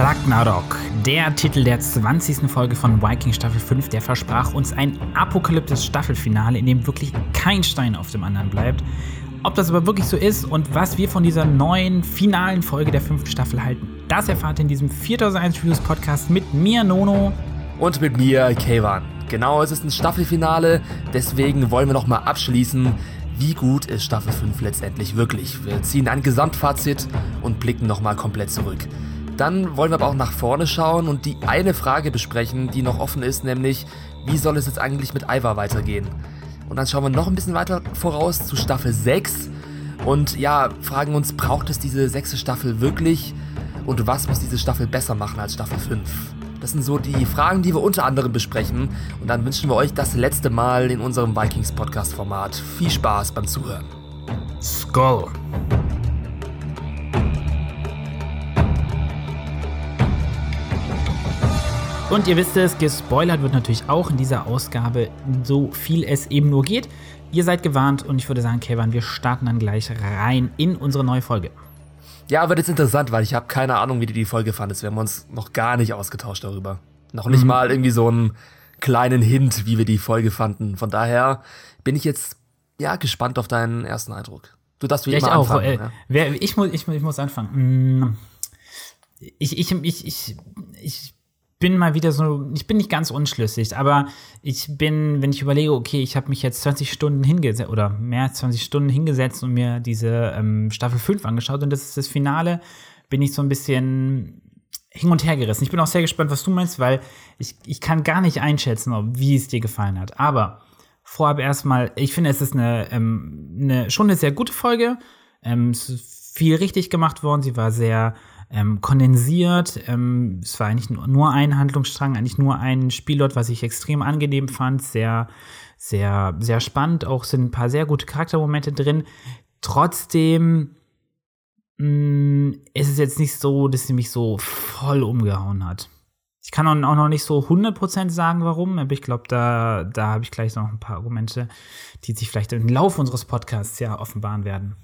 Ragnarok, der Titel der 20. Folge von Viking Staffel 5, der versprach uns ein apokalyptisches Staffelfinale, in dem wirklich kein Stein auf dem anderen bleibt. Ob das aber wirklich so ist und was wir von dieser neuen, finalen Folge der fünften Staffel halten, das erfahrt ihr in diesem 4001 Reviews Podcast mit mir, Nono. Und mit mir, Kevan. Genau, es ist ein Staffelfinale, deswegen wollen wir nochmal abschließen, wie gut ist Staffel 5 letztendlich wirklich. Wir ziehen ein Gesamtfazit und blicken nochmal komplett zurück. Dann wollen wir aber auch nach vorne schauen und die eine Frage besprechen, die noch offen ist, nämlich, wie soll es jetzt eigentlich mit Ivar weitergehen? Und dann schauen wir noch ein bisschen weiter voraus zu Staffel 6 und ja, fragen uns, braucht es diese sechste Staffel wirklich? Und was muss diese Staffel besser machen als Staffel 5? Das sind so die Fragen, die wir unter anderem besprechen. Und dann wünschen wir euch das letzte Mal in unserem Vikings Podcast Format. Viel Spaß beim Zuhören. Skull. Und ihr wisst es, gespoilert wird natürlich auch in dieser Ausgabe, so viel es eben nur geht. Ihr seid gewarnt und ich würde sagen, Kevin, wir starten dann gleich rein in unsere neue Folge. Ja, wird jetzt interessant, weil ich habe keine Ahnung, wie du die Folge fandest. Wir haben uns noch gar nicht ausgetauscht darüber. Noch nicht mhm. mal irgendwie so einen kleinen Hint, wie wir die Folge fanden. Von daher bin ich jetzt ja gespannt auf deinen ersten Eindruck. Du darfst wie ja, immer ich anfangen. Auch, äh, ja. wer, ich, muss, ich, ich muss anfangen. Ich, ich, ich, ich, ich bin mal wieder so, ich bin nicht ganz unschlüssig, aber ich bin, wenn ich überlege, okay, ich habe mich jetzt 20 Stunden hingesetzt oder mehr als 20 Stunden hingesetzt und mir diese ähm, Staffel 5 angeschaut und das ist das Finale, bin ich so ein bisschen hin und her gerissen. Ich bin auch sehr gespannt, was du meinst, weil ich, ich kann gar nicht einschätzen, ob, wie es dir gefallen hat. Aber vorab erstmal, ich finde, es ist eine, ähm, eine schon eine sehr gute Folge. Ähm, es ist viel richtig gemacht worden. Sie war sehr ähm, kondensiert. Ähm, es war eigentlich nur ein Handlungsstrang, eigentlich nur ein Spielort, was ich extrem angenehm fand. Sehr, sehr, sehr spannend. Auch sind ein paar sehr gute Charaktermomente drin. Trotzdem mh, mm, ist es jetzt nicht so, dass sie mich so voll umgehauen hat. Ich kann auch noch nicht so 100% sagen, warum, aber ich glaube, da, da habe ich gleich noch ein paar Argumente, die sich vielleicht im Laufe unseres Podcasts ja offenbaren werden.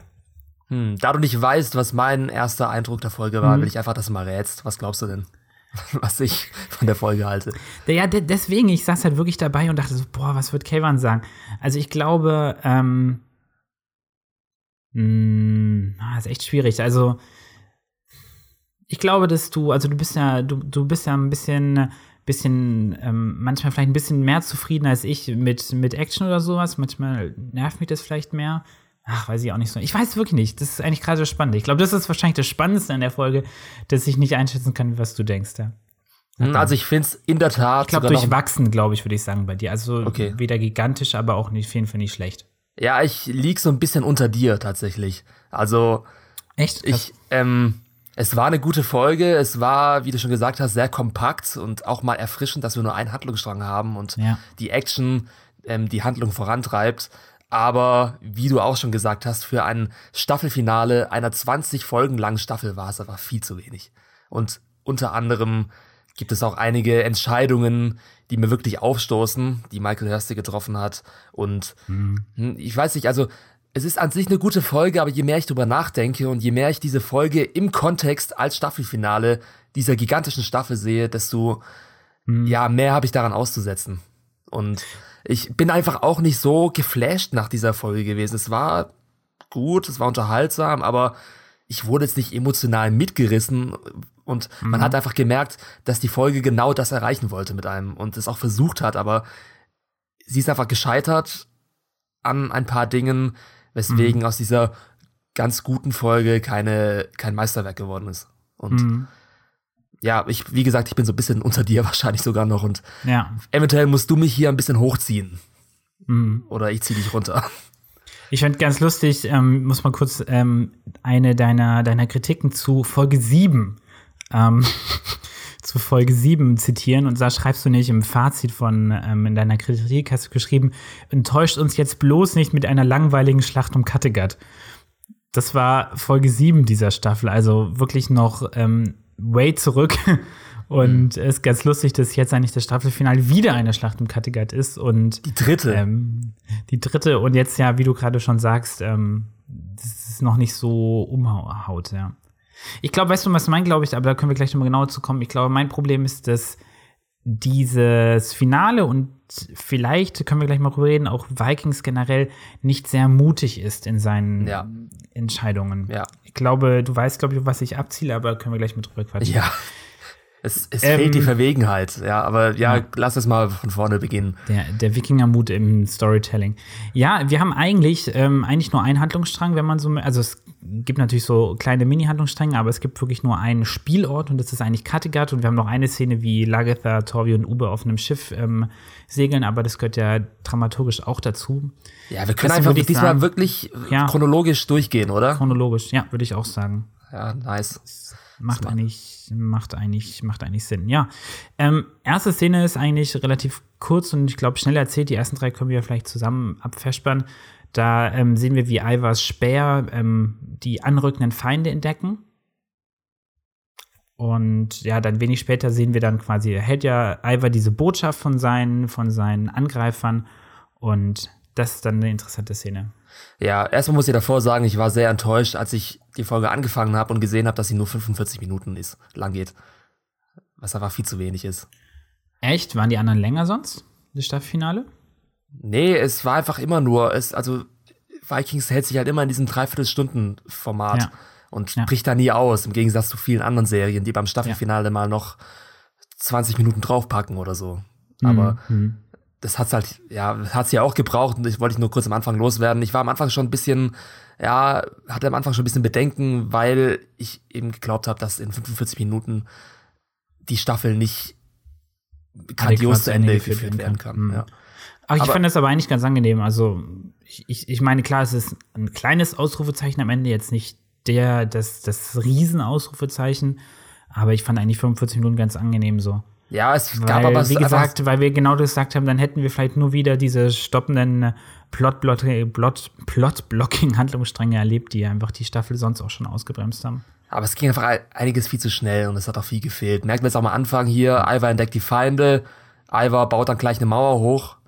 Hm, da du nicht weißt, was mein erster Eindruck der Folge war, mhm. will ich einfach, dass du mal rätst. Was glaubst du denn? was ich von der Folge halte. Ja, deswegen, ich saß halt wirklich dabei und dachte so, boah, was wird Kayvan sagen? Also ich glaube, ähm, mh, hm, ah, ist echt schwierig. Also ich glaube, dass du, also du bist ja, du, du bist ja ein bisschen, bisschen, ähm, manchmal vielleicht ein bisschen mehr zufrieden als ich mit, mit Action oder sowas. Manchmal nervt mich das vielleicht mehr. Ach, weiß ich auch nicht so. Ich weiß wirklich nicht. Das ist eigentlich gerade so spannend. Ich glaube, das ist wahrscheinlich das Spannendste an der Folge, dass ich nicht einschätzen kann, was du denkst. Ja. Hm, also ich finde es in der Tat. Ich glaube, durchwachsen, glaube ich, würde ich sagen bei dir. Also okay. weder gigantisch, aber auch nicht, auf jeden Fall nicht schlecht. Ja, ich lieg so ein bisschen unter dir tatsächlich. Also. Echt? Ich, ähm, es war eine gute Folge. Es war, wie du schon gesagt hast, sehr kompakt und auch mal erfrischend, dass wir nur einen Handlungsstrang haben und ja. die Action ähm, die Handlung vorantreibt. Aber wie du auch schon gesagt hast, für ein Staffelfinale einer 20 Folgen langen Staffel war es einfach viel zu wenig. Und unter anderem gibt es auch einige Entscheidungen, die mir wirklich aufstoßen, die Michael Hurste getroffen hat. Und mhm. ich weiß nicht, also es ist an sich eine gute Folge, aber je mehr ich drüber nachdenke und je mehr ich diese Folge im Kontext als Staffelfinale dieser gigantischen Staffel sehe, desto mhm. ja, mehr habe ich daran auszusetzen. Und ich bin einfach auch nicht so geflasht nach dieser Folge gewesen. Es war gut, es war unterhaltsam, aber ich wurde jetzt nicht emotional mitgerissen und mhm. man hat einfach gemerkt, dass die Folge genau das erreichen wollte mit einem und es auch versucht hat, aber sie ist einfach gescheitert an ein paar Dingen, weswegen mhm. aus dieser ganz guten Folge keine, kein Meisterwerk geworden ist. Und mhm ja, ich, wie gesagt, ich bin so ein bisschen unter dir wahrscheinlich sogar noch und ja. eventuell musst du mich hier ein bisschen hochziehen. Mhm. Oder ich zieh dich runter. Ich fand ganz lustig, ähm, muss mal kurz ähm, eine deiner, deiner Kritiken zu Folge 7 ähm, zu Folge 7 zitieren. Und da schreibst du nicht im Fazit von ähm, in deiner Kritik, hast du geschrieben, enttäuscht uns jetzt bloß nicht mit einer langweiligen Schlacht um Kattegat. Das war Folge 7 dieser Staffel, also wirklich noch ähm, way zurück. Und mhm. es ist ganz lustig, dass jetzt eigentlich das Staffelfinale wieder eine Schlacht im Kattegat ist. Und die dritte. Ähm, die dritte. Und jetzt ja, wie du gerade schon sagst, ähm, das ist noch nicht so umhaut, ja. Ich glaube, weißt du, was mein, glaube ich, aber da können wir gleich nochmal genauer zu kommen. Ich glaube, mein Problem ist, dass dieses Finale und vielleicht können wir gleich mal drüber reden, auch Vikings generell nicht sehr mutig ist in seinen ja. Entscheidungen. Ja. Ich glaube, du weißt, glaube ich, was ich abziele, aber können wir gleich mit drüber quatschen. Ja. Es, es ähm, fehlt die Verwegenheit, ja, aber ja, ja, lass es mal von vorne beginnen. Der, der Wikingermut im Storytelling. Ja, wir haben eigentlich, ähm, eigentlich nur einen Handlungsstrang, wenn man so, also es gibt natürlich so kleine Mini-Handlungsstränge, aber es gibt wirklich nur einen Spielort und das ist eigentlich Kattegat und wir haben noch eine Szene, wie Lagetha, Torvi und Uwe auf einem Schiff ähm, segeln, aber das gehört ja dramaturgisch auch dazu. Ja, wir können einfach diesmal sagen, wirklich ja, chronologisch durchgehen, oder? Chronologisch, ja, würde ich auch sagen. Ja, nice. Macht eigentlich, macht eigentlich, macht eigentlich Sinn. Ja. Ähm, erste Szene ist eigentlich relativ kurz und ich glaube schnell erzählt. Die ersten drei können wir vielleicht zusammen abverspannen. Da ähm, sehen wir, wie Ivars Speer ähm, die anrückenden Feinde entdecken. Und ja, dann wenig später sehen wir dann quasi, erhält ja Ivar diese Botschaft von seinen, von seinen Angreifern. Und das ist dann eine interessante Szene. Ja, erstmal muss ich davor sagen, ich war sehr enttäuscht, als ich die Folge angefangen habe und gesehen habe, dass sie nur 45 Minuten ist, lang geht. Was einfach viel zu wenig ist. Echt? Waren die anderen länger sonst? Das Staffelfinale? Nee, es war einfach immer nur, es, also Vikings hält sich halt immer in diesem Dreiviertelstunden-Format ja. und ja. bricht da nie aus, im Gegensatz zu vielen anderen Serien, die beim Staffelfinale ja. mal noch 20 Minuten draufpacken oder so. Aber mhm das hat's halt, ja, hat's ja auch gebraucht und ich wollte ich nur kurz am Anfang loswerden. Ich war am Anfang schon ein bisschen, ja, hatte am Anfang schon ein bisschen Bedenken, weil ich eben geglaubt habe, dass in 45 Minuten die Staffel nicht grandios zu Ende geführt werden kann. Mhm. Ja. Ach, ich aber, fand das aber eigentlich ganz angenehm. Also, ich, ich, ich meine, klar, es ist ein kleines Ausrufezeichen am Ende, jetzt nicht der, das, das Riesenausrufezeichen, aber ich fand eigentlich 45 Minuten ganz angenehm so. Ja, es weil, gab aber wie gesagt, weil wir genau das gesagt haben, dann hätten wir vielleicht nur wieder diese stoppenden Plot-Blocking-Handlungsstränge erlebt, die einfach die Staffel sonst auch schon ausgebremst haben. Aber es ging einfach einiges viel zu schnell und es hat auch viel gefehlt. Merkt man jetzt auch mal Anfang hier, Ivar entdeckt die Feinde, Ivar baut dann gleich eine Mauer hoch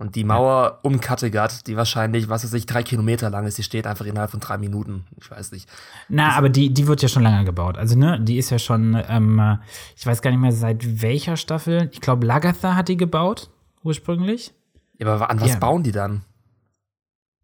und die Mauer um Kattegat, die wahrscheinlich, was weiß ich, drei Kilometer lang ist, die steht einfach innerhalb von drei Minuten. Ich weiß nicht. Na, das aber die, die wird ja schon länger gebaut. Also, ne, die ist ja schon, ähm, ich weiß gar nicht mehr seit welcher Staffel. Ich glaube, Lagatha hat die gebaut, ursprünglich. Ja, aber an was ja. bauen die dann?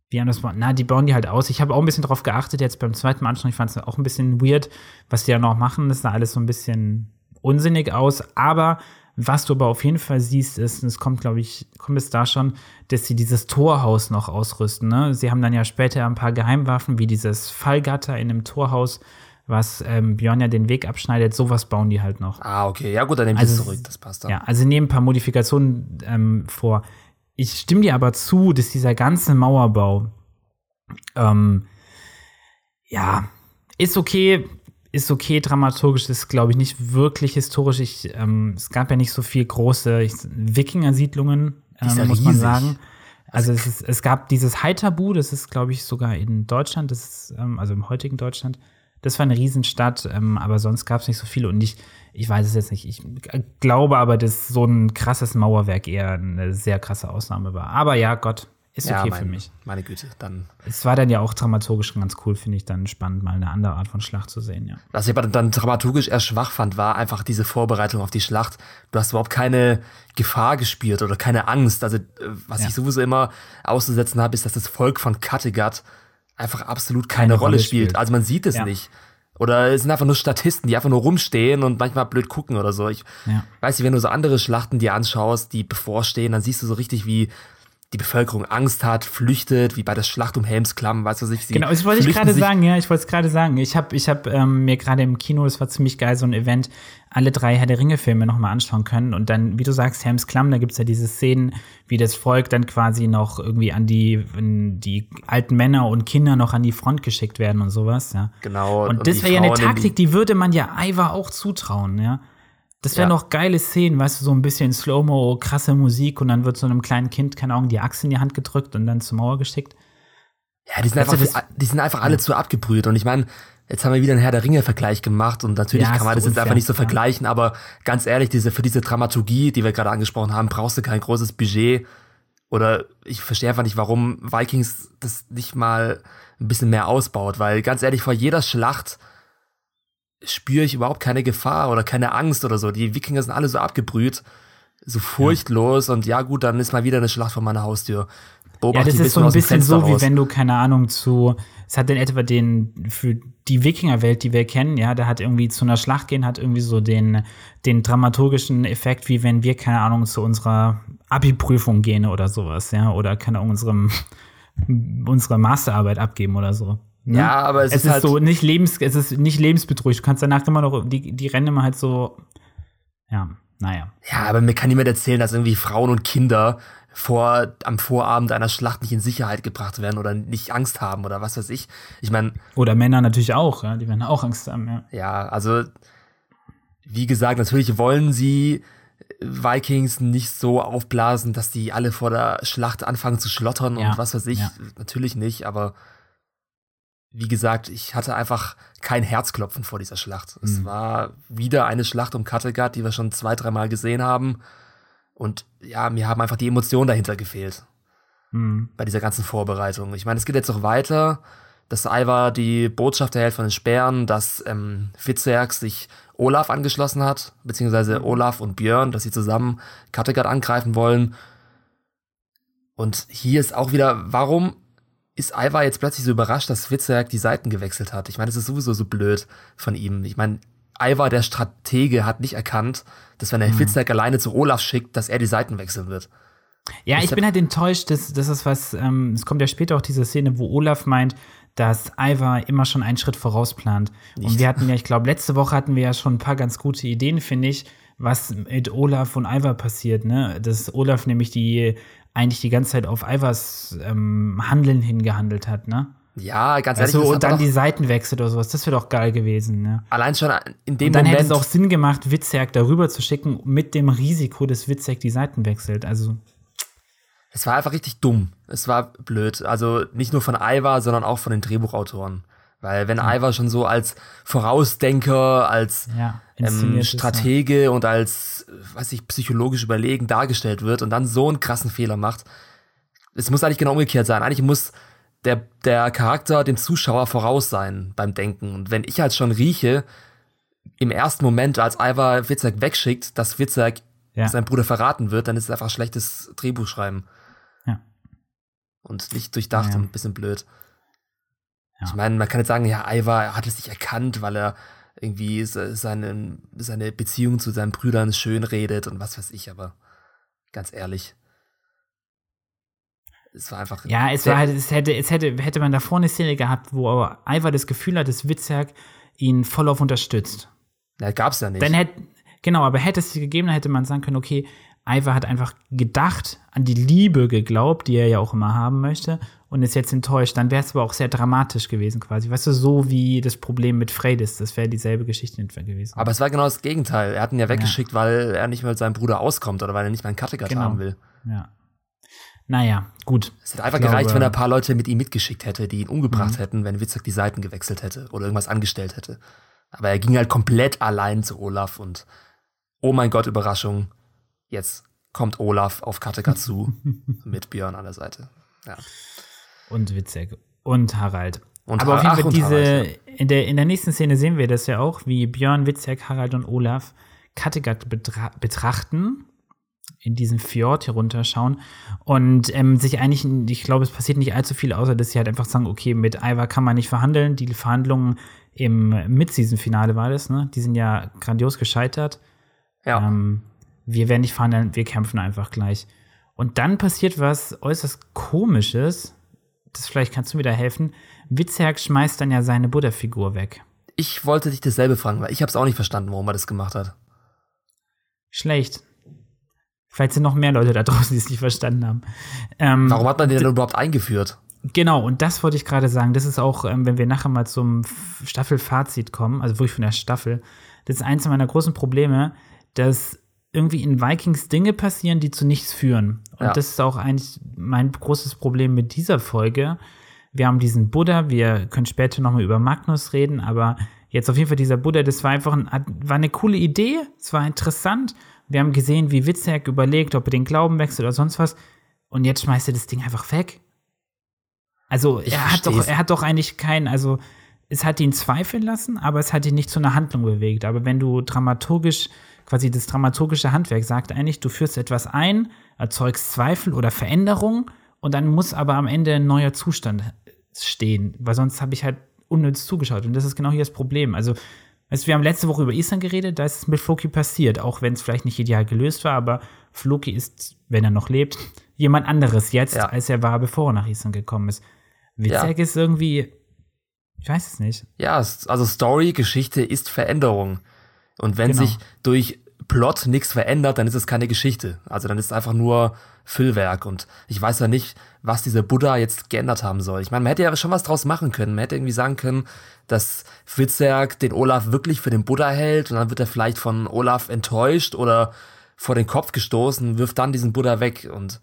Wie haben das Na, die bauen die halt aus. Ich habe auch ein bisschen drauf geachtet, jetzt beim zweiten Mal anschauen. Ich fand es auch ein bisschen weird, was die ja noch machen. Das sah alles so ein bisschen unsinnig aus. Aber was du aber auf jeden Fall siehst, ist, und es kommt, glaube ich, kommt es da schon, dass sie dieses Torhaus noch ausrüsten. Ne? Sie haben dann ja später ein paar Geheimwaffen, wie dieses Fallgatter in einem Torhaus, was ähm, Björn ja den Weg abschneidet. Sowas bauen die halt noch. Ah, okay. Ja, gut, dann nehme ich also, zurück. Das passt dann. Ja, also nehmen ein paar Modifikationen ähm, vor. Ich stimme dir aber zu, dass dieser ganze Mauerbau, ähm, ja, ist okay, ist okay, dramaturgisch ist, glaube ich, nicht wirklich historisch. Ich, ähm, es gab ja nicht so viel große Wikinger-Siedlungen, ähm, muss man sagen. Also es, ist, es gab dieses Haitabu, das ist, glaube ich, sogar in Deutschland, das ist, ähm, also im heutigen Deutschland. Das war eine Riesenstadt, ähm, aber sonst gab es nicht so viele. Und ich, ich weiß es jetzt nicht. Ich glaube aber, dass so ein krasses Mauerwerk eher eine sehr krasse Ausnahme war. Aber ja, Gott, ist ja, okay mein, für mich. Meine Güte, dann. Es war dann ja auch dramaturgisch ganz cool, finde ich, dann spannend, mal eine andere Art von Schlacht zu sehen, ja. Was ich aber dann dramaturgisch eher schwach fand, war einfach diese Vorbereitung auf die Schlacht. Du hast überhaupt keine Gefahr gespürt oder keine Angst. Also, äh, was ja. ich sowieso immer auszusetzen habe, ist, dass das Volk von Kattegat einfach absolut keine, keine Rolle, Rolle spielt. spielt. Also man sieht es ja. nicht. Oder es sind einfach nur Statisten, die einfach nur rumstehen und manchmal blöd gucken oder so. Ich ja. weiß nicht, wenn du so andere Schlachten dir anschaust, die bevorstehen, dann siehst du so richtig, wie die Bevölkerung Angst hat, flüchtet, wie bei der Schlacht um Helmsklamm, weißt du, sich Genau, das wollte ich gerade sagen, ja, ich wollte es gerade sagen. Ich habe ich hab, ähm, mir gerade im Kino, das war ziemlich geil, so ein Event, alle drei Herr der Ringe-Filme nochmal anschauen können. Und dann, wie du sagst, Helmsklamm, da gibt's ja diese Szenen, wie das Volk dann quasi noch irgendwie an die, die alten Männer und Kinder noch an die Front geschickt werden und sowas, ja. Genau. Und, und das wäre ja eine Taktik, die, die würde man ja Ivar auch zutrauen, ja. Das wären ja. noch geile Szenen, weißt du, so ein bisschen Slow-Mo, krasse Musik und dann wird so einem kleinen Kind, keine Ahnung, die Axt in die Hand gedrückt und dann zur Mauer geschickt. Ja, die sind, einfach, das, die sind einfach alle ja. zu abgebrüht. Und ich meine, jetzt haben wir wieder einen Herr der Ringe-Vergleich gemacht und natürlich ja, kann man das jetzt einfach nicht so vergleichen, aber ganz ehrlich, diese, für diese Dramaturgie, die wir gerade angesprochen haben, brauchst du kein großes Budget. Oder ich verstehe einfach nicht, warum Vikings das nicht mal ein bisschen mehr ausbaut, weil ganz ehrlich, vor jeder Schlacht spüre ich überhaupt keine Gefahr oder keine Angst oder so. Die Wikinger sind alle so abgebrüht, so furchtlos ja. und ja gut, dann ist mal wieder eine Schlacht vor meiner Haustür. Beobacht ja, das ist so ein bisschen so, raus. wie wenn du, keine Ahnung, zu, es hat in etwa den, für die Wikingerwelt, die wir kennen, ja, da hat irgendwie zu einer Schlacht gehen, hat irgendwie so den, den dramaturgischen Effekt, wie wenn wir, keine Ahnung, zu unserer Abi-Prüfung gehen oder sowas, ja, oder keine Ahnung, unserem, unsere Masterarbeit abgeben oder so. Ne? Ja, aber es, es ist, ist halt so nicht lebens, es ist nicht lebensbedrohlich. Du kannst danach immer noch, die, die rennen immer halt so, ja, naja. Ja, aber mir kann niemand erzählen, dass irgendwie Frauen und Kinder vor, am Vorabend einer Schlacht nicht in Sicherheit gebracht werden oder nicht Angst haben oder was weiß ich. Ich meine. Oder Männer natürlich auch, ja, die werden auch Angst haben, ja. Ja, also, wie gesagt, natürlich wollen sie Vikings nicht so aufblasen, dass die alle vor der Schlacht anfangen zu schlottern ja. und was weiß ich. Ja. Natürlich nicht, aber wie gesagt, ich hatte einfach kein Herzklopfen vor dieser Schlacht. Mhm. Es war wieder eine Schlacht um Kattegat, die wir schon zwei, dreimal gesehen haben. Und ja, mir haben einfach die Emotionen dahinter gefehlt. Mhm. Bei dieser ganzen Vorbereitung. Ich meine, es geht jetzt noch weiter, dass Ivar die Botschaft erhält von den Sperren, dass ähm, Fitzerg sich Olaf angeschlossen hat, beziehungsweise mhm. Olaf und Björn, dass sie zusammen Kattegat angreifen wollen. Und hier ist auch wieder, warum ist Ivar jetzt plötzlich so überrascht, dass Fitzerg die Seiten gewechselt hat. Ich meine, das ist sowieso so blöd von ihm. Ich meine, Ivar, der Stratege, hat nicht erkannt, dass wenn er mhm. Fitzerg alleine zu Olaf schickt, dass er die Seiten wechseln wird. Ja, ich bin halt enttäuscht, dass das ist was, ähm, es kommt ja später auch diese Szene, wo Olaf meint, dass Ivar immer schon einen Schritt vorausplant. Nicht. Und wir hatten ja, ich glaube, letzte Woche hatten wir ja schon ein paar ganz gute Ideen, finde ich, was mit Olaf und Ivar passiert, ne? Dass Olaf nämlich die eigentlich die ganze Zeit auf Ivers ähm, Handeln hingehandelt hat, ne? Ja, ganz ehrlich. Also, und dann die Seiten wechselt oder sowas. Das wäre doch geil gewesen, ne? Allein schon in dem und dann Moment. hätte es auch Sinn gemacht, Witzerk darüber zu schicken, mit dem Risiko, dass Witzerk die Seiten wechselt. Also. Es war einfach richtig dumm. Es war blöd. Also nicht nur von Ivar, sondern auch von den Drehbuchautoren. Weil wenn. Ivar schon so als Vorausdenker, als ja, ähm, Stratege ja. und als, weiß ich, psychologisch überlegen dargestellt wird und dann so einen krassen Fehler macht, es muss eigentlich genau umgekehrt sein. Eigentlich muss der, der Charakter dem Zuschauer voraus sein beim Denken. Und wenn ich halt schon rieche, im ersten Moment, als Ivar Witzek wegschickt, dass Witzek ja. sein Bruder verraten wird, dann ist es einfach schlechtes Drehbuchschreiben. Ja. Und nicht durchdacht ja. und ein bisschen blöd. Ja. Ich meine, man kann jetzt sagen, ja, Ivar hat es nicht erkannt, weil er irgendwie seine, seine Beziehung zu seinen Brüdern schön redet und was weiß ich, aber ganz ehrlich. Es war einfach. Ja, es war halt, es hätte, es hätte, hätte man da vorne eine Szene gehabt, wo aber Ivar das Gefühl hat, dass Witzerk ihn voll auf unterstützt. Ja, gab's ja nicht. Dann hätte, genau, aber hätte es gegeben, dann hätte man sagen können, okay, Ivar hat einfach gedacht, an die Liebe geglaubt, die er ja auch immer haben möchte, und ist jetzt enttäuscht. Dann wäre es aber auch sehr dramatisch gewesen, quasi. Weißt du, so wie das Problem mit Freydis. Das wäre dieselbe Geschichte gewesen. Aber es war genau das Gegenteil. Er hat ihn ja weggeschickt, ja. weil er nicht mehr mit seinem Bruder auskommt oder weil er nicht mehr einen Kattegat genau. haben will. Ja. Naja, gut. Es hätte einfach gereicht, wenn er ein paar Leute mit ihm mitgeschickt hätte, die ihn umgebracht mhm. hätten, wenn Witzek die Seiten gewechselt hätte oder irgendwas angestellt hätte. Aber er ging halt komplett allein zu Olaf und oh mein Gott, Überraschung. Jetzt kommt Olaf auf Kattegat zu mit Björn an der Seite. Ja. Und Witzek. Und Harald. Und Aber auf jeden Fall diese, Harald, ja. in, der, in der nächsten Szene sehen wir das ja auch, wie Björn, Witzek, Harald und Olaf Kattegat betrachten, in diesem Fjord herunterschauen und ähm, sich eigentlich, ich glaube, es passiert nicht allzu viel, außer dass sie halt einfach sagen, okay, mit Ivar kann man nicht verhandeln. Die Verhandlungen im Mid-Season-Finale war das, ne? Die sind ja grandios gescheitert. Ja. Ähm, wir werden nicht verhandeln, wir kämpfen einfach gleich. Und dann passiert was äußerst Komisches das vielleicht kannst du mir da helfen. Witzherg schmeißt dann ja seine Buddha-Figur weg. Ich wollte dich dasselbe fragen, weil ich habe es auch nicht verstanden, warum er das gemacht hat. Schlecht. Vielleicht sind noch mehr Leute da draußen, die es nicht verstanden haben. Ähm, warum hat man den denn überhaupt eingeführt? Genau, und das wollte ich gerade sagen. Das ist auch, ähm, wenn wir nachher mal zum Staffelfazit kommen, also wirklich von der Staffel, das ist eins meiner großen Probleme, dass irgendwie in Vikings Dinge passieren, die zu nichts führen. Und ja. das ist auch eigentlich mein großes Problem mit dieser Folge. Wir haben diesen Buddha, wir können später nochmal über Magnus reden, aber jetzt auf jeden Fall dieser Buddha, das war einfach ein, war eine coole Idee, es war interessant. Wir haben gesehen, wie Witzek überlegt, ob er den Glauben wechselt oder sonst was. Und jetzt schmeißt er das Ding einfach weg. Also, er hat, doch, er hat doch eigentlich keinen, also, es hat ihn zweifeln lassen, aber es hat ihn nicht zu einer Handlung bewegt. Aber wenn du dramaturgisch, quasi das dramaturgische Handwerk sagt eigentlich, du führst etwas ein, erzeugst Zweifel oder Veränderung und dann muss aber am Ende ein neuer Zustand stehen, weil sonst habe ich halt unnütz zugeschaut. Und das ist genau hier das Problem. Also, weißt, wir haben letzte Woche über Island geredet, da ist es mit Floki passiert, auch wenn es vielleicht nicht ideal gelöst war, aber Floki ist, wenn er noch lebt, jemand anderes jetzt, ja. als er war, bevor er nach Island gekommen ist. Witzek ja. ist irgendwie, ich weiß es nicht. Ja, also Story, Geschichte ist Veränderung. Und wenn genau. sich durch Plot nichts verändert, dann ist es keine Geschichte. Also dann ist es einfach nur Füllwerk. Und ich weiß ja nicht, was dieser Buddha jetzt geändert haben soll. Ich meine, man hätte ja schon was draus machen können. Man hätte irgendwie sagen können, dass Fitzerg den Olaf wirklich für den Buddha hält und dann wird er vielleicht von Olaf enttäuscht oder vor den Kopf gestoßen, wirft dann diesen Buddha weg. Und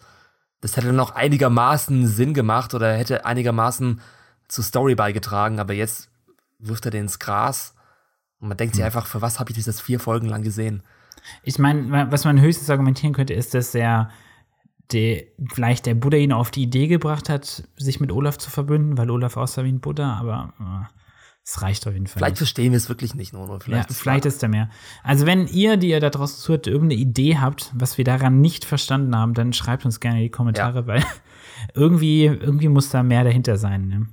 das hätte dann noch einigermaßen Sinn gemacht oder hätte einigermaßen zur Story beigetragen. Aber jetzt wirft er den ins Gras. Und man denkt sich einfach, für was habe ich das vier Folgen lang gesehen? Ich meine, was man höchstens argumentieren könnte, ist, dass er der, vielleicht der Buddha ihn auf die Idee gebracht hat, sich mit Olaf zu verbünden, weil Olaf aussah wie ein Buddha, aber äh, es reicht auf jeden Fall. Vielleicht nicht. verstehen wir es wirklich nicht, Nono. Vielleicht, ja, ist, vielleicht ist da mehr. Also, wenn ihr, die ihr da draußen zuhört, irgendeine Idee habt, was wir daran nicht verstanden haben, dann schreibt uns gerne in die Kommentare, ja. weil irgendwie, irgendwie muss da mehr dahinter sein. Ne?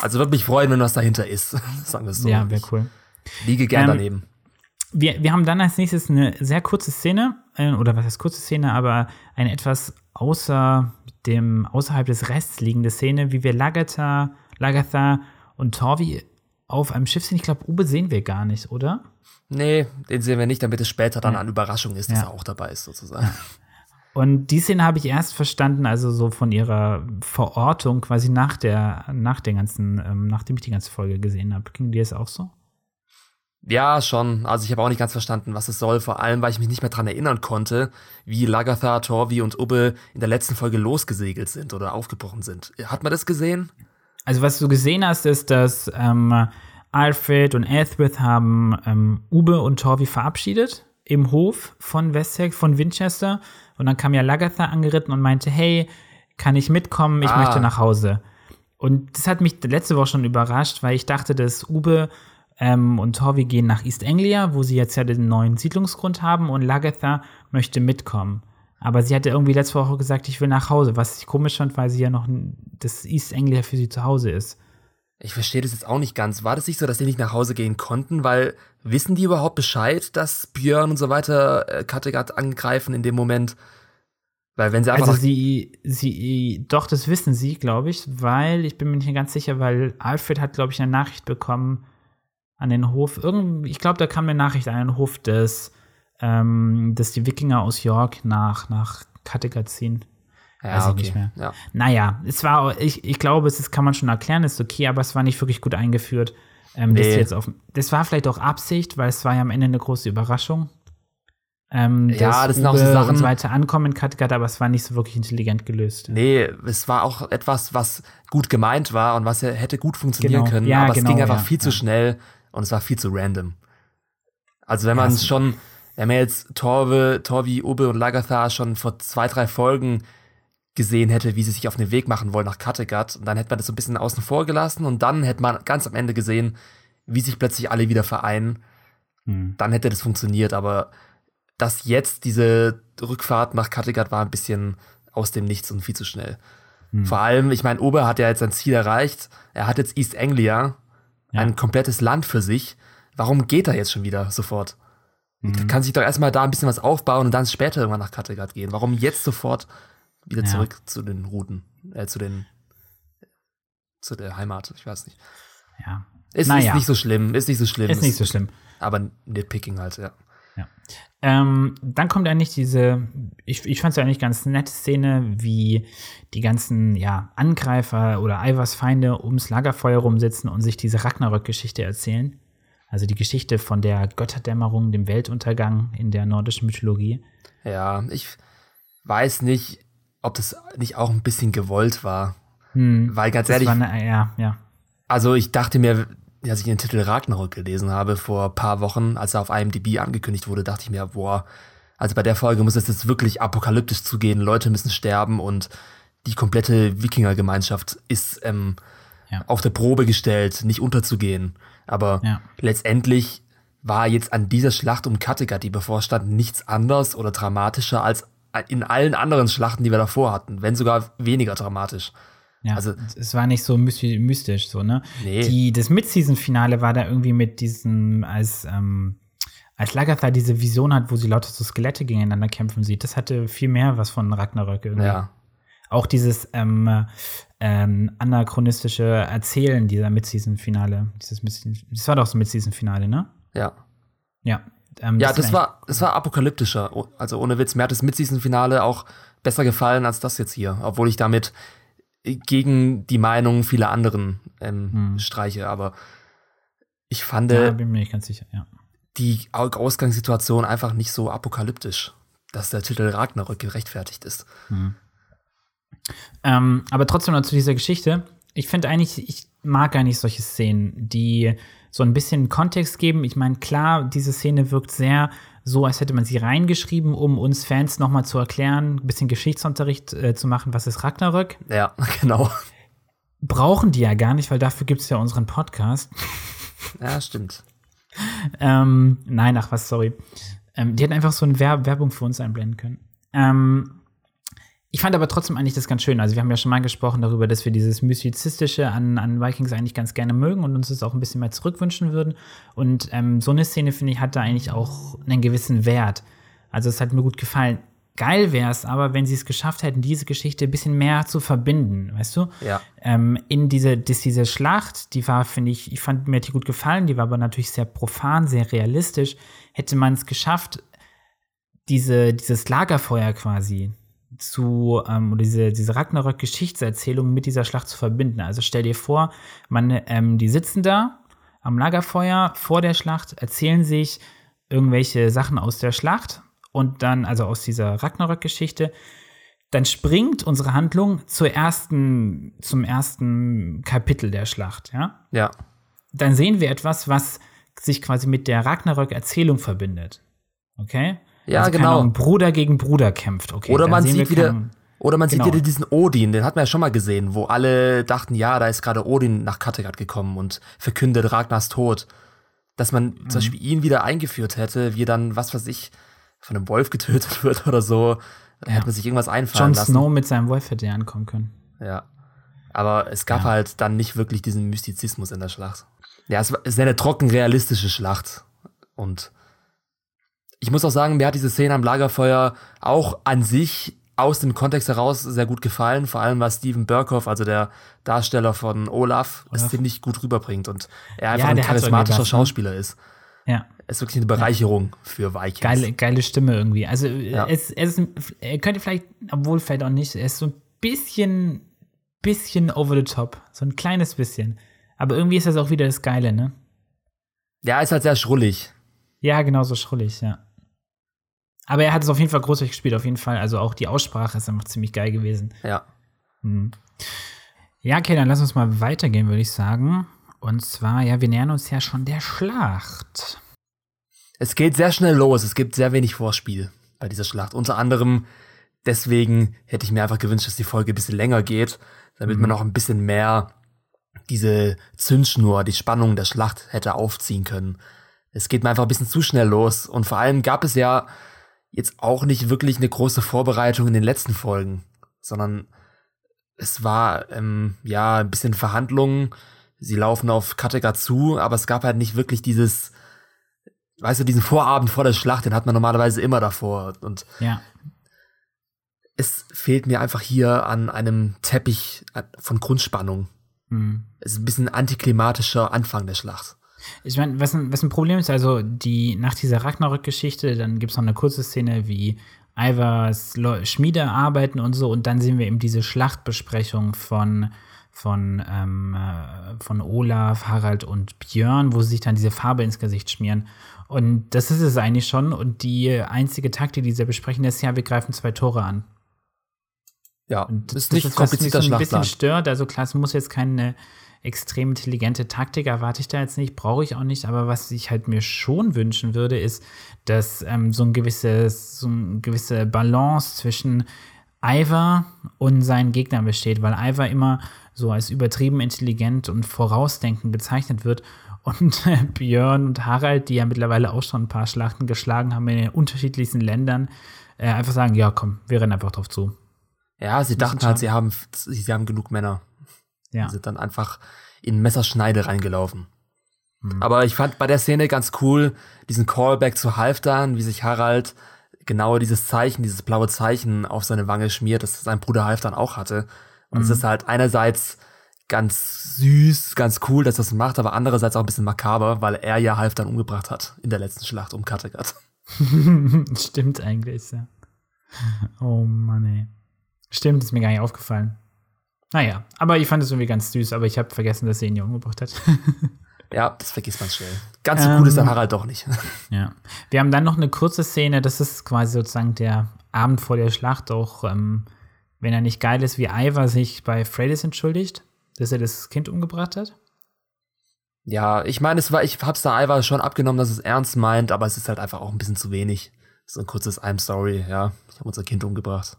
Also würde mich freuen, wenn was dahinter ist, sagen wir es so. Ja, wäre cool. Liege gern ähm, daneben wir, wir haben dann als nächstes eine sehr kurze Szene, äh, oder was heißt kurze Szene, aber eine etwas außer dem, außerhalb des Rests liegende Szene, wie wir Lagatha, Lagatha und Torvi auf einem Schiff sind. Ich glaube, Ube sehen wir gar nicht, oder? Nee, den sehen wir nicht, damit es später dann ja. an Überraschung ist, dass ja. er auch dabei ist, sozusagen. Und die Szene habe ich erst verstanden, also so von ihrer Verortung quasi nach der, nach der ganzen, ähm, nachdem ich die ganze Folge gesehen habe. Ging dir das auch so? Ja, schon. Also ich habe auch nicht ganz verstanden, was es soll, vor allem, weil ich mich nicht mehr dran erinnern konnte, wie Lagatha, Torvi und Ubbe in der letzten Folge losgesegelt sind oder aufgebrochen sind. Hat man das gesehen? Also was du gesehen hast, ist, dass ähm, Alfred und Ethwith haben ähm, Ubbe und Torvi verabschiedet im Hof von Westheck, von Winchester. Und dann kam ja Lagatha angeritten und meinte, hey, kann ich mitkommen? Ich ah. möchte nach Hause. Und das hat mich letzte Woche schon überrascht, weil ich dachte, dass Ube ähm, und Torvi gehen nach East Anglia, wo sie jetzt ja den neuen Siedlungsgrund haben und Lagatha möchte mitkommen. Aber sie hatte irgendwie letzte Woche gesagt, ich will nach Hause, was ich komisch fand, weil sie ja noch das East Anglia für sie zu Hause ist. Ich verstehe das jetzt auch nicht ganz. War das nicht so, dass sie nicht nach Hause gehen konnten? Weil wissen die überhaupt Bescheid, dass Björn und so weiter äh, Kattegat angreifen in dem Moment? Weil wenn sie einfach. Also sie, sie, doch, das wissen sie, glaube ich, weil, ich bin mir nicht ganz sicher, weil Alfred hat, glaube ich, eine Nachricht bekommen, an den Hof. Irgend, ich glaube, da kam eine Nachricht an den Hof, dass, ähm, dass die Wikinger aus York nach, nach Kattegat ziehen. Ja, Weiß ich okay. nicht mehr. Ja. Naja, es war, ich, ich glaube, es ist, kann man schon erklären, ist okay, aber es war nicht wirklich gut eingeführt. Ähm, nee. das, jetzt auf, das war vielleicht auch Absicht, weil es war ja am Ende eine große Überraschung. Ähm, ja, das sind auch so Sachen. Und so weiter ankommen in Kattegat, aber es war nicht so wirklich intelligent gelöst. Nee, es war auch etwas, was gut gemeint war und was hätte gut funktionieren genau. können, ja, aber genau, es ging einfach ja, viel zu schnell und es war viel zu random. Also wenn man ja, schon, wenn man jetzt Torve, Torvi, Obe und Lagatha schon vor zwei, drei Folgen gesehen hätte, wie sie sich auf den Weg machen wollen nach Kattegat, und dann hätte man das so ein bisschen außen vor gelassen und dann hätte man ganz am Ende gesehen, wie sich plötzlich alle wieder vereinen. Hm. Dann hätte das funktioniert, aber dass jetzt diese Rückfahrt nach Kattegat war ein bisschen aus dem Nichts und viel zu schnell. Hm. Vor allem, ich meine, Ober hat ja jetzt sein Ziel erreicht. Er hat jetzt East Anglia, ja. ein komplettes Land für sich. Warum geht er jetzt schon wieder sofort? Mhm. Kann sich doch erstmal da ein bisschen was aufbauen und dann später irgendwann nach Kattegat gehen. Warum jetzt sofort wieder ja. zurück zu den Routen, äh, zu den, zu der Heimat? Ich weiß nicht. Ja. Ist, naja. ist nicht so schlimm, ist nicht so schlimm. Ist nicht so schlimm. Aber Nitpicking halt, ja. Ja. Ähm, dann kommt eigentlich diese, ich, ich fand es ja eigentlich ganz nette Szene, wie die ganzen ja, Angreifer oder Ivers Feinde ums Lagerfeuer rumsitzen und sich diese Ragnarök-Geschichte erzählen. Also die Geschichte von der Götterdämmerung, dem Weltuntergang in der nordischen Mythologie. Ja, ich weiß nicht, ob das nicht auch ein bisschen gewollt war. Hm, Weil ganz ehrlich. Eine, ja, ja. Also ich dachte mir, als ich den Titel Ragnarok gelesen habe vor ein paar Wochen, als er auf IMDb angekündigt wurde, dachte ich mir, boah, also bei der Folge muss es jetzt wirklich apokalyptisch zugehen, Leute müssen sterben und die komplette Wikingergemeinschaft ist ähm, ja. auf der Probe gestellt, nicht unterzugehen. Aber ja. letztendlich war jetzt an dieser Schlacht um Kattegat, die bevorstand, nichts anders oder dramatischer als in allen anderen Schlachten, die wir davor hatten, wenn sogar weniger dramatisch. Ja, also, es war nicht so mystisch, so, ne? Nee. Die, das Mid-Season-Finale war da irgendwie mit diesem, als, ähm, als Lagatha diese Vision hat, wo sie lauter so Skelette gegeneinander kämpfen sieht, das hatte viel mehr was von Ragnarök irgendwie. Ja. Auch dieses ähm, ähm, anachronistische Erzählen dieser Mid-Season-Finale. Dieses das war doch so Mid-Season-Finale, ne? Ja. Ja. Ähm, ja, das, das war, das war apokalyptischer. Also ohne Witz, mir hat das Mid-Season-Finale auch besser gefallen als das jetzt hier. Obwohl ich damit gegen die Meinung vieler anderen ähm, hm. streiche. Aber ich fand ja, bin mir nicht ganz sicher, ja. die Ausgangssituation einfach nicht so apokalyptisch, dass der Titel Ragnarök gerechtfertigt ist. Hm. Ähm, aber trotzdem noch zu dieser Geschichte. Ich finde eigentlich, ich mag gar nicht solche Szenen, die so ein bisschen Kontext geben. Ich meine, klar, diese Szene wirkt sehr so, als hätte man sie reingeschrieben, um uns Fans nochmal zu erklären, ein bisschen Geschichtsunterricht äh, zu machen, was ist Ragnarök. Ja, genau. Brauchen die ja gar nicht, weil dafür gibt es ja unseren Podcast. Ja, stimmt. ähm, nein, ach was, sorry. Ähm, die hätten einfach so eine Wer Werbung für uns einblenden können. Ähm, ich fand aber trotzdem eigentlich das ganz schön. Also, wir haben ja schon mal gesprochen darüber, dass wir dieses Mystizistische an, an Vikings eigentlich ganz gerne mögen und uns das auch ein bisschen mehr zurückwünschen würden. Und ähm, so eine Szene, finde ich, hat da eigentlich auch einen gewissen Wert. Also, es hat mir gut gefallen. Geil wäre es aber, wenn sie es geschafft hätten, diese Geschichte ein bisschen mehr zu verbinden, weißt du? Ja. Ähm, in diese, das, diese Schlacht, die war, finde ich, ich fand mir die gut gefallen, die war aber natürlich sehr profan, sehr realistisch. Hätte man es geschafft, diese, dieses Lagerfeuer quasi, zu, ähm, diese, diese Ragnarök-Geschichtserzählung mit dieser Schlacht zu verbinden. Also stell dir vor, man, ähm, die sitzen da am Lagerfeuer vor der Schlacht, erzählen sich irgendwelche Sachen aus der Schlacht und dann, also aus dieser Ragnarök-Geschichte, dann springt unsere Handlung zur ersten, zum ersten Kapitel der Schlacht, ja? Ja. Dann sehen wir etwas, was sich quasi mit der Ragnarök-Erzählung verbindet. Okay? Ja, also, genau. Ahnung, Bruder gegen Bruder kämpft. Okay, oder man sieht wieder, keinen, oder man genau. sieht wieder diesen Odin, den hat man ja schon mal gesehen, wo alle dachten, ja, da ist gerade Odin nach Kattegat gekommen und verkündet Ragnars Tod. Dass man mhm. zum Beispiel ihn wieder eingeführt hätte, wie dann, was weiß ich, von einem Wolf getötet wird oder so. Ja. Hätte man sich irgendwas einfallen Jon lassen. Snow mit seinem Wolf hätte ja ankommen können. Ja. Aber es gab ja. halt dann nicht wirklich diesen Mystizismus in der Schlacht. Ja, es ist eine trocken realistische Schlacht. Und ich muss auch sagen, mir hat diese Szene am Lagerfeuer auch an sich aus dem Kontext heraus sehr gut gefallen, vor allem was Steven Burkhoff, also der Darsteller von Olaf, Olaf. es ziemlich gut rüberbringt und er einfach ja, ein charismatischer ne? Schauspieler ist. Ja. Es ist wirklich eine Bereicherung ja. für Vikings. Geile, geile Stimme irgendwie. Also ja. es, es ist, er könnte vielleicht, obwohl vielleicht auch nicht, er ist so ein bisschen, bisschen over the top. So ein kleines bisschen. Aber irgendwie ist das auch wieder das Geile, ne? Ja, ist halt sehr schrullig. Ja, genau so schrullig, ja. Aber er hat es auf jeden Fall großartig gespielt, auf jeden Fall. Also auch die Aussprache ist einfach ziemlich geil gewesen. Ja. Hm. Ja, okay, dann lass uns mal weitergehen, würde ich sagen. Und zwar, ja, wir nähern uns ja schon der Schlacht. Es geht sehr schnell los. Es gibt sehr wenig Vorspiel bei dieser Schlacht. Unter anderem deswegen hätte ich mir einfach gewünscht, dass die Folge ein bisschen länger geht, damit mhm. man noch ein bisschen mehr diese Zündschnur, die Spannung der Schlacht hätte aufziehen können. Es geht mir einfach ein bisschen zu schnell los. Und vor allem gab es ja jetzt auch nicht wirklich eine große Vorbereitung in den letzten Folgen, sondern es war ähm, ja ein bisschen Verhandlungen. Sie laufen auf Kattegat zu, aber es gab halt nicht wirklich dieses, weißt du, diesen Vorabend vor der Schlacht, den hat man normalerweise immer davor. Und ja. es fehlt mir einfach hier an einem Teppich von Grundspannung. Mhm. Es ist ein bisschen antiklimatischer Anfang der Schlacht. Ich meine, was, was ein Problem ist, also die, nach dieser Ragnarök-Geschichte, dann gibt es noch eine kurze Szene, wie Ivers Schmiede arbeiten und so, und dann sehen wir eben diese Schlachtbesprechung von, von, ähm, äh, von Olaf, Harald und Björn, wo sie sich dann diese Farbe ins Gesicht schmieren. Und das ist es eigentlich schon. Und die einzige Taktik, die sie besprechen, ist ja, wir greifen zwei Tore an. Ja, und das ist nicht das, was mich so ein bisschen stört. Also klar, es muss jetzt keine extrem intelligente Taktik erwarte ich da jetzt nicht, brauche ich auch nicht. Aber was ich halt mir schon wünschen würde, ist, dass ähm, so, ein gewisses, so eine gewisse Balance zwischen Ivar und seinen Gegnern besteht, weil Ivar immer so als übertrieben intelligent und vorausdenkend bezeichnet wird. Und äh, Björn und Harald, die ja mittlerweile auch schon ein paar Schlachten geschlagen haben in den unterschiedlichsten Ländern, äh, einfach sagen, ja komm, wir rennen einfach drauf zu. Ja, sie dachten halt, sie haben, sie haben genug Männer. Ja. Sie sind dann einfach in Messerschneide reingelaufen. Mhm. Aber ich fand bei der Szene ganz cool, diesen Callback zu Halfdan, wie sich Harald genau dieses Zeichen, dieses blaue Zeichen auf seine Wange schmiert, das sein Bruder Halfdan auch hatte. Und es mhm. ist halt einerseits ganz süß, ganz cool, dass das macht, aber andererseits auch ein bisschen makaber, weil er ja Halfdan umgebracht hat in der letzten Schlacht um Kattegat. Stimmt eigentlich, ja. Oh Mann, ey. Stimmt, ist mir gar nicht aufgefallen. Naja, aber ich fand es irgendwie ganz süß, aber ich habe vergessen, dass sie ihn ja umgebracht hat. ja, das vergisst man schnell. Ganz so ähm, cool ist der Harald doch nicht. ja. Wir haben dann noch eine kurze Szene, das ist quasi sozusagen der Abend vor der Schlacht, auch ähm, wenn er nicht geil ist, wie Ivar sich bei Freydis entschuldigt, dass er das Kind umgebracht hat. Ja, ich meine, es war, ich hab's da Ivar schon abgenommen, dass es ernst meint, aber es ist halt einfach auch ein bisschen zu wenig. So ein kurzes I'm sorry, ja. Ich habe unser Kind umgebracht.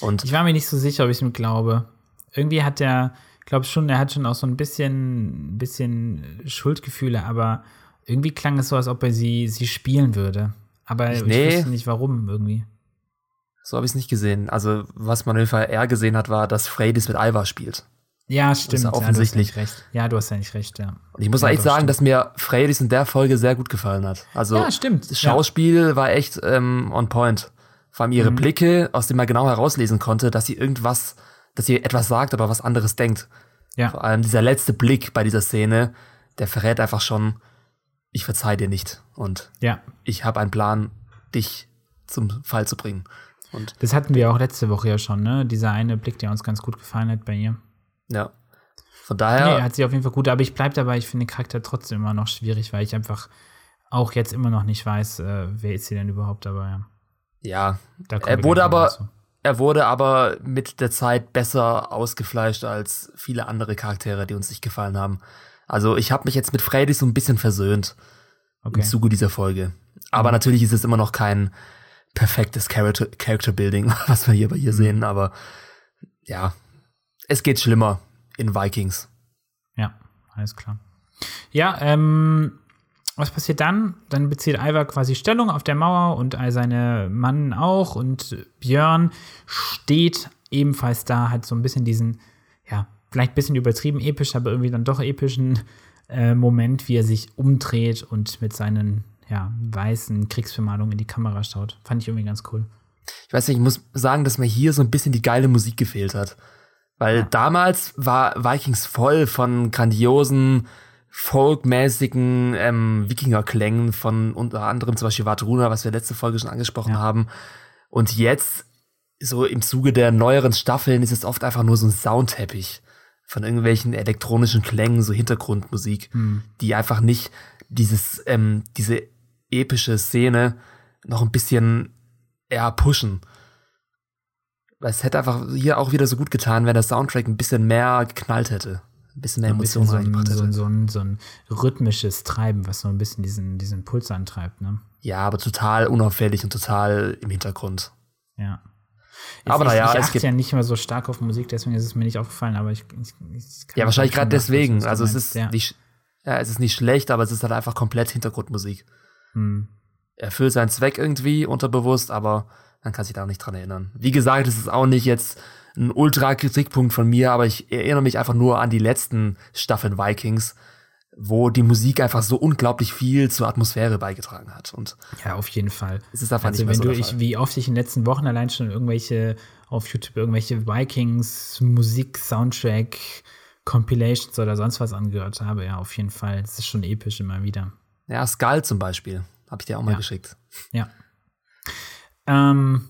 Und ich war mir nicht so sicher, ob ich ihm glaube. Irgendwie hat er, glaube schon, er hat schon auch so ein bisschen, bisschen Schuldgefühle, aber irgendwie klang es so, als ob er sie, sie spielen würde. Aber ich, nee. ich wusste nicht warum irgendwie. So habe ich es nicht gesehen. Also, was man auf jeden Fall eher gesehen hat, war, dass Freydis mit Ivar spielt. Ja, stimmt. Ja offensichtlich. Ja, du ja, du hast ja nicht recht, ja. Und ich muss ja, echt sagen, stimmt. dass mir Freydis in der Folge sehr gut gefallen hat. Also, ja, stimmt. Das Schauspiel war echt ähm, on point. Vor allem ihre mhm. Blicke, aus denen man genau herauslesen konnte, dass sie irgendwas, dass sie etwas sagt, aber was anderes denkt. Ja. Vor allem dieser letzte Blick bei dieser Szene, der verrät einfach schon, ich verzeih dir nicht. Und ja. ich habe einen Plan, dich zum Fall zu bringen. Und das hatten wir auch letzte Woche ja schon, ne? Dieser eine Blick, der uns ganz gut gefallen hat bei ihr. Ja. Von daher. Nee, hat sie auf jeden Fall gut, aber ich bleibe dabei, ich finde den Charakter trotzdem immer noch schwierig, weil ich einfach auch jetzt immer noch nicht weiß, äh, wer ist sie denn überhaupt, aber ja. Ja. er wurde aber, er wurde aber mit der Zeit besser ausgefleischt als viele andere Charaktere, die uns nicht gefallen haben. Also ich habe mich jetzt mit Freddy so ein bisschen versöhnt okay. im Zuge dieser Folge. Aber mhm. natürlich ist es immer noch kein perfektes Character, Character Building, was wir hier bei ihr mhm. sehen. Aber ja, es geht schlimmer in Vikings. Ja, alles klar. Ja, ähm, was passiert dann? Dann bezieht Ivar quasi Stellung auf der Mauer und all seine Mann auch und Björn steht ebenfalls da, hat so ein bisschen diesen, ja, vielleicht ein bisschen übertrieben episch, aber irgendwie dann doch epischen äh, Moment, wie er sich umdreht und mit seinen ja, weißen Kriegsvermalungen in die Kamera schaut. Fand ich irgendwie ganz cool. Ich weiß nicht, ich muss sagen, dass mir hier so ein bisschen die geile Musik gefehlt hat. Weil ja. damals war Vikings voll von grandiosen, folkmäßigen ähm, Wikinger-Klängen von unter anderem zum Beispiel Vatruna, was wir letzte Folge schon angesprochen ja. haben. Und jetzt, so im Zuge der neueren Staffeln, ist es oft einfach nur so ein Soundteppich von irgendwelchen elektronischen Klängen, so Hintergrundmusik, hm. die einfach nicht dieses, ähm, diese epische Szene noch ein bisschen eher pushen. Weil es hätte einfach hier auch wieder so gut getan, wenn der Soundtrack ein bisschen mehr geknallt hätte. Ein bisschen mehr Emotionen reingebracht hätte. So, so, ein, so ein rhythmisches Treiben, was so ein bisschen diesen, diesen Puls antreibt, ne? Ja, aber total unauffällig und total im Hintergrund. Ja. Jetzt, aber naja, ich, ich achte ja nicht mehr so stark auf Musik, deswegen ist es mir nicht aufgefallen, aber ich, ich, ich Ja, wahrscheinlich gerade deswegen. Also es ist ja. nicht, ja, es ist nicht schlecht, aber es ist halt einfach komplett Hintergrundmusik. Hm. Er erfüllt seinen Zweck irgendwie unterbewusst, aber man kann sich da auch nicht dran erinnern. Wie gesagt, es ist auch nicht jetzt ein Ultra-Kritikpunkt von mir, aber ich erinnere mich einfach nur an die letzten Staffeln Vikings, wo die Musik einfach so unglaublich viel zur Atmosphäre beigetragen hat. Und ja, auf jeden Fall. Es ist einfach also, nicht mehr wenn so du, ich, wie oft ich in den letzten Wochen allein schon irgendwelche auf YouTube irgendwelche Vikings Musik Soundtrack Compilations oder sonst was angehört habe, ja, auf jeden Fall. Es ist schon episch immer wieder. Ja, Skull zum Beispiel. Habe ich dir auch mal ja. geschickt. Ja. Ähm,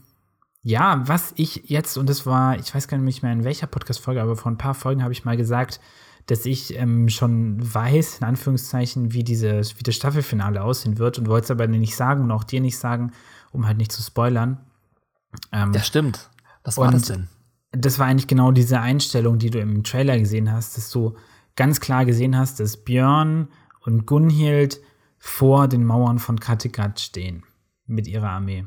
ja, was ich jetzt, und das war, ich weiß gar nicht mehr in welcher Podcast-Folge, aber vor ein paar Folgen habe ich mal gesagt, dass ich ähm, schon weiß, in Anführungszeichen, wie, diese, wie das Staffelfinale aussehen wird und wollte es aber nicht sagen und auch dir nicht sagen, um halt nicht zu spoilern. Ähm, ja, stimmt. Was war das denn? das war eigentlich genau diese Einstellung, die du im Trailer gesehen hast, dass du ganz klar gesehen hast, dass Björn und Gunhild vor den Mauern von Kattegat stehen mit ihrer Armee.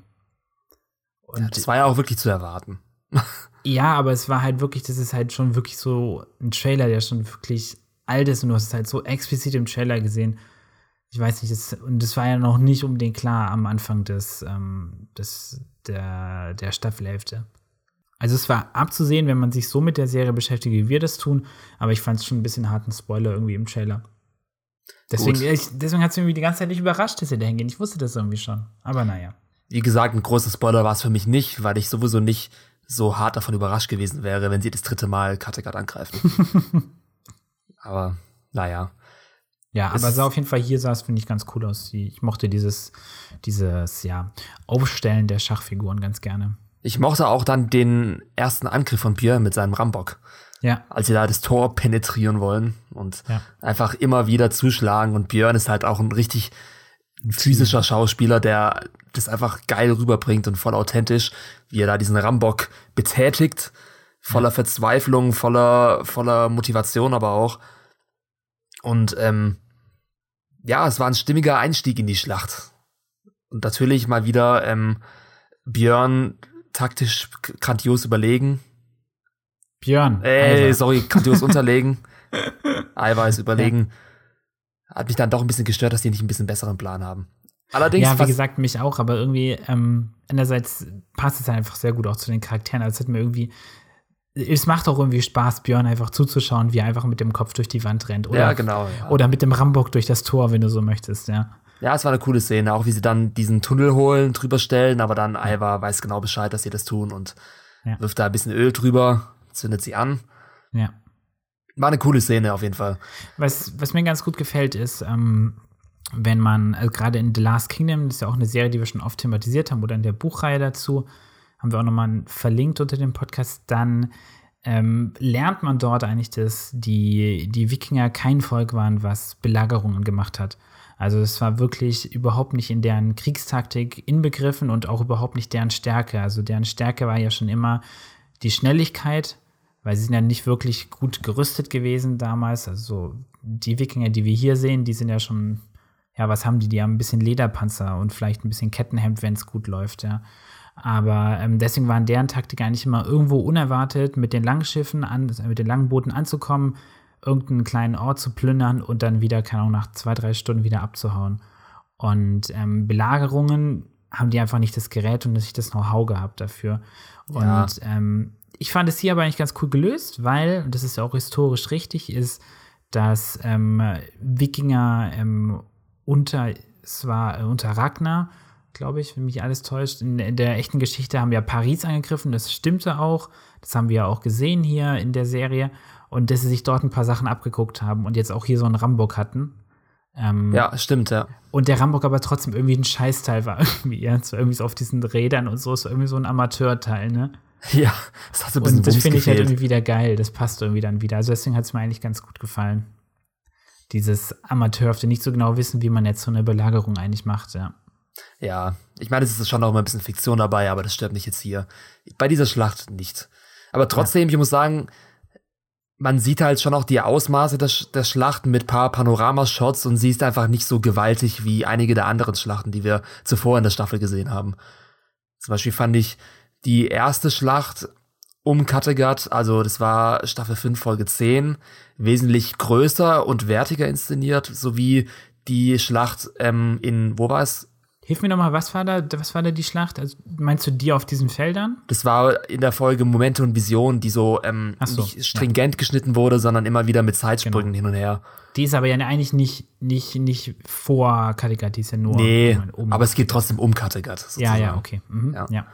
Und ja, das war ja auch wirklich zu erwarten. ja, aber es war halt wirklich, das ist halt schon wirklich so ein Trailer, der schon wirklich alt ist und du hast es halt so explizit im Trailer gesehen. Ich weiß nicht, das, und das war ja noch nicht unbedingt klar am Anfang des, ähm, des der, der Staffelhälfte. Also es war abzusehen, wenn man sich so mit der Serie beschäftigt, wie wir das tun, aber ich fand es schon ein bisschen harten Spoiler irgendwie im Trailer. Deswegen, deswegen hat es mich die ganze Zeit nicht überrascht, dass sie da hingehen. Ich wusste das irgendwie schon. Aber naja. Wie gesagt, ein großer Spoiler war es für mich nicht, weil ich sowieso nicht so hart davon überrascht gewesen wäre, wenn sie das dritte Mal Kattegat angreifen. aber naja. Ja, aber es sah auf jeden Fall hier sah es, finde ich, ganz cool aus. Ich mochte dieses, dieses, ja, Aufstellen der Schachfiguren ganz gerne. Ich mochte auch dann den ersten Angriff von Pierre mit seinem Rambock. Ja. Als sie da das Tor penetrieren wollen und ja. einfach immer wieder zuschlagen. Und Björn ist halt auch ein richtig physischer Schauspieler, der das einfach geil rüberbringt und voll authentisch, wie er da diesen Rambock betätigt. Voller ja. Verzweiflung, voller, voller Motivation aber auch. Und ähm, ja, es war ein stimmiger Einstieg in die Schlacht. Und natürlich mal wieder ähm, Björn taktisch grandios überlegen. Björn. Ey, sorry, grandios unterlegen. Eiweiß überlegen. Ja. Hat mich dann doch ein bisschen gestört, dass die nicht ein bisschen besseren Plan haben. Allerdings. Ja, wie gesagt, mich auch, aber irgendwie, ähm, einerseits passt es einfach sehr gut auch zu den Charakteren. Also es hat mir irgendwie. Es macht auch irgendwie Spaß, Björn einfach zuzuschauen, wie er einfach mit dem Kopf durch die Wand rennt. Oder, ja, genau. Ja. Oder mit dem Rambock durch das Tor, wenn du so möchtest, ja. Ja, es war eine coole Szene, auch wie sie dann diesen Tunnel holen, drüber stellen, aber dann Ivar weiß genau Bescheid, dass sie das tun und ja. wirft da ein bisschen Öl drüber, zündet sie an. Ja. War eine coole Szene auf jeden Fall. Was, was mir ganz gut gefällt, ist, ähm, wenn man, also gerade in The Last Kingdom, das ist ja auch eine Serie, die wir schon oft thematisiert haben, oder in der Buchreihe dazu, haben wir auch nochmal verlinkt unter dem Podcast, dann ähm, lernt man dort eigentlich, dass die, die Wikinger kein Volk waren, was Belagerungen gemacht hat. Also es war wirklich überhaupt nicht in deren Kriegstaktik inbegriffen und auch überhaupt nicht deren Stärke. Also deren Stärke war ja schon immer die Schnelligkeit, weil sie sind ja nicht wirklich gut gerüstet gewesen damals. Also die Wikinger, die wir hier sehen, die sind ja schon, ja, was haben die? Die haben ein bisschen Lederpanzer und vielleicht ein bisschen Kettenhemd, wenn es gut läuft, ja. Aber ähm, deswegen waren deren Taktik eigentlich immer irgendwo unerwartet, mit den Langschiffen, an, mit den langen Booten anzukommen, irgendeinen kleinen Ort zu plündern und dann wieder, keine Ahnung, nach zwei, drei Stunden wieder abzuhauen. Und ähm, Belagerungen haben die einfach nicht das Gerät und nicht das Know-how gehabt dafür. Ja. Und ähm, ich fand es hier aber eigentlich ganz cool gelöst, weil, und das ist ja auch historisch richtig, ist, dass ähm, Wikinger ähm, unter, es war äh, unter Ragnar, glaube ich, wenn mich alles täuscht, in, in, der echten Geschichte haben wir Paris angegriffen, das stimmte auch, das haben wir ja auch gesehen hier in der Serie und dass sie sich dort ein paar Sachen abgeguckt haben und jetzt auch hier so einen Rambock hatten. Ähm, ja, stimmt, ja. Und der Rambock aber trotzdem irgendwie ein Scheißteil war irgendwie, ja. Es war irgendwie so auf diesen Rädern und so, ist irgendwie so ein Amateurteil, ne? Ja, das hat so ein bisschen Und das finde ich halt irgendwie wieder geil. Das passt irgendwie dann wieder. Also deswegen hat es mir eigentlich ganz gut gefallen. Dieses Amateurhafte, nicht so genau wissen, wie man jetzt so eine Belagerung eigentlich macht, ja. Ja, ich meine, es ist schon auch immer ein bisschen Fiktion dabei, aber das stört mich jetzt hier. Bei dieser Schlacht nicht. Aber trotzdem, ja. ich muss sagen, man sieht halt schon auch die Ausmaße der, der Schlachten mit paar Panoramashots und sie ist einfach nicht so gewaltig wie einige der anderen Schlachten, die wir zuvor in der Staffel gesehen haben. Zum Beispiel fand ich die erste Schlacht um Kattegat, also das war Staffel 5, Folge 10, wesentlich größer und wertiger inszeniert, sowie die Schlacht ähm, in, wo war es? Hilf mir nochmal, was war da, was war da die Schlacht? Also, meinst du die auf diesen Feldern? Das war in der Folge Momente und Vision, die so, ähm, so nicht stringent ja. geschnitten wurde, sondern immer wieder mit Zeitsprüngen genau. hin und her. Die ist aber ja eigentlich nicht, nicht, nicht vor Kattegat, die ist ja nur. Nee, aber es geht trotzdem um Kattegat. Ja, ja, okay. Mhm. Ja. ja.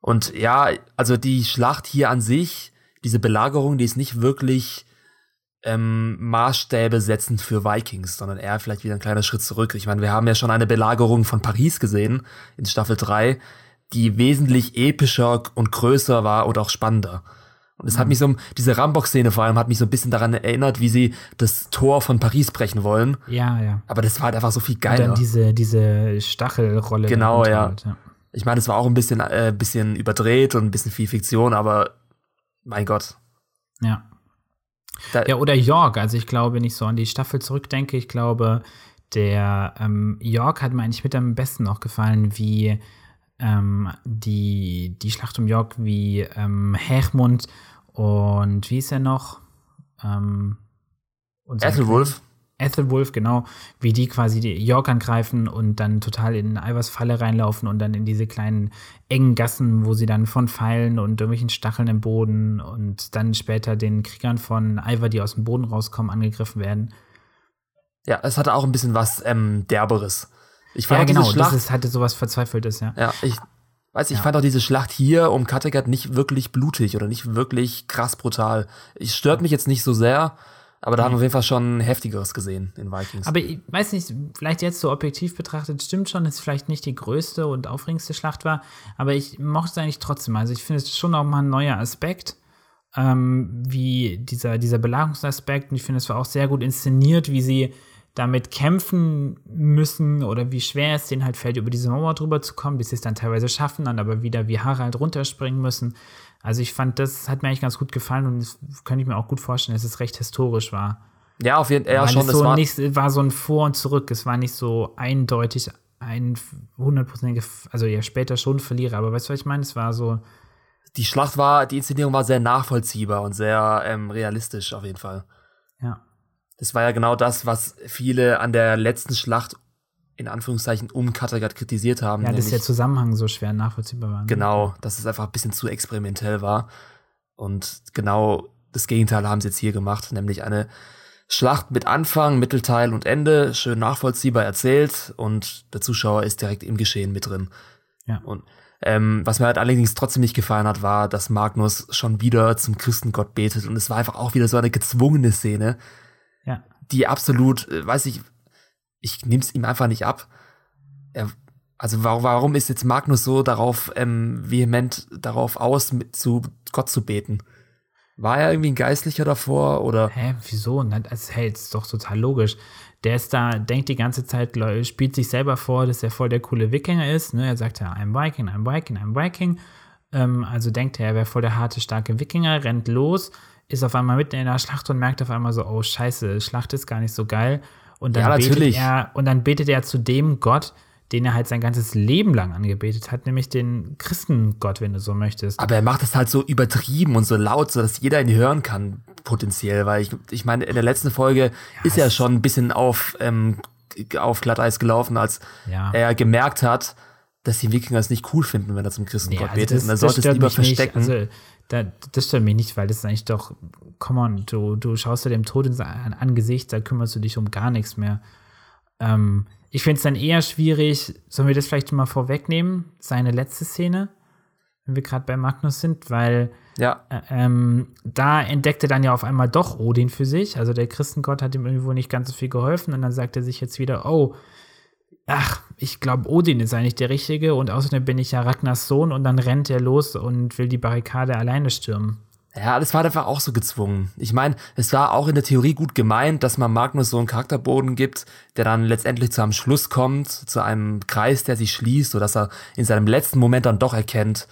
Und ja, also die Schlacht hier an sich, diese Belagerung, die ist nicht wirklich ähm, Maßstäbe setzen für Vikings, sondern eher vielleicht wieder ein kleiner Schritt zurück. Ich meine, wir haben ja schon eine Belagerung von Paris gesehen in Staffel 3, die wesentlich epischer und größer war und auch spannender. Und es mhm. hat mich so, diese Rambock-Szene vor allem hat mich so ein bisschen daran erinnert, wie sie das Tor von Paris brechen wollen. Ja, ja. Aber das war halt einfach so viel geiler. Und dann diese, diese Stachelrolle. Genau, ja. Halt, ja. Ich meine, es war auch ein bisschen, äh, bisschen überdreht und ein bisschen viel Fiktion, aber mein Gott. Ja. Da ja, oder York. Also ich glaube, wenn ich so an die Staffel zurückdenke, ich glaube, der ähm, York hat mir eigentlich mit am besten auch gefallen, wie ähm, die, die Schlacht um York wie ähm, Hermund und wie ist er noch? Ähm, Ethelwulf. Ethelwulf, genau, wie die quasi die York angreifen und dann total in Ivers Falle reinlaufen und dann in diese kleinen engen Gassen, wo sie dann von Pfeilen und irgendwelchen Stacheln im Boden und dann später den Kriegern von Ivar, die aus dem Boden rauskommen, angegriffen werden. Ja, es hatte auch ein bisschen was ähm, Derberes. Ich fand ja, genau, diese Schlacht, das ist, hatte sowas Verzweifeltes, ja. Ja, ich weiß, ich ja. fand auch diese Schlacht hier um Kattegat nicht wirklich blutig oder nicht wirklich krass brutal. Es stört mich jetzt nicht so sehr, aber da haben wir auf jeden Fall schon heftigeres gesehen in Vikings. Aber ich weiß nicht, vielleicht jetzt so objektiv betrachtet, stimmt schon, dass es vielleicht nicht die größte und aufregendste Schlacht war, aber ich mochte es eigentlich trotzdem. Also ich finde es schon auch mal ein neuer Aspekt, ähm, wie dieser, dieser Belagerungsaspekt. Und ich finde, es war auch sehr gut inszeniert, wie sie damit kämpfen müssen oder wie schwer es denen halt fällt, über diese Mauer drüber zu kommen, bis sie es dann teilweise schaffen, dann aber wieder wie Harald runterspringen müssen. Also ich fand, das hat mir eigentlich ganz gut gefallen und das könnte ich mir auch gut vorstellen, dass es recht historisch war. Ja, auf jeden Fall. Ja, schon. Es so war, nicht, war so ein Vor und Zurück. Es war nicht so eindeutig ein hundertprozentiger, also ja, später schon Verlierer, aber weißt du, was ich meine? Es war so. Die Schlacht war, die Inszenierung war sehr nachvollziehbar und sehr ähm, realistisch auf jeden Fall. Ja. Das war ja genau das, was viele an der letzten Schlacht in Anführungszeichen um Kattegat kritisiert haben. Ja, dass der Zusammenhang so schwer nachvollziehbar war. Ne? Genau, dass es einfach ein bisschen zu experimentell war. Und genau das Gegenteil haben sie jetzt hier gemacht, nämlich eine Schlacht mit Anfang, Mittelteil und Ende, schön nachvollziehbar erzählt und der Zuschauer ist direkt im Geschehen mit drin. Ja. Und ähm, was mir halt allerdings trotzdem nicht gefallen hat, war, dass Magnus schon wieder zum Christengott betet und es war einfach auch wieder so eine gezwungene Szene, ja. die absolut, äh, weiß ich, ich nehme es ihm einfach nicht ab. Er, also warum, warum ist jetzt Magnus so darauf ähm, vehement darauf aus, mit zu Gott zu beten? War er irgendwie ein Geistlicher davor oder? Hä, wieso? Das hey, ist doch total logisch. Der ist da, denkt die ganze Zeit, spielt sich selber vor, dass er voll der coole Wikinger ist. Ne? Er sagt ja, I'm Viking, I'm Viking, I'm Viking. Ähm, also denkt er, er wäre voll der harte, starke Wikinger, rennt los, ist auf einmal mitten in der Schlacht und merkt auf einmal so, oh scheiße, Schlacht ist gar nicht so geil. Und dann, ja, betet er, und dann betet er zu dem Gott, den er halt sein ganzes Leben lang angebetet hat, nämlich den Christengott, wenn du so möchtest. Aber er macht es halt so übertrieben und so laut, sodass jeder ihn hören kann, potenziell, weil ich, ich meine, in der letzten Folge ja, ist er schon ein bisschen auf, ähm, auf Glatteis gelaufen, als ja. er gemerkt hat, dass die Wikinger es nicht cool finden, wenn er zum Christengott nee, also betet. Das, und er sollte es lieber verstecken. Also, da, das stört mich nicht, weil das ist eigentlich doch, komm on, du, du schaust dir dem Tod ins Angesicht, da kümmerst du dich um gar nichts mehr. Ähm, ich finde es dann eher schwierig, sollen wir das vielleicht mal vorwegnehmen, seine letzte Szene, wenn wir gerade bei Magnus sind, weil ja. äh, ähm, da entdeckt er dann ja auf einmal doch Odin für sich. Also der Christengott hat ihm irgendwo nicht ganz so viel geholfen und dann sagt er sich jetzt wieder, oh, ach, ich glaube, Odin ist eigentlich der Richtige und außerdem bin ich ja Ragnars Sohn und dann rennt er los und will die Barrikade alleine stürmen. Ja, das war einfach auch so gezwungen. Ich meine, es war auch in der Theorie gut gemeint, dass man Magnus so einen Charakterboden gibt, der dann letztendlich zu einem Schluss kommt, zu einem Kreis, der sich schließt, sodass er in seinem letzten Moment dann doch erkennt,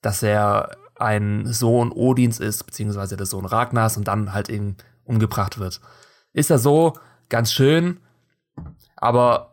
dass er ein Sohn Odins ist, beziehungsweise der Sohn Ragnars und dann halt eben umgebracht wird. Ist er so ganz schön, aber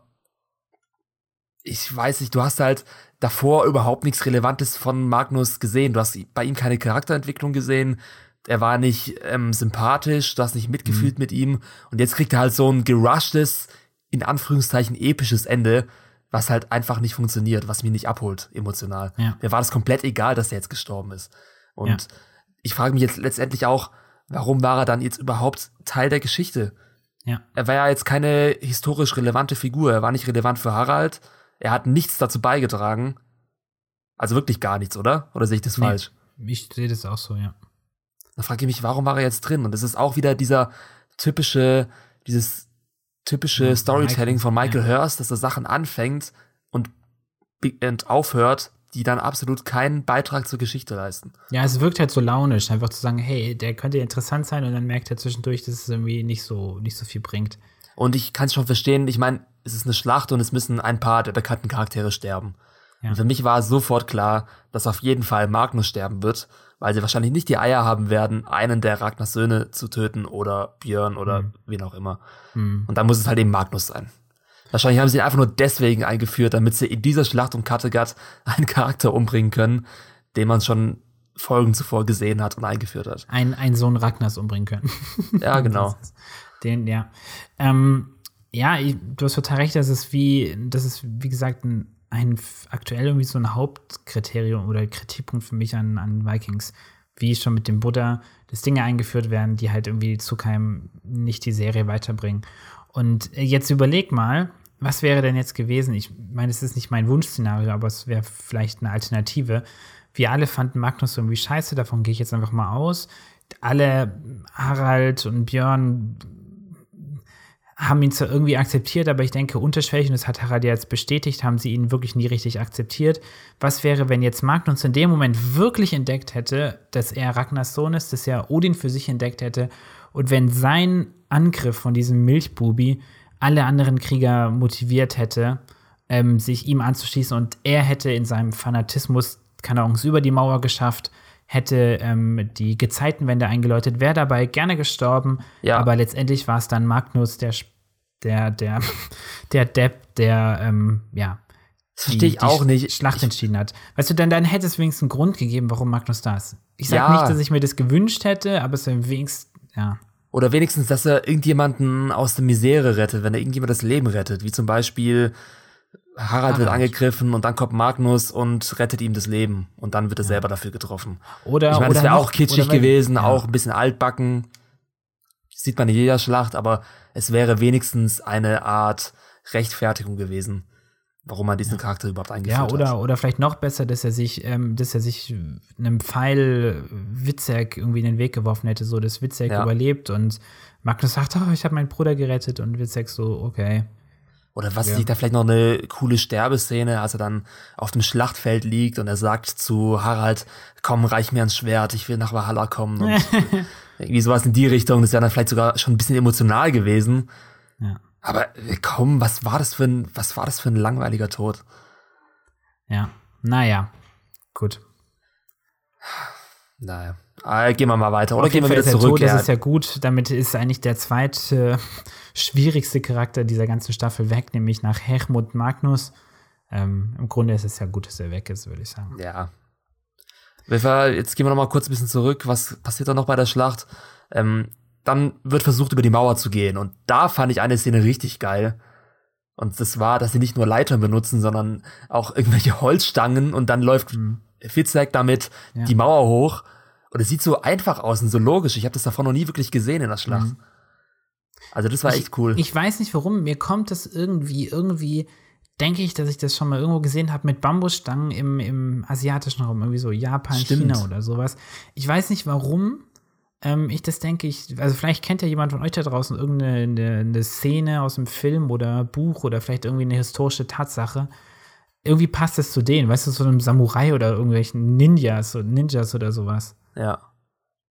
ich weiß nicht, du hast halt davor überhaupt nichts Relevantes von Magnus gesehen. Du hast bei ihm keine Charakterentwicklung gesehen. Er war nicht ähm, sympathisch, du hast nicht mitgefühlt mhm. mit ihm. Und jetzt kriegt er halt so ein gerushtes, in Anführungszeichen episches Ende, was halt einfach nicht funktioniert, was mich nicht abholt emotional. Ja. Mir war das komplett egal, dass er jetzt gestorben ist. Und ja. ich frage mich jetzt letztendlich auch, warum war er dann jetzt überhaupt Teil der Geschichte? Ja. Er war ja jetzt keine historisch relevante Figur. Er war nicht relevant für Harald. Er hat nichts dazu beigetragen. Also wirklich gar nichts, oder? Oder sehe ich das nee, falsch? Ich sehe das auch so, ja. Da frage ich mich, warum war er jetzt drin? Und das ist auch wieder dieser typische, dieses typische Storytelling Michael, von Michael ja. Hurst, dass er Sachen anfängt und, und aufhört, die dann absolut keinen Beitrag zur Geschichte leisten. Ja, es wirkt halt so launisch, einfach zu sagen, hey, der könnte interessant sein und dann merkt er zwischendurch, dass es irgendwie nicht so, nicht so viel bringt. Und ich kann es schon verstehen, ich meine, es ist eine Schlacht und es müssen ein paar der bekannten Charaktere sterben. Ja. Und für mich war es sofort klar, dass auf jeden Fall Magnus sterben wird, weil sie wahrscheinlich nicht die Eier haben werden, einen der Ragnars Söhne zu töten oder Björn oder mhm. wen auch immer. Mhm. Und dann muss es halt eben Magnus sein. Wahrscheinlich haben sie ihn einfach nur deswegen eingeführt, damit sie in dieser Schlacht um Kattegat einen Charakter umbringen können, den man schon Folgen zuvor gesehen hat und eingeführt hat. Ein, ein Sohn Ragnars umbringen können. Ja, genau. Den, ja. Ähm, ja, du hast total recht, das ist wie, das ist, wie gesagt, ein, ein aktuell irgendwie so ein Hauptkriterium oder Kritikpunkt für mich an, an Vikings. Wie schon mit dem Buddha, dass Dinge eingeführt werden, die halt irgendwie zu keinem nicht die Serie weiterbringen. Und jetzt überleg mal, was wäre denn jetzt gewesen? Ich meine, es ist nicht mein Wunschszenario, aber es wäre vielleicht eine Alternative. Wir alle fanden Magnus irgendwie scheiße, davon gehe ich jetzt einfach mal aus. Alle, Harald und Björn, haben ihn zwar irgendwie akzeptiert, aber ich denke, unterschwellig, und das hat Harald ja jetzt bestätigt, haben sie ihn wirklich nie richtig akzeptiert. Was wäre, wenn jetzt Magnus in dem Moment wirklich entdeckt hätte, dass er Ragnars Sohn ist, dass er Odin für sich entdeckt hätte und wenn sein Angriff von diesem Milchbubi alle anderen Krieger motiviert hätte, ähm, sich ihm anzuschließen und er hätte in seinem Fanatismus, keine Ahnung, über die Mauer geschafft, hätte ähm, die Gezeitenwende eingeläutet, wäre dabei gerne gestorben, ja. aber letztendlich war es dann Magnus, der, der, der, der Depp, der, ähm, ja, das verstehe ich auch nicht. Schlacht entschieden hat. Weißt du, dann, dann hätte es wenigstens einen Grund gegeben, warum Magnus da ist. Ich sage ja. nicht, dass ich mir das gewünscht hätte, aber es wäre wenigstens, ja. Oder wenigstens, dass er irgendjemanden aus der Misere rettet, wenn er irgendjemand das Leben rettet. Wie zum Beispiel Harald, Harald wird angegriffen und dann kommt Magnus und rettet ihm das Leben. Und dann wird er ja. selber dafür getroffen. Oder, ich meine, das wäre auch kitschig wenn, gewesen, ja. auch ein bisschen altbacken. Sieht man in jeder Schlacht, aber es wäre wenigstens eine Art Rechtfertigung gewesen warum man diesen Charakter überhaupt eingeführt hat. Ja, oder, hat. oder vielleicht noch besser, dass er sich, ähm, dass er sich einem Pfeil Witzek irgendwie in den Weg geworfen hätte, so dass Witzek ja. überlebt und Magnus sagt, oh, ich habe meinen Bruder gerettet und Witzek so, okay. Oder was ja. da vielleicht noch eine coole Sterbeszene, als er dann auf dem Schlachtfeld liegt und er sagt zu Harald, komm, reich mir ans Schwert, ich will nach Valhalla kommen. Und irgendwie sowas in die Richtung, das wäre dann vielleicht sogar schon ein bisschen emotional gewesen. Ja. Aber äh, komm, was war das für ein, was war das für ein langweiliger Tod? Ja, naja, gut. Naja. Ah, gehen wir mal weiter. Oder gehen wir wieder zurück. Ja. Das ist ja gut. Damit ist eigentlich der zweite äh, schwierigste Charakter dieser ganzen Staffel weg, nämlich nach Hermut Magnus. Ähm, Im Grunde ist es ja gut, dass er weg ist, würde ich sagen. Ja. Jetzt gehen wir noch mal kurz ein bisschen zurück. Was passiert da noch bei der Schlacht? Ähm, dann wird versucht, über die Mauer zu gehen. Und da fand ich eine Szene richtig geil. Und das war, dass sie nicht nur Leitern benutzen, sondern auch irgendwelche Holzstangen und dann läuft mhm. Fitzek damit ja. die Mauer hoch. Und es sieht so einfach aus und so logisch. Ich habe das davor noch nie wirklich gesehen in der Schlacht. Mhm. Also das war ich, echt cool. Ich weiß nicht warum, mir kommt das irgendwie, irgendwie denke ich, dass ich das schon mal irgendwo gesehen habe mit Bambusstangen im, im asiatischen Raum, irgendwie so Japan, Stimmt. China oder sowas. Ich weiß nicht warum, ähm, ich das denke, ich, also vielleicht kennt ja jemand von euch da draußen irgendeine eine, eine Szene aus dem Film oder Buch oder vielleicht irgendwie eine historische Tatsache. Irgendwie passt das zu denen, weißt du, so einem Samurai oder irgendwelchen Ninjas, Ninjas oder sowas. Ja.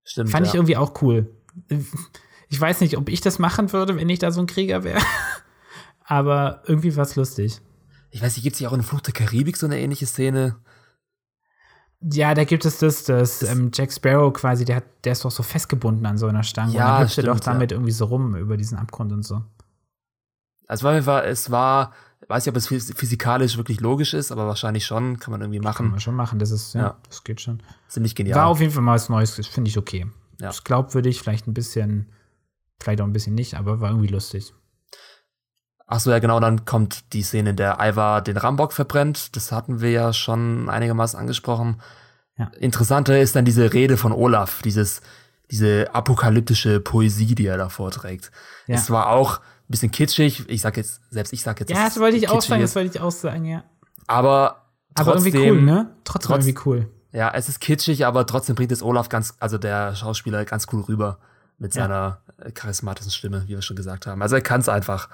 Stimmt. Fand ja. ich irgendwie auch cool. Ich weiß nicht, ob ich das machen würde, wenn ich da so ein Krieger wäre. Aber irgendwie war es lustig. Ich weiß nicht, gibt es hier auch in Flucht der Karibik so eine ähnliche Szene? Ja, da gibt es das, dass ähm, Jack Sparrow quasi, der, hat, der ist doch so festgebunden an so einer Stange. Ja, und dann hüpft er doch damit ja. irgendwie so rum über diesen Abgrund und so. Also es war, es war, weiß nicht, ob es physikalisch wirklich logisch ist, aber wahrscheinlich schon, kann man irgendwie machen. Kann man schon machen, das ist, ja, ja. das geht schon. Ziemlich genial. War auf jeden Fall mal was Neues, finde ich okay. Ja. Ist glaubwürdig, vielleicht ein bisschen, vielleicht auch ein bisschen nicht, aber war irgendwie lustig. Ach so, ja, genau, dann kommt die Szene, in der Ivar den Rambock verbrennt. Das hatten wir ja schon einigermaßen angesprochen. Ja. Interessanter ist dann diese Rede von Olaf, dieses, diese apokalyptische Poesie, die er da vorträgt. Ja. Es war auch bisschen kitschig. Ich sag jetzt, selbst ich sag jetzt. Ja, das wollte ich auch sagen, das wollte ich auch sagen, ja. Aber trotzdem. Aber irgendwie cool, ne? Trotzdem trotz, irgendwie cool. Ja, es ist kitschig, aber trotzdem bringt es Olaf ganz, also der Schauspieler ganz cool rüber mit seiner ja. charismatischen Stimme, wie wir schon gesagt haben. Also er kann es einfach.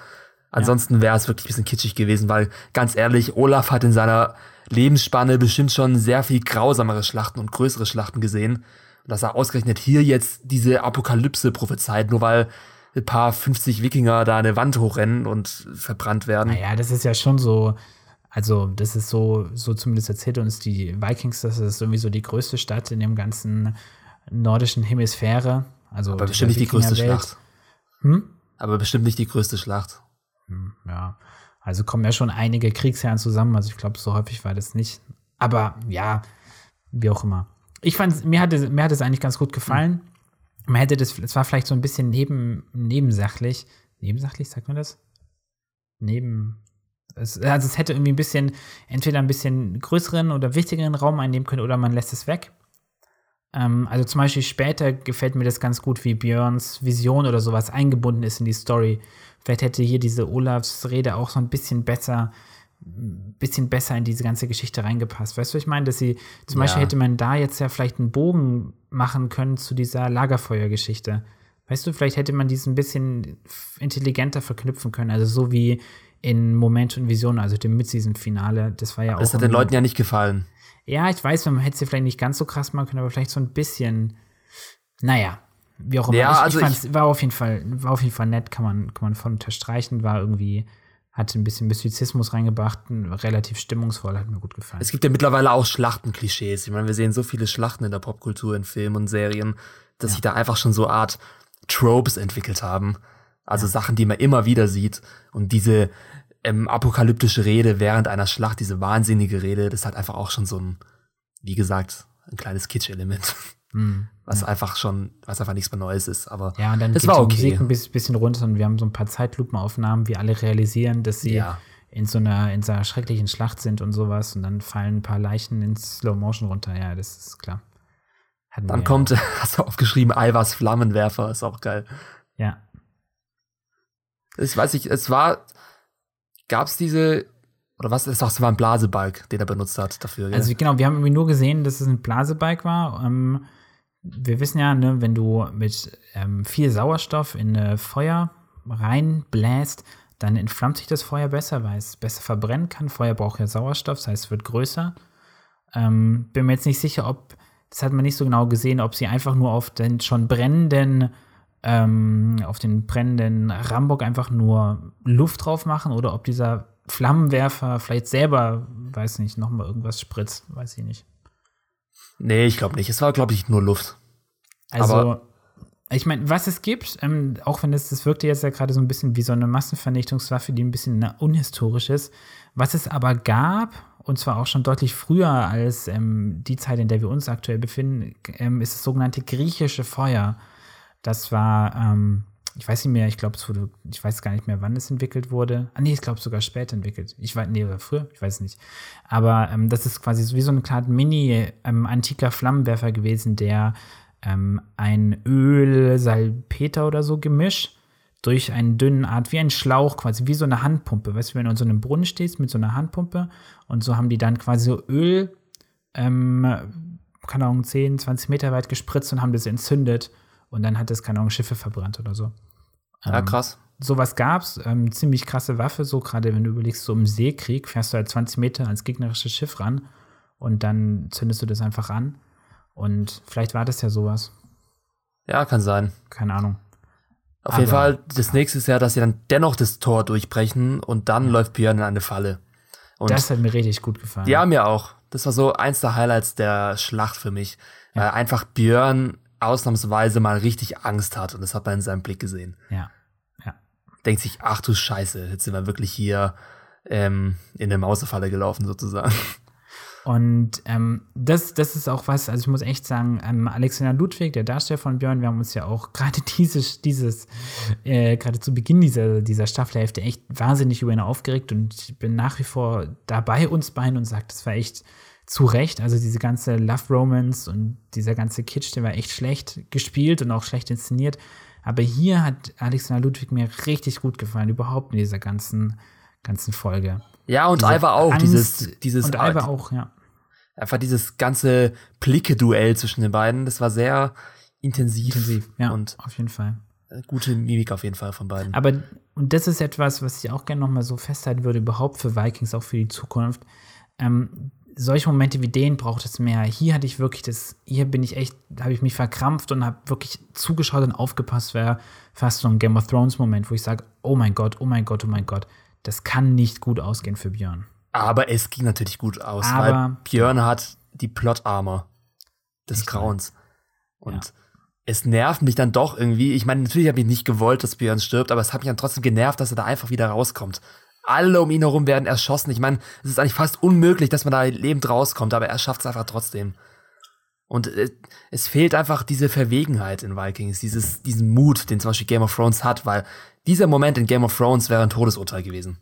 Ansonsten wäre es wirklich ein bisschen kitschig gewesen, weil ganz ehrlich, Olaf hat in seiner Lebensspanne bestimmt schon sehr viel grausamere Schlachten und größere Schlachten gesehen. Und dass er ausgerechnet hier jetzt diese Apokalypse prophezeit, nur weil ein paar 50 Wikinger da eine Wand hochrennen und verbrannt werden. Naja, das ist ja schon so, also das ist so, so zumindest erzählt uns die Vikings, das ist irgendwie so die größte Stadt in dem ganzen nordischen Hemisphäre. Also Aber bestimmt nicht die größte Schlacht. Hm? Aber bestimmt nicht die größte Schlacht. Hm, ja. Also kommen ja schon einige Kriegsherren zusammen. Also ich glaube, so häufig war das nicht. Aber ja, wie auch immer. Ich fand, mir hat es, mir hat es eigentlich ganz gut gefallen. Man hätte das, es war vielleicht so ein bisschen neben, nebensachlich. Nebensachlich, sagt man das? Neben. Es, also es hätte irgendwie ein bisschen, entweder ein bisschen größeren oder wichtigeren Raum einnehmen können oder man lässt es weg. Ähm, also zum Beispiel später gefällt mir das ganz gut, wie Björns Vision oder sowas eingebunden ist in die Story. Vielleicht hätte hier diese Olafs Rede auch so ein bisschen besser, bisschen besser in diese ganze Geschichte reingepasst. Weißt du, was ich meine, dass sie, zum ja. Beispiel hätte man da jetzt ja vielleicht einen Bogen machen können zu dieser Lagerfeuergeschichte. Weißt du, vielleicht hätte man diesen ein bisschen intelligenter verknüpfen können. Also so wie in Moment und Vision, also dem Mid-Season-Finale. Das war ja auch. Das hat den Leuten ja nicht gefallen. Ja, ich weiß, man hätte sie vielleicht nicht ganz so krass machen können, aber vielleicht so ein bisschen. Naja, wie auch immer. Ja, ich, also ich, ich war auf jeden Fall, war auf jeden Fall nett, kann man, kann man voll unterstreichen, war irgendwie, hat ein bisschen Mystizismus reingebracht, relativ stimmungsvoll, hat mir gut gefallen. Es gibt ja mittlerweile auch Schlachtenklischees. Ich meine, wir sehen so viele Schlachten in der Popkultur, in Filmen und Serien, dass ja. sich da einfach schon so Art Tropes entwickelt haben. Also ja. Sachen, die man immer wieder sieht. Und diese ähm, apokalyptische Rede während einer Schlacht, diese wahnsinnige Rede, das hat einfach auch schon so ein, wie gesagt, ein kleines Kitsch-Element. Mhm. Was ja. einfach schon, was einfach nichts mehr Neues ist. Aber ja, und dann es war okay. die Musik ein bisschen runter und wir haben so ein paar Zeitlupenaufnahmen, wie alle realisieren, dass sie ja. in so einer, in so einer schrecklichen Schlacht sind und sowas. Und dann fallen ein paar Leichen in Slow Motion runter. Ja, das ist klar. Hatten dann kommt, ja. hast du aufgeschrieben, Alvas Flammenwerfer, ist auch geil. Ja. Ich weiß nicht, es war, gab es diese, oder was, es war ein Blasebalg, den er benutzt hat dafür. Gell? Also genau, wir haben irgendwie nur gesehen, dass es ein Blasebalg war. Ähm, wir wissen ja, ne, wenn du mit ähm, viel Sauerstoff in äh, Feuer reinbläst, dann entflammt sich das Feuer besser, weil es besser verbrennen kann. Feuer braucht ja Sauerstoff, das heißt, es wird größer. Ähm, bin mir jetzt nicht sicher, ob, das hat man nicht so genau gesehen, ob sie einfach nur auf den schon brennenden, ähm, auf den brennenden Rambock einfach nur Luft drauf machen oder ob dieser Flammenwerfer vielleicht selber, weiß nicht, nochmal irgendwas spritzt, weiß ich nicht. Nee, ich glaube nicht. Es war, glaube ich, nur Luft. Also, Aber ich meine, was es gibt, ähm, auch wenn es, das wirkte jetzt ja gerade so ein bisschen wie so eine Massenvernichtungswaffe, die ein bisschen na, unhistorisch ist, was es aber gab, und zwar auch schon deutlich früher als ähm, die Zeit, in der wir uns aktuell befinden, ähm, ist das sogenannte griechische Feuer. Das war, ähm, ich weiß nicht mehr, ich glaube, es wurde, ich weiß gar nicht mehr, wann es entwickelt wurde. Ah, nee, ich glaube sogar später entwickelt. Ich weiß, nee, oder früher, ich weiß nicht. Aber ähm, das ist quasi wie so ein kleiner mini-antiker ähm, Flammenwerfer gewesen, der ähm, ein Öl-Salpeter oder so Gemisch durch einen dünnen Art, wie ein Schlauch, quasi wie so eine Handpumpe. Weißt du, wenn du in so einem Brunnen stehst mit so einer Handpumpe und so haben die dann quasi so Öl, ähm, keine Ahnung, 10, 20 Meter weit gespritzt und haben das entzündet und dann hat es, keine Ahnung, Schiffe verbrannt oder so. Ja, ähm, krass. Sowas gab's, ähm, ziemlich krasse Waffe, so gerade wenn du überlegst, so im Seekrieg fährst du halt 20 Meter ans gegnerische Schiff ran und dann zündest du das einfach an. Und vielleicht war das ja sowas. Ja, kann sein. Keine Ahnung. Auf Aber, jeden Fall, das nächste ist ja, dass sie dann dennoch das Tor durchbrechen und dann ja. läuft Björn in eine Falle. Und das hat mir richtig gut gefallen. Ja, mir auch. Das war so eins der Highlights der Schlacht für mich. Ja. Äh, einfach Björn ausnahmsweise mal richtig Angst hat und das hat man in seinem Blick gesehen. Ja. ja. Denkt sich, ach du Scheiße, jetzt sind wir wirklich hier ähm, in der Mausefalle gelaufen sozusagen. Und ähm, das, das ist auch was, also ich muss echt sagen, ähm, Alexander Ludwig, der Darsteller von Björn, wir haben uns ja auch gerade dieses, dieses, äh, gerade zu Beginn dieser, dieser Staffelhälfte echt wahnsinnig über ihn aufgeregt und ich bin nach wie vor dabei uns beiden und sage, das war echt zu Recht. Also diese ganze Love Romance und dieser ganze Kitsch, der war echt schlecht gespielt und auch schlecht inszeniert. Aber hier hat Alexander Ludwig mir richtig gut gefallen, überhaupt in dieser ganzen, ganzen Folge. Ja, und Alva auch, Angst dieses, dieses. Und Alva auch, ja. Einfach dieses ganze Blicke-Duell zwischen den beiden, das war sehr intensiv. Intensiv, ja, und auf jeden Fall. Gute Mimik auf jeden Fall von beiden. Aber, und das ist etwas, was ich auch gerne nochmal so festhalten würde, überhaupt für Vikings, auch für die Zukunft. Ähm, solche Momente wie den braucht es mehr. Hier hatte ich wirklich das, hier bin ich echt, habe ich mich verkrampft und habe wirklich zugeschaut und aufgepasst, wäre fast so ein Game of Thrones Moment, wo ich sage, oh mein Gott, oh mein Gott, oh mein Gott, das kann nicht gut ausgehen für Björn. Aber es ging natürlich gut aus, Aber, weil Björn hat die Plot-Armor des Grauens. Und ja. es nervt mich dann doch irgendwie. Ich meine, natürlich habe ich nicht gewollt, dass Björn stirbt, aber es hat mich dann trotzdem genervt, dass er da einfach wieder rauskommt Alle um ihn herum werden erschossen. Ich meine, es ist eigentlich fast unmöglich, dass man da lebend rauskommt, aber er schafft es einfach trotzdem. Und äh, es fehlt einfach diese Verwegenheit in Vikings, dieses, diesen Mut, den zum Beispiel Game of Thrones hat, weil dieser Moment in Game of Thrones wäre ein Todesurteil gewesen.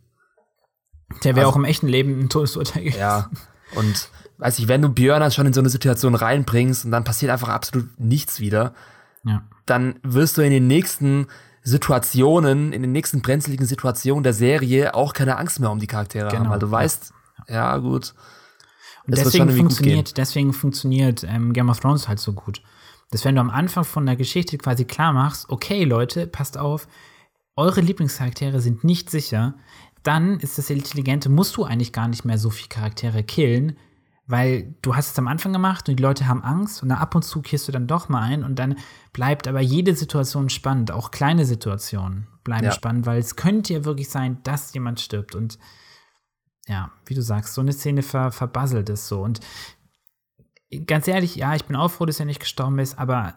Der wäre also, auch im echten Leben ein Todesurteil gewesen. Ja. Und weiß ich, wenn du Björn dann schon in so eine Situation reinbringst und dann passiert einfach absolut nichts wieder, ja. dann wirst du in den nächsten Situationen, in den nächsten brenzligen Situationen der Serie auch keine Angst mehr um die Charaktere genau. haben, weil du weißt, ja, ja gut. Und deswegen funktioniert, deswegen funktioniert ähm, Game of Thrones halt so gut. Dass wenn du am Anfang von der Geschichte quasi klar machst, okay, Leute, passt auf, eure Lieblingscharaktere sind nicht sicher, dann ist das Intelligente, musst du eigentlich gar nicht mehr so viele Charaktere killen, weil du hast es am Anfang gemacht und die Leute haben Angst und dann ab und zu kehrst du dann doch mal ein und dann bleibt aber jede Situation spannend, auch kleine Situationen bleiben ja. spannend, weil es könnte ja wirklich sein, dass jemand stirbt und ja, wie du sagst, so eine Szene ver verbasselt ist so und ganz ehrlich, ja, ich bin auch froh, dass er nicht gestorben ist, aber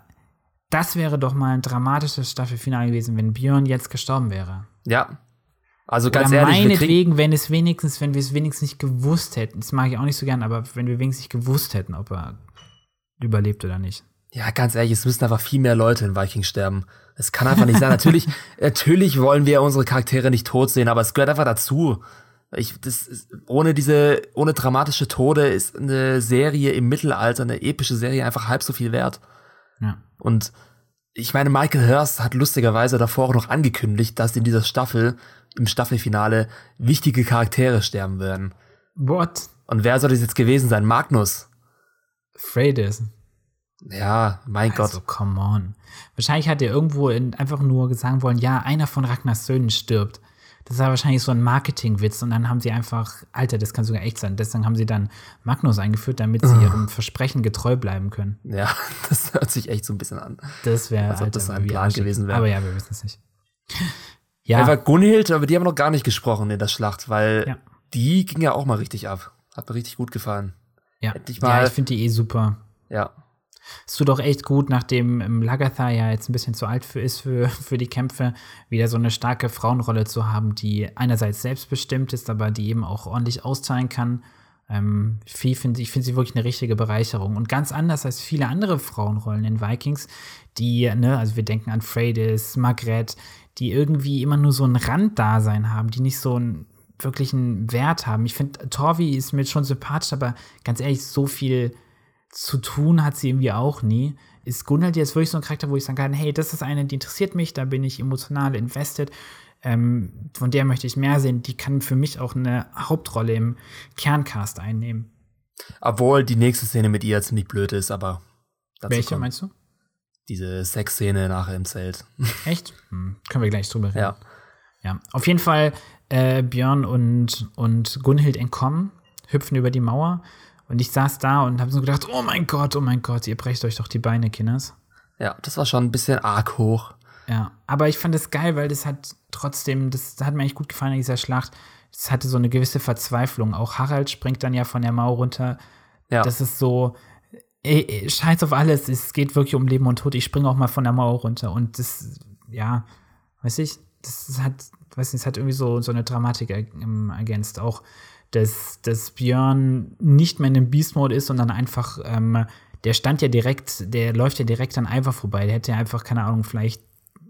das wäre doch mal ein dramatisches Staffelfinale gewesen, wenn Björn jetzt gestorben wäre. Ja, also ganz Oder ehrlich, meinetwegen, wenn es wenigstens, wenn wir es wenigstens nicht gewusst hätten, das mag ich auch nicht so gern, aber wenn wir wenigstens nicht gewusst hätten, ob er überlebt oder nicht. Ja, ganz ehrlich, es müssen einfach viel mehr Leute in Vikings sterben. Es kann einfach nicht sein. natürlich, natürlich wollen wir unsere Charaktere nicht tot sehen, aber es gehört einfach dazu. Ich, das ist, ohne diese, ohne dramatische Tode ist eine Serie im Mittelalter, eine epische Serie einfach halb so viel wert. Ja. Und ich meine, Michael Hurst hat lustigerweise davor auch noch angekündigt, dass in dieser Staffel im Staffelfinale wichtige Charaktere sterben werden. What? Und wer soll das jetzt gewesen sein? Magnus. Freydis. Ja, mein also, Gott. Also, come on. Wahrscheinlich hat er irgendwo in, einfach nur sagen wollen, ja, einer von Ragnars Söhnen stirbt. Das war wahrscheinlich so ein Marketingwitz und dann haben sie einfach, Alter, das kann sogar echt sein. Deswegen haben sie dann Magnus eingeführt, damit sie ihrem Versprechen getreu bleiben können. Ja, das hört sich echt so ein bisschen an. Das wäre, als ob das ein Plan gewesen wäre. Aber ja, wir wissen es nicht. Ja. Einfach Gunhild, aber die haben wir noch gar nicht gesprochen in der Schlacht, weil ja. die ging ja auch mal richtig ab. Hat mir richtig gut gefallen. Ja, ich, ja, ich finde die eh super. Ja. Es tut auch echt gut, nachdem Lagatha ja jetzt ein bisschen zu alt für ist für, für die Kämpfe, wieder so eine starke Frauenrolle zu haben, die einerseits selbstbestimmt ist, aber die eben auch ordentlich austeilen kann. Ähm, find, ich finde sie wirklich eine richtige Bereicherung. Und ganz anders als viele andere Frauenrollen in Vikings, die, ne, also wir denken an Freydis, Margret, die irgendwie immer nur so ein Randdasein haben, die nicht so einen wirklichen Wert haben. Ich finde, Torvi ist mir schon sympathisch, aber ganz ehrlich, so viel zu tun hat sie irgendwie auch nie. Ist Gunhild jetzt wirklich so ein Charakter, wo ich sagen kann, hey, das ist eine, die interessiert mich, da bin ich emotional invested. Ähm, von der möchte ich mehr sehen. Die kann für mich auch eine Hauptrolle im Kerncast einnehmen. Obwohl die nächste Szene mit ihr ziemlich blöd ist, aber. Welche kommt. meinst du? Diese Sexszene nachher im Zelt. Echt? Hm, können wir gleich drüber reden. Ja. Ja, auf jeden Fall äh, Björn und, und Gunhild entkommen, hüpfen über die Mauer. Und ich saß da und habe so gedacht, oh mein Gott, oh mein Gott, ihr brecht euch doch die Beine, Kinders. Ja, das war schon ein bisschen arg hoch. Ja, aber ich fand es geil, weil das hat trotzdem, das hat mir eigentlich gut gefallen in dieser Schlacht. Es hatte so eine gewisse Verzweiflung. Auch Harald springt dann ja von der Mauer runter. Ja. Das ist so, ey, scheiß auf alles, es geht wirklich um Leben und Tod. Ich springe auch mal von der Mauer runter. Und das, ja, weiß ich, das hat, weiß nicht, es hat irgendwie so, so eine Dramatik ergänzt. Auch, dass, dass Björn nicht mehr in dem Beast-Mode ist, sondern einfach, ähm, der stand ja direkt, der läuft ja direkt an Ivar vorbei. Der hätte ja einfach, keine Ahnung, vielleicht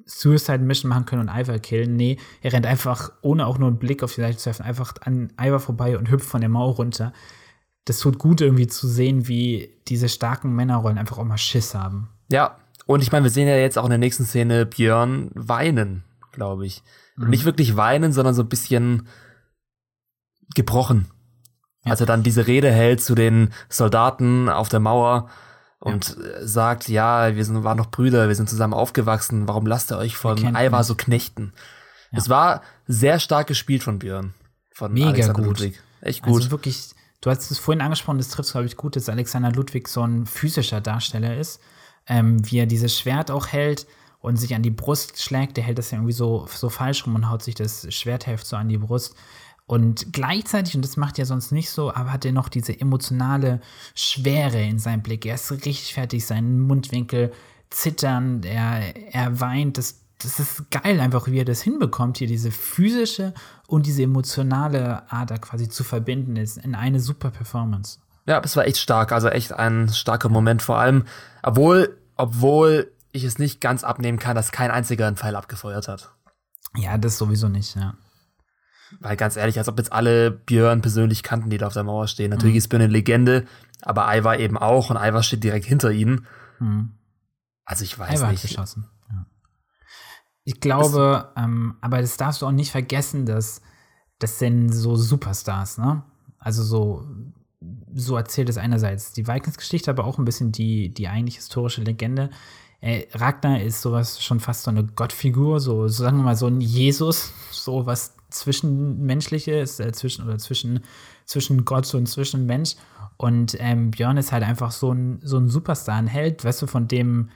Suicide Mission machen können und Ivar killen. Nee, er rennt einfach, ohne auch nur einen Blick auf die Seite zu werfen, einfach an Ivar vorbei und hüpft von der Mauer runter das tut gut irgendwie zu sehen, wie diese starken Männerrollen einfach auch mal Schiss haben. Ja, und ich meine, wir sehen ja jetzt auch in der nächsten Szene Björn weinen, glaube ich. Mhm. Nicht wirklich weinen, sondern so ein bisschen gebrochen. Ja. Als er dann diese Rede hält zu den Soldaten auf der Mauer und ja. sagt, ja, wir sind, waren noch Brüder, wir sind zusammen aufgewachsen, warum lasst ihr euch von Ivar so knechten? Ja. Es war sehr stark gespielt von Björn. Von Mega Alexander gut. Ludwig. Echt gut. Also wirklich Du hast es vorhin angesprochen, das trifft, glaube ich, gut, dass Alexander Ludwig so ein physischer Darsteller ist, ähm, wie er dieses Schwert auch hält und sich an die Brust schlägt. Der hält das ja irgendwie so, so falsch rum und haut sich das Schwertheft so an die Brust. Und gleichzeitig, und das macht er sonst nicht so, aber hat er noch diese emotionale Schwere in seinem Blick. Er ist richtig fertig, sein Mundwinkel zittern, er, er weint. Das das ist geil, einfach wie er das hinbekommt, hier diese physische und diese emotionale Ader quasi zu verbinden, ist in eine super Performance. Ja, das war echt stark, also echt ein starker Moment, vor allem, obwohl, obwohl ich es nicht ganz abnehmen kann, dass kein einziger einen Pfeil abgefeuert hat. Ja, das sowieso nicht, ja. Weil ganz ehrlich, als ob jetzt alle Björn persönlich kannten, die da auf der Mauer stehen. Natürlich mhm. ist Björn eine Legende, aber Ivar eben auch und Ivar steht direkt hinter ihnen. Mhm. Also ich weiß Ivar nicht. Hat geschossen. Ich glaube, ähm, aber das darfst du auch nicht vergessen, dass das sind so Superstars, ne? Also so, so erzählt es einerseits die Vikings-Geschichte, aber auch ein bisschen die, die eigentlich historische Legende. Äh, Ragnar ist sowas schon fast so eine Gottfigur, so, so sagen wir mal so ein Jesus, so was zwischenmenschliches, äh, zwischen oder zwischen, zwischen Gott und zwischen Mensch. Und ähm, Björn ist halt einfach so ein, so ein Superstar, ein Held, weißt du, von dem,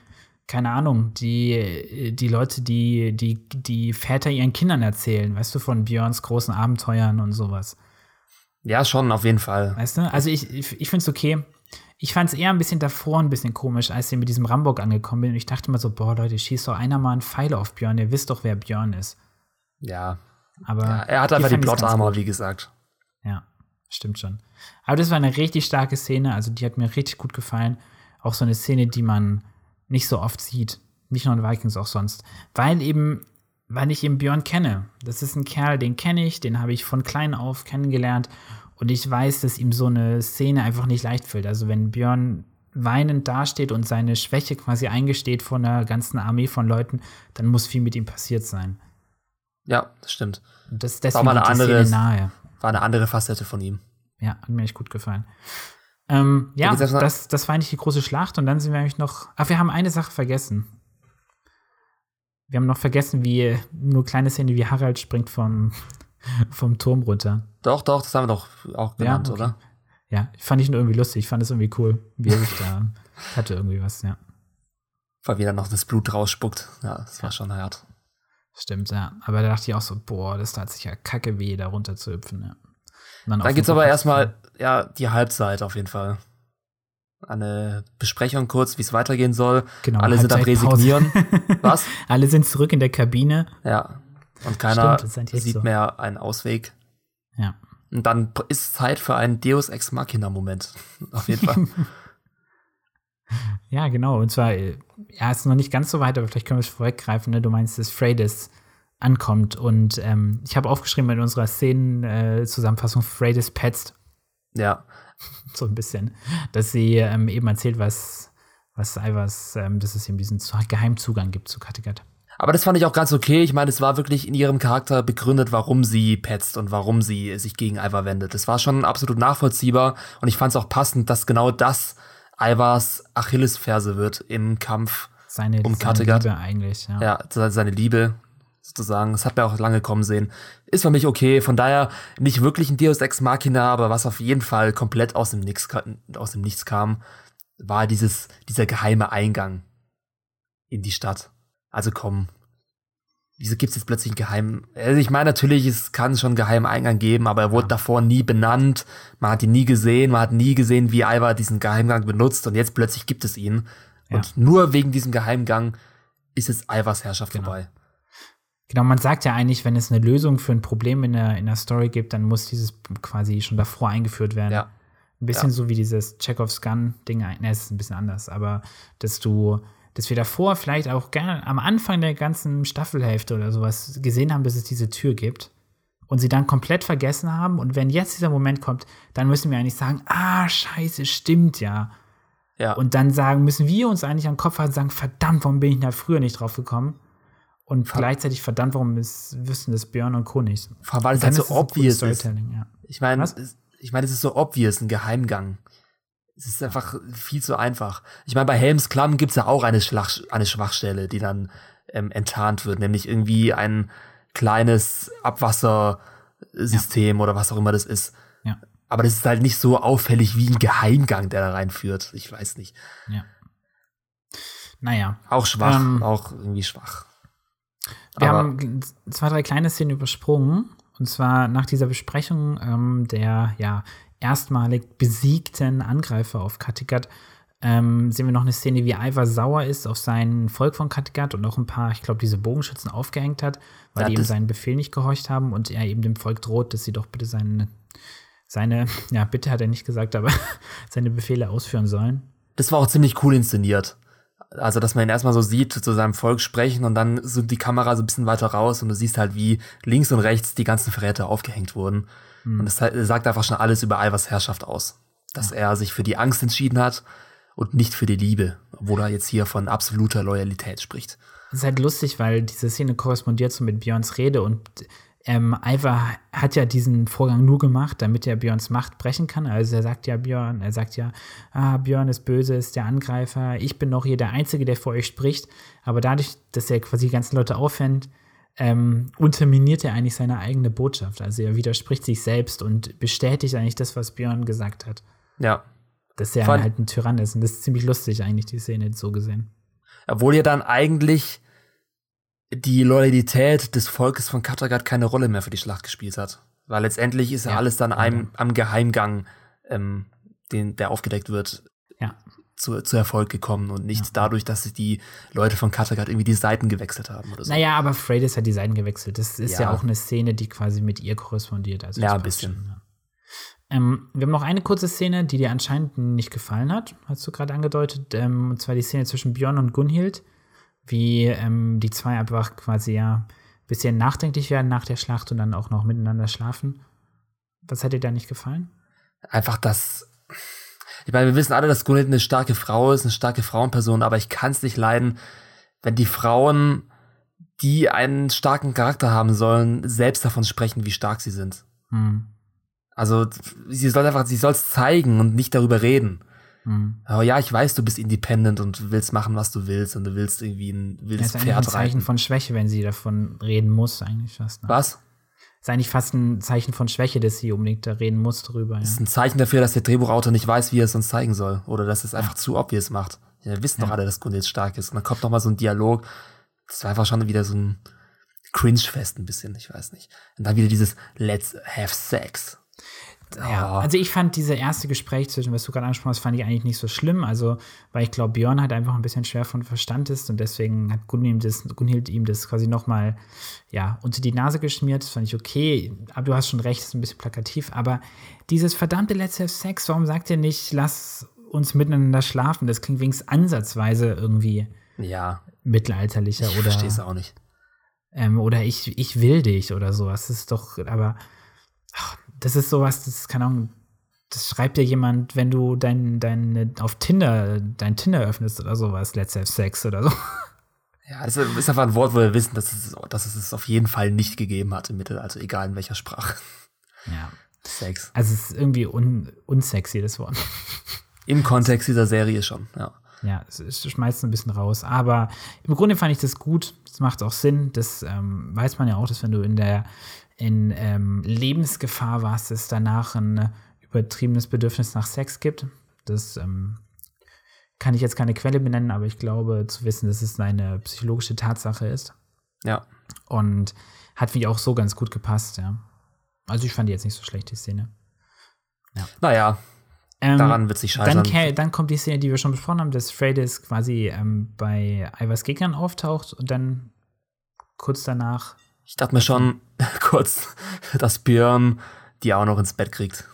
keine Ahnung, die, die Leute, die, die, die Väter ihren Kindern erzählen, weißt du, von Björns großen Abenteuern und sowas. Ja, schon, auf jeden Fall. Weißt du, also ich, ich, ich finde es okay. Ich fand es eher ein bisschen davor ein bisschen komisch, als ich mit diesem Rambock angekommen bin. Und ich dachte mir so, boah, Leute, schießt doch einer mal einen Pfeil auf Björn. Ihr wisst doch, wer Björn ist. Ja. Aber ja, er hat einfach die Plot-Armor, wie gesagt. Ja, stimmt schon. Aber das war eine richtig starke Szene. Also die hat mir richtig gut gefallen. Auch so eine Szene, die man nicht so oft sieht. Nicht nur in Vikings, auch sonst. Weil eben, weil ich eben Björn kenne. Das ist ein Kerl, den kenne ich, den habe ich von klein auf kennengelernt. Und ich weiß, dass ihm so eine Szene einfach nicht leicht fällt. Also wenn Björn weinend dasteht und seine Schwäche quasi eingesteht vor einer ganzen Armee von Leuten, dann muss viel mit ihm passiert sein. Ja, das stimmt. Das, deswegen war, eine andere, nahe. war eine andere Facette von ihm. Ja, hat mir echt gut gefallen. Ähm, ja, das, das war eigentlich die große Schlacht und dann sind wir eigentlich noch. Ach, wir haben eine Sache vergessen. Wir haben noch vergessen, wie nur kleine Szene wie Harald springt vom, vom Turm runter. Doch, doch, das haben wir doch auch genannt, ja, okay. oder? Ja, fand ich nur irgendwie lustig. Ich fand es irgendwie cool, wie er sich da hatte irgendwie was, ja. Weil wieder noch das Blut rausspuckt. Ja, das ja. war schon hart. Stimmt, ja. Aber da dachte ich auch so, boah, das tat sich ja kacke weh, da runter zu hüpfen, ja. dann, dann geht's aber erstmal, ja, die Halbzeit auf jeden Fall. Eine Besprechung kurz, wie es weitergehen soll. Genau, Alle sind am Resignieren. Was? Alle sind zurück in der Kabine. Ja. Und keiner Stimmt, sieht so. mehr einen Ausweg. Ja. Und dann ist Zeit für einen Deus Ex Machina-Moment. Auf jeden Fall. ja, genau. Und zwar, ja, ist noch nicht ganz so weit, aber vielleicht können wir es vorweggreifen. Ne? Du meinst, dass Freydis ankommt. Und ähm, ich habe aufgeschrieben in unserer Szenen-Zusammenfassung, äh, Freydis petzt. Ja. So ein bisschen. Dass sie ähm, eben erzählt, was, was Ivers, ähm, dass es eben diesen Geheimzugang gibt zu Kattegat. Aber das fand ich auch ganz okay. Ich meine, es war wirklich in ihrem Charakter begründet, warum sie petzt und warum sie sich gegen Ivar wendet. Das war schon absolut nachvollziehbar und ich fand es auch passend, dass genau das Ivars Achillesferse wird im Kampf seine, um Kattegat. Seine Liebe eigentlich, ja. Ja, seine Liebe sozusagen. Das hat mir auch lange kommen sehen. Ist für mich okay. Von daher nicht wirklich ein Deus Ex Machina, aber was auf jeden Fall komplett aus dem, Nix, aus dem Nichts kam, war dieses, dieser geheime Eingang in die Stadt. Also komm. Wieso gibt es jetzt plötzlich einen geheimen? Also ich meine, natürlich, es kann schon einen geheimen Eingang geben, aber er wurde ja. davor nie benannt. Man hat ihn nie gesehen. Man hat nie gesehen, wie Ivar diesen Geheimgang benutzt. Und jetzt plötzlich gibt es ihn. Ja. Und nur wegen diesem Geheimgang ist jetzt Ivars Herrschaft genau. vorbei. Genau, man sagt ja eigentlich, wenn es eine Lösung für ein Problem in der, in der Story gibt, dann muss dieses quasi schon davor eingeführt werden. Ja. Ein bisschen ja. so wie dieses Chekhovs Gun-Ding. Ne, es ist ein bisschen anders, aber dass du dass wir davor vielleicht auch gerne am Anfang der ganzen Staffelhälfte oder sowas gesehen haben, dass es diese Tür gibt und sie dann komplett vergessen haben. Und wenn jetzt dieser Moment kommt, dann müssen wir eigentlich sagen, ah, scheiße, stimmt ja. Ja. Und dann sagen, müssen wir uns eigentlich am Kopf halten und sagen, verdammt, warum bin ich da früher nicht drauf gekommen? Und Ver gleichzeitig, verdammt, warum ist, wissen das Björn und Co. nicht? Weil es halt so obvious ist. Ja. Ich meine, ich meine, es ist so obvious, ein Geheimgang. Es ist einfach viel zu einfach. Ich meine, bei Helms Klamm gibt es ja auch eine, Schlach eine Schwachstelle, die dann ähm, enttarnt wird, nämlich irgendwie ein kleines Abwassersystem ja. oder was auch immer das ist. Ja. Aber das ist halt nicht so auffällig wie ein Geheimgang, der da reinführt. Ich weiß nicht. Ja. Naja. Auch schwach, ähm, auch irgendwie schwach. Wir Aber haben zwei, drei kleine Szenen übersprungen. Und zwar nach dieser Besprechung ähm, der ja erstmalig besiegten Angreifer auf Kattegat ähm, sehen wir noch eine Szene, wie Ivar sauer ist auf sein Volk von Kattegat und auch ein paar, ich glaube, diese Bogenschützen aufgehängt hat, weil ja, die ihm seinen Befehl nicht gehorcht haben und er eben dem Volk droht, dass sie doch bitte seine, seine, ja, bitte hat er nicht gesagt, aber seine Befehle ausführen sollen. Das war auch ziemlich cool inszeniert. Also, dass man ihn erstmal so sieht, zu seinem Volk sprechen und dann so die Kamera so ein bisschen weiter raus und du siehst halt, wie links und rechts die ganzen Verräter aufgehängt wurden. Mhm. Und das sagt einfach schon alles über Ivers Herrschaft aus. Dass ja. er sich für die Angst entschieden hat und nicht für die Liebe, obwohl er jetzt hier von absoluter Loyalität spricht. Das ist halt lustig, weil diese Szene korrespondiert so mit Björns Rede und ähm, Ivar hat ja diesen Vorgang nur gemacht, damit er Björns Macht brechen kann. Also er sagt ja Björn, er sagt ja, ah, Björn ist böse, ist der Angreifer, ich bin noch hier der Einzige, der vor euch spricht. Aber dadurch, dass er quasi die ganzen Leute aufhängt, ähm, unterminiert er eigentlich seine eigene Botschaft. Also er widerspricht sich selbst und bestätigt eigentlich das, was Björn gesagt hat. Ja. Dass er halt ein Tyrann ist. Und das ist ziemlich lustig, eigentlich, die Szene so gesehen. Obwohl ja dann eigentlich die Loyalität des Volkes von Kattegat keine Rolle mehr für die Schlacht gespielt hat. Weil letztendlich ist ja, alles dann einem, am Geheimgang, ähm, den, der aufgedeckt wird, ja. zu, zu Erfolg gekommen und nicht ja. dadurch, dass die Leute von Kattegat irgendwie die Seiten gewechselt haben oder so. Naja, aber Freydis hat die Seiten gewechselt. Das ist ja, ja auch eine Szene, die quasi mit ihr korrespondiert. Also ja, ein bisschen. Schon, ja. Ähm, wir haben noch eine kurze Szene, die dir anscheinend nicht gefallen hat, hast du gerade angedeutet. Ähm, und zwar die Szene zwischen Björn und Gunhild, wie ähm, die zwei einfach quasi ja ein bisschen nachdenklich werden nach der Schlacht und dann auch noch miteinander schlafen. Was hat dir da nicht gefallen? Einfach das. Ich meine, wir wissen alle, dass Gunhild eine starke Frau ist, eine starke Frauenperson, aber ich kann es nicht leiden, wenn die Frauen, die einen starken Charakter haben sollen, selbst davon sprechen, wie stark sie sind. Hm. Also sie soll einfach, sie soll es zeigen und nicht darüber reden. Mhm. Aber ja, ich weiß, du bist independent und willst machen, was du willst und du willst irgendwie ein wildes das ist Pferd ein Zeichen reiten. von Schwäche, wenn sie davon reden muss, eigentlich fast. Ne? Was? Ist eigentlich fast ein Zeichen von Schwäche, dass sie unbedingt da reden muss drüber. Ja. Das ist ein Zeichen dafür, dass der Drehbuchautor nicht weiß, wie er es uns zeigen soll. Oder dass es einfach zu obvious macht. Ja, wir wissen ja. doch alle, dass Gunhild stark ist. Und dann kommt noch mal so ein Dialog. Das war einfach schon wieder so ein Cringe-Fest ein bisschen, ich weiß nicht. Und dann wieder dieses Let's have sex. Ja, also ich fand diese erste Gespräch zwischen, was du gerade angesprochen hast, fand ich eigentlich nicht so schlimm. Also, weil ich glaube, Björn halt einfach ein bisschen schwer von Verstand ist und deswegen hat Gunhild, das, Gunhild ihm das quasi nochmal, ja, unter die Nase geschmiert. Das fand ich okay. Aber du hast schon recht, ist ein bisschen plakativ. Aber dieses verdammte Let's Have Sex, warum sagt ihr nicht, lass uns miteinander schlafen? Das klingt wenigstens ansatzweise irgendwie ja. mittelalterlicher ich oder. Ich verstehe es auch nicht. Ähm, oder ich, ich will dich oder sowas. Das ist doch, aber ach, das ist sowas, das ist, keine Ahnung, das schreibt dir jemand, wenn du dein, dein, auf Tinder, dein Tinder öffnest oder sowas, Let's Have Sex oder so. Ja, das ist einfach ein Wort, wo wir wissen, dass es, dass es es auf jeden Fall nicht gegeben hat im Mittelalter, egal in welcher Sprache. Ja. Sex. Also es ist irgendwie un, unsexy, das Wort. Im Kontext dieser Serie schon, ja. Ja, es, es schmeißt ein bisschen raus. Aber im Grunde fand ich das gut. Das macht auch Sinn. Das ähm, weiß man ja auch, dass wenn du in der in ähm, Lebensgefahr warst, es danach ein übertriebenes Bedürfnis nach Sex gibt. Das ähm, kann ich jetzt keine Quelle benennen, aber ich glaube zu wissen, dass es eine psychologische Tatsache ist. Ja. Und hat mich auch so ganz gut gepasst, ja. Also ich fand die jetzt nicht so schlecht, die Szene. Ja. Naja, ähm, daran wird sich scheitern. Dann, dann, kommt die Szene, die wir schon besprochen haben, dass Freydis quasi ähm, bei Ivers Gegnern auftaucht und dann kurz danach ich dachte mir schon kurz, dass Björn die auch noch ins Bett kriegt.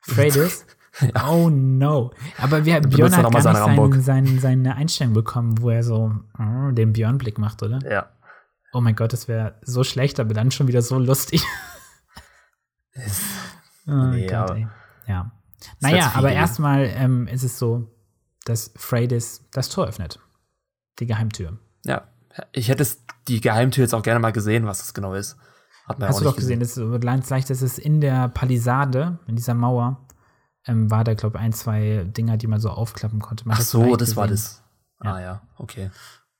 Freydis? ja. Oh no. Aber wir, Björn hat gar nicht seine, seine, seine Einstellung bekommen, wo er so oh, den Björn-Blick macht, oder? Ja. Oh mein Gott, das wäre so schlecht, aber dann schon wieder so lustig. oh nee, Gott, ja. Naja, aber erstmal ähm, ist es so, dass Freydis das Tor öffnet. Die Geheimtür. Ja, ich hätte es die Geheimtür jetzt auch gerne mal gesehen, was das genau ist. Hat man Hast ja du doch gesehen, gesehen. das ist leicht, das ist in der Palisade, in dieser Mauer, ähm, war da, glaube ich, ein, zwei Dinger, die man so aufklappen konnte. Man Ach so, das gesehen. war das. Ja. Ah ja, okay.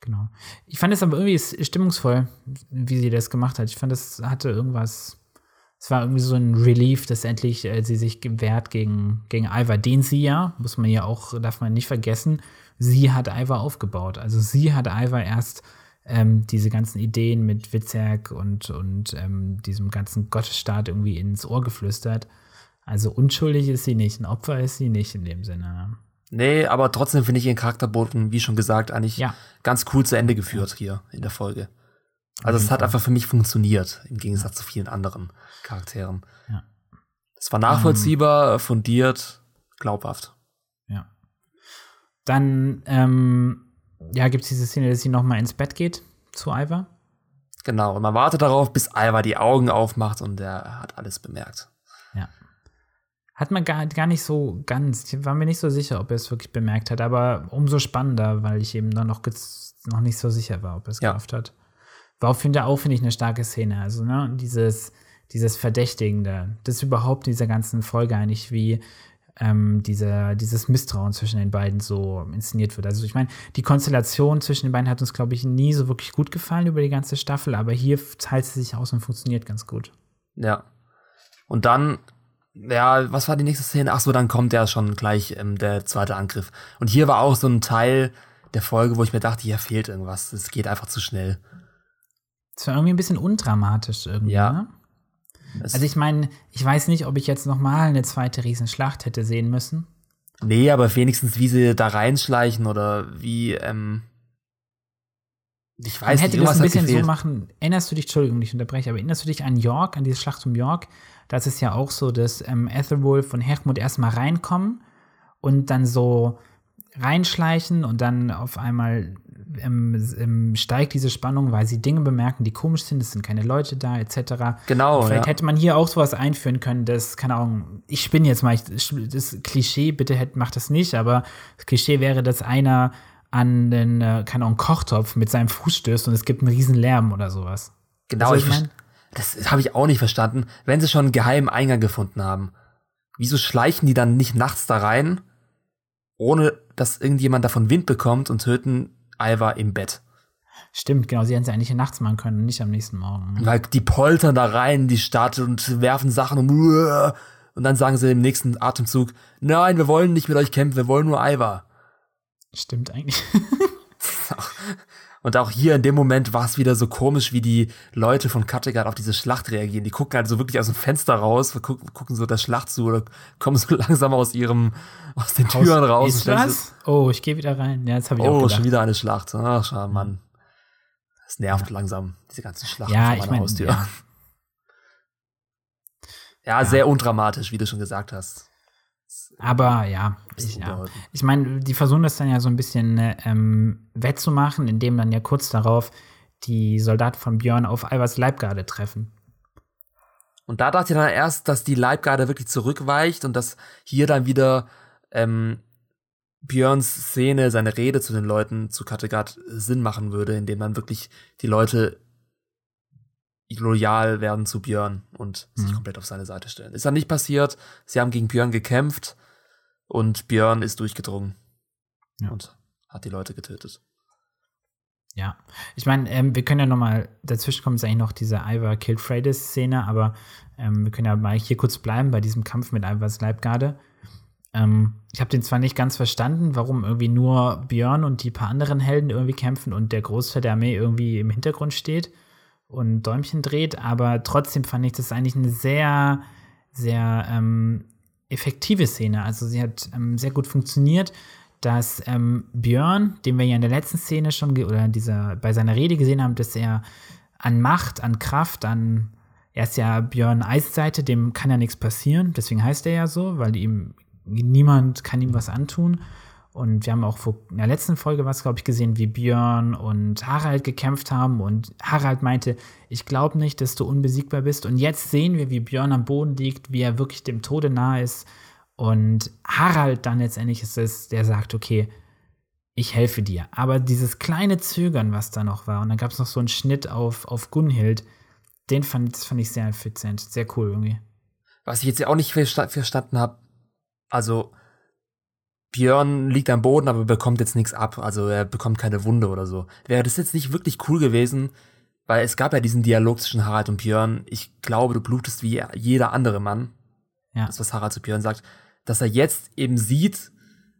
Genau. Ich fand es aber irgendwie stimmungsvoll, wie sie das gemacht hat. Ich fand, das hatte irgendwas. Es war irgendwie so ein Relief, dass endlich äh, sie sich gewehrt gegen, gegen Ivar, den sie ja, muss man ja auch, darf man nicht vergessen, sie hat Ivar aufgebaut. Also sie hat Ivar erst ähm, diese ganzen Ideen mit Witzerk und, und ähm, diesem ganzen Gottesstaat irgendwie ins Ohr geflüstert. Also unschuldig ist sie nicht, ein Opfer ist sie nicht in dem Sinne. Nee, aber trotzdem finde ich ihren Charakterboten, wie schon gesagt, eigentlich ja. ganz cool zu Ende geführt hier in der Folge. Also es hat einfach für mich funktioniert, im Gegensatz zu vielen anderen Charakteren. Ja. Es war nachvollziehbar, fundiert, glaubhaft. Ja. Dann, ähm, ja, gibt es diese Szene, dass sie noch mal ins Bett geht zu Ivar. Genau, und man wartet darauf, bis Ivar die Augen aufmacht und er hat alles bemerkt. Ja. Hat man gar, gar nicht so ganz, ich war mir nicht so sicher, ob er es wirklich bemerkt hat, aber umso spannender, weil ich eben dann noch, noch nicht so sicher war, ob er es ja. geschafft hat. War auf jeden Fall auch, finde ich, eine starke Szene. Also, ne, dieses, dieses Verdächtigende, das überhaupt in dieser ganzen Folge eigentlich, wie ähm, dieser, dieses Misstrauen zwischen den beiden so inszeniert wird. Also ich meine, die Konstellation zwischen den beiden hat uns, glaube ich, nie so wirklich gut gefallen über die ganze Staffel, aber hier teilt sie sich aus und funktioniert ganz gut. Ja. Und dann ja, was war die nächste Szene? Ach so, dann kommt ja schon gleich ähm, der zweite Angriff. Und hier war auch so ein Teil der Folge, wo ich mir dachte, hier fehlt irgendwas. Es geht einfach zu schnell. Es war irgendwie ein bisschen undramatisch irgendwie. Ja. Ne? Also ich meine, ich weiß nicht, ob ich jetzt noch mal eine zweite Riesenschlacht hätte sehen müssen. Nee, aber wenigstens, wie sie da reinschleichen oder wie, ähm, ich weiß Man hätte nicht, das ein bisschen so machen. Erinnerst du dich, Entschuldigung, ich unterbreche, aber erinnerst du dich an York, an diese Schlacht um York? Das ist ja auch so, dass ähm, Ethelwolf und Hermod erstmal reinkommen und dann so reinschleichen und dann auf einmal ähm, ähm, steigt diese Spannung, weil sie Dinge bemerken, die komisch sind, es sind keine Leute da, etc. Genau. Und vielleicht ja. hätte man hier auch sowas einführen können, dass, keine Ahnung, ich spinne jetzt mal, ich, das Klischee, bitte macht das nicht, aber das Klischee wäre, dass einer an den, äh, keine Ahnung, Kochtopf mit seinem Fuß stößt und es gibt einen riesen Lärm oder sowas. Genau, ich, ich mein? Das habe ich auch nicht verstanden. Wenn sie schon einen geheimen Eingang gefunden haben, wieso schleichen die dann nicht nachts da rein, ohne dass irgendjemand davon Wind bekommt und töten Alva im Bett? Stimmt, genau. Sie hätten es eigentlich nachts machen können nicht am nächsten Morgen. Weil die poltern da rein in die Stadt und werfen Sachen um. Und dann sagen sie im nächsten Atemzug, nein, wir wollen nicht mit euch kämpfen, wir wollen nur Alva. Stimmt eigentlich. Und auch hier in dem Moment war es wieder so komisch, wie die Leute von Kattegat auf diese Schlacht reagieren. Die gucken halt so wirklich aus dem Fenster raus, gucken, gucken so der Schlacht zu oder kommen so langsam aus ihrem, aus den Türen Haus, raus. Ist das? Oh, ich gehe wieder rein. Ja, jetzt habe ich oh, auch gedacht. schon wieder eine Schlacht. Ach, schau, Mann. Das nervt ja. langsam, diese ganzen Schlachten ja, vor meiner mein, Haustür. Ja. ja, sehr undramatisch, wie du schon gesagt hast. Aber ja, ich, ja. ich meine, die versuchen das dann ja so ein bisschen ähm, wettzumachen, indem dann ja kurz darauf die Soldaten von Björn auf Albers Leibgarde treffen. Und da dachte ich dann erst, dass die Leibgarde wirklich zurückweicht und dass hier dann wieder ähm, Björns Szene, seine Rede zu den Leuten zu Kattegat Sinn machen würde, indem dann wirklich die Leute loyal werden zu Björn und sich mhm. komplett auf seine Seite stellen. Ist dann nicht passiert. Sie haben gegen Björn gekämpft und Björn ist durchgedrungen ja. und hat die Leute getötet. Ja, ich meine, ähm, wir können ja noch mal, dazwischen kommt jetzt eigentlich noch diese Ivar Killed Freydis-Szene, aber ähm, wir können ja mal hier kurz bleiben bei diesem Kampf mit Ivars Leibgarde. Ähm, ich habe den zwar nicht ganz verstanden, warum irgendwie nur Björn und die paar anderen Helden irgendwie kämpfen und der Großteil der Armee irgendwie im Hintergrund steht und Däumchen dreht, aber trotzdem fand ich das eigentlich eine sehr, sehr ähm, effektive Szene. Also sie hat ähm, sehr gut funktioniert, dass ähm, Björn, den wir ja in der letzten Szene schon oder dieser, bei seiner Rede gesehen haben, dass er an Macht, an Kraft, an er ist ja Björn Eisseite, dem kann ja nichts passieren, deswegen heißt er ja so, weil ihm niemand kann ihm was antun. Und wir haben auch in der letzten Folge was, glaube ich, gesehen, wie Björn und Harald gekämpft haben. Und Harald meinte, ich glaube nicht, dass du unbesiegbar bist. Und jetzt sehen wir, wie Björn am Boden liegt, wie er wirklich dem Tode nahe ist. Und Harald dann letztendlich ist es, der sagt, okay, ich helfe dir. Aber dieses kleine Zögern, was da noch war, und dann gab es noch so einen Schnitt auf, auf Gunhild, den fand, fand ich sehr effizient, sehr cool irgendwie. Was ich jetzt ja auch nicht verstanden habe, also Björn liegt am Boden, aber bekommt jetzt nichts ab. Also er bekommt keine Wunde oder so. Wäre das jetzt nicht wirklich cool gewesen, weil es gab ja diesen Dialog zwischen Harald und Björn. Ich glaube, du blutest wie jeder andere Mann. Ja. Das, was Harald zu Björn sagt. Dass er jetzt eben sieht,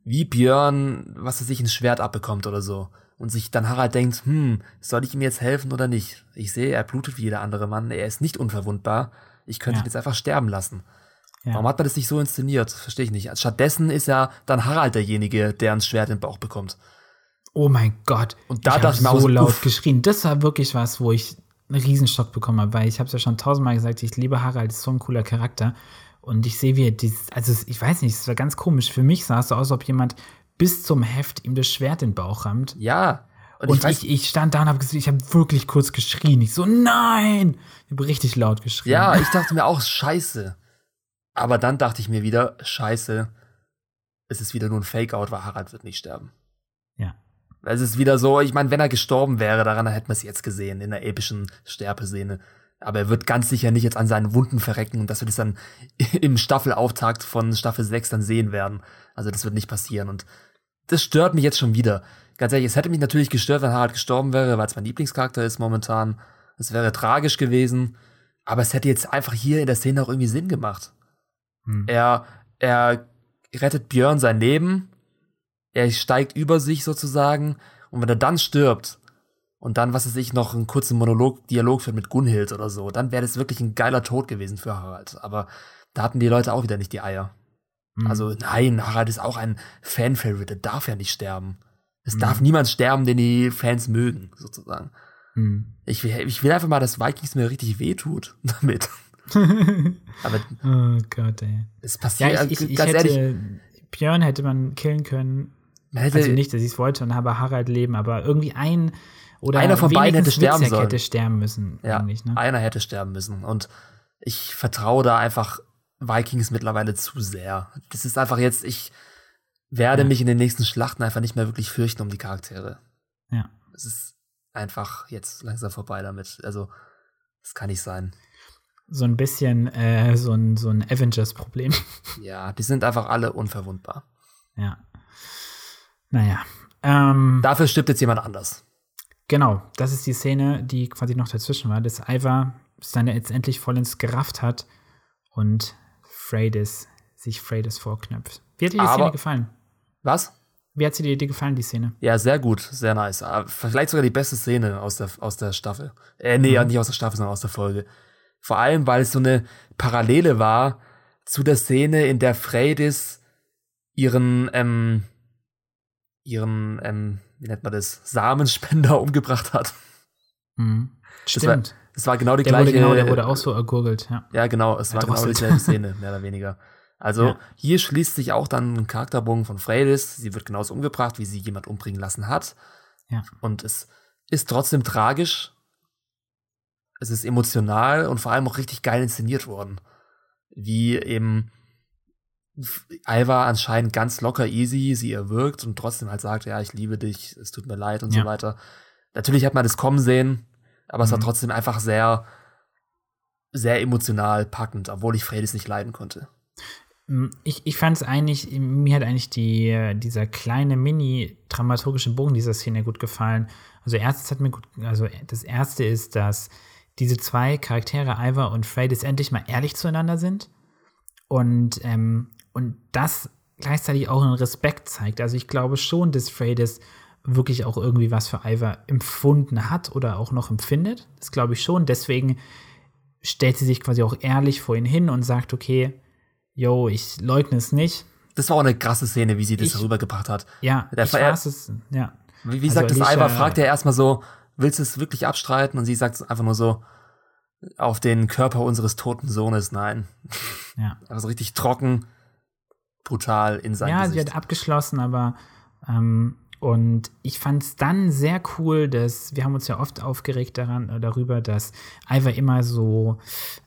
wie Björn, was er sich ein Schwert abbekommt oder so. Und sich dann Harald denkt, hm, soll ich ihm jetzt helfen oder nicht? Ich sehe, er blutet wie jeder andere Mann. Er ist nicht unverwundbar. Ich könnte ja. ihn jetzt einfach sterben lassen. Ja. Warum hat man das nicht so inszeniert? Verstehe ich nicht. Stattdessen ist ja dann Harald derjenige, der ein Schwert im Bauch bekommt. Oh mein Gott. Und da ich habe so laut uff. geschrien. Das war wirklich was, wo ich einen Riesenstock bekommen habe, weil ich habe es ja schon tausendmal gesagt, ich liebe Harald, ist so ein cooler Charakter. Und ich sehe, wie er dieses, also ich weiß nicht, es war ganz komisch. Für mich sah es so aus, als ob jemand bis zum Heft ihm das Schwert in den Bauch rammt. Ja. Und, und ich, ich, ich, stand da und habe ich habe wirklich kurz geschrien. Ich so, nein! Ich habe richtig laut geschrien. Ja, ich dachte mir auch, scheiße. Aber dann dachte ich mir wieder, scheiße, es ist wieder nur ein Fake-Out, weil Harald wird nicht sterben. Ja. Es ist wieder so, ich meine, wenn er gestorben wäre, daran hätten wir es jetzt gesehen, in der epischen Sterbeszene. Aber er wird ganz sicher nicht jetzt an seinen Wunden verrecken und dass wir das dann im Staffelauftakt von Staffel 6 dann sehen werden. Also das wird nicht passieren und das stört mich jetzt schon wieder. Ganz ehrlich, es hätte mich natürlich gestört, wenn Harald gestorben wäre, weil es mein Lieblingscharakter ist momentan. Es wäre tragisch gewesen, aber es hätte jetzt einfach hier in der Szene auch irgendwie Sinn gemacht. Hm. Er, er rettet Björn sein Leben, er steigt über sich sozusagen und wenn er dann stirbt, und dann, was weiß ich, noch einen kurzen Monolog, Dialog führt mit Gunhild oder so, dann wäre das wirklich ein geiler Tod gewesen für Harald. Aber da hatten die Leute auch wieder nicht die Eier. Mhm. Also nein, Harald ist auch ein Fan-Favorite, der darf ja nicht sterben. Es mhm. darf niemand sterben, den die Fans mögen, sozusagen. Mhm. Ich, will, ich will einfach mal, dass Vikings mir richtig wehtut damit. Aber oh Gott, ey. Es passiert, ja, ich, ich, ich hätte, ehrlich, Björn hätte man killen können. Hätte, also nicht, dass ich es wollte und habe Harald leben, aber irgendwie ein oder einer von beiden hätte sterben sollen. hätte sterben müssen. Ja, ne? einer hätte sterben müssen. Und ich vertraue da einfach Vikings mittlerweile zu sehr. Das ist einfach jetzt, ich werde ja. mich in den nächsten Schlachten einfach nicht mehr wirklich fürchten um die Charaktere. Ja. Es ist einfach jetzt langsam vorbei damit. Also, das kann nicht sein. So ein bisschen äh, so ein, so ein Avengers-Problem. Ja, die sind einfach alle unverwundbar. Ja. Naja. Ähm, Dafür stirbt jetzt jemand anders. Genau, das ist die Szene, die quasi noch dazwischen war, dass Ivar es dann jetzt endlich vollends gerafft hat und Freydis sich Freydis vorknöpft. Wie hat dir die Aber, Szene gefallen? Was? Wie hat sie dir, dir gefallen, die Szene? Ja, sehr gut, sehr nice. Ah, vielleicht sogar die beste Szene aus der, aus der Staffel. Äh, nee, mhm. nicht aus der Staffel, sondern aus der Folge. Vor allem, weil es so eine Parallele war zu der Szene, in der Freydis ihren, ähm, ihren, ähm, wie nennt man das, Samenspender umgebracht hat. Mhm. Stimmt. Das war, war genau die der gleiche. Wurde genau, der wurde auch so ergurgelt, ja. Ja, genau, es war genau dieselbe Szene, mehr oder weniger. Also ja. hier schließt sich auch dann ein Charakterbogen von Freydis. Sie wird genauso umgebracht, wie sie jemand umbringen lassen hat. Ja. Und es ist trotzdem tragisch. Es ist emotional und vor allem auch richtig geil inszeniert worden. Wie eben Alva anscheinend ganz locker easy sie erwirkt und trotzdem halt sagt, ja, ich liebe dich, es tut mir leid und ja. so weiter. Natürlich hat man das kommen sehen, aber mhm. es war mhm. trotzdem einfach sehr, sehr emotional packend, obwohl ich Fredis nicht leiden konnte. Mm, ich, ich fand es eigentlich, mir hat eigentlich die, dieser kleine mini-dramaturgische Bogen dieser Szene gut gefallen. Also erstes hat mir gut, also das erste ist, dass diese zwei Charaktere, Iva und Freydis, endlich mal ehrlich zueinander sind. Und ähm, und das gleichzeitig auch einen Respekt zeigt. Also ich glaube schon, dass Freydis wirklich auch irgendwie was für Ivar empfunden hat oder auch noch empfindet. Das glaube ich schon. Deswegen stellt sie sich quasi auch ehrlich vor ihn hin und sagt, okay, yo, ich leugne es nicht. Das war auch eine krasse Szene, wie sie das ich, rübergebracht hat. Ja, Der ich weiß es, ja. Wie, wie also sagt das Ivar, fragt er erstmal so, willst du es wirklich abstreiten? Und sie sagt einfach nur so, auf den Körper unseres toten Sohnes, nein. Ja. Also richtig trocken brutal in seinem Ja, Gesicht. sie hat abgeschlossen, aber ähm, und ich fand es dann sehr cool, dass wir haben uns ja oft aufgeregt daran, äh, darüber, dass Ivar immer so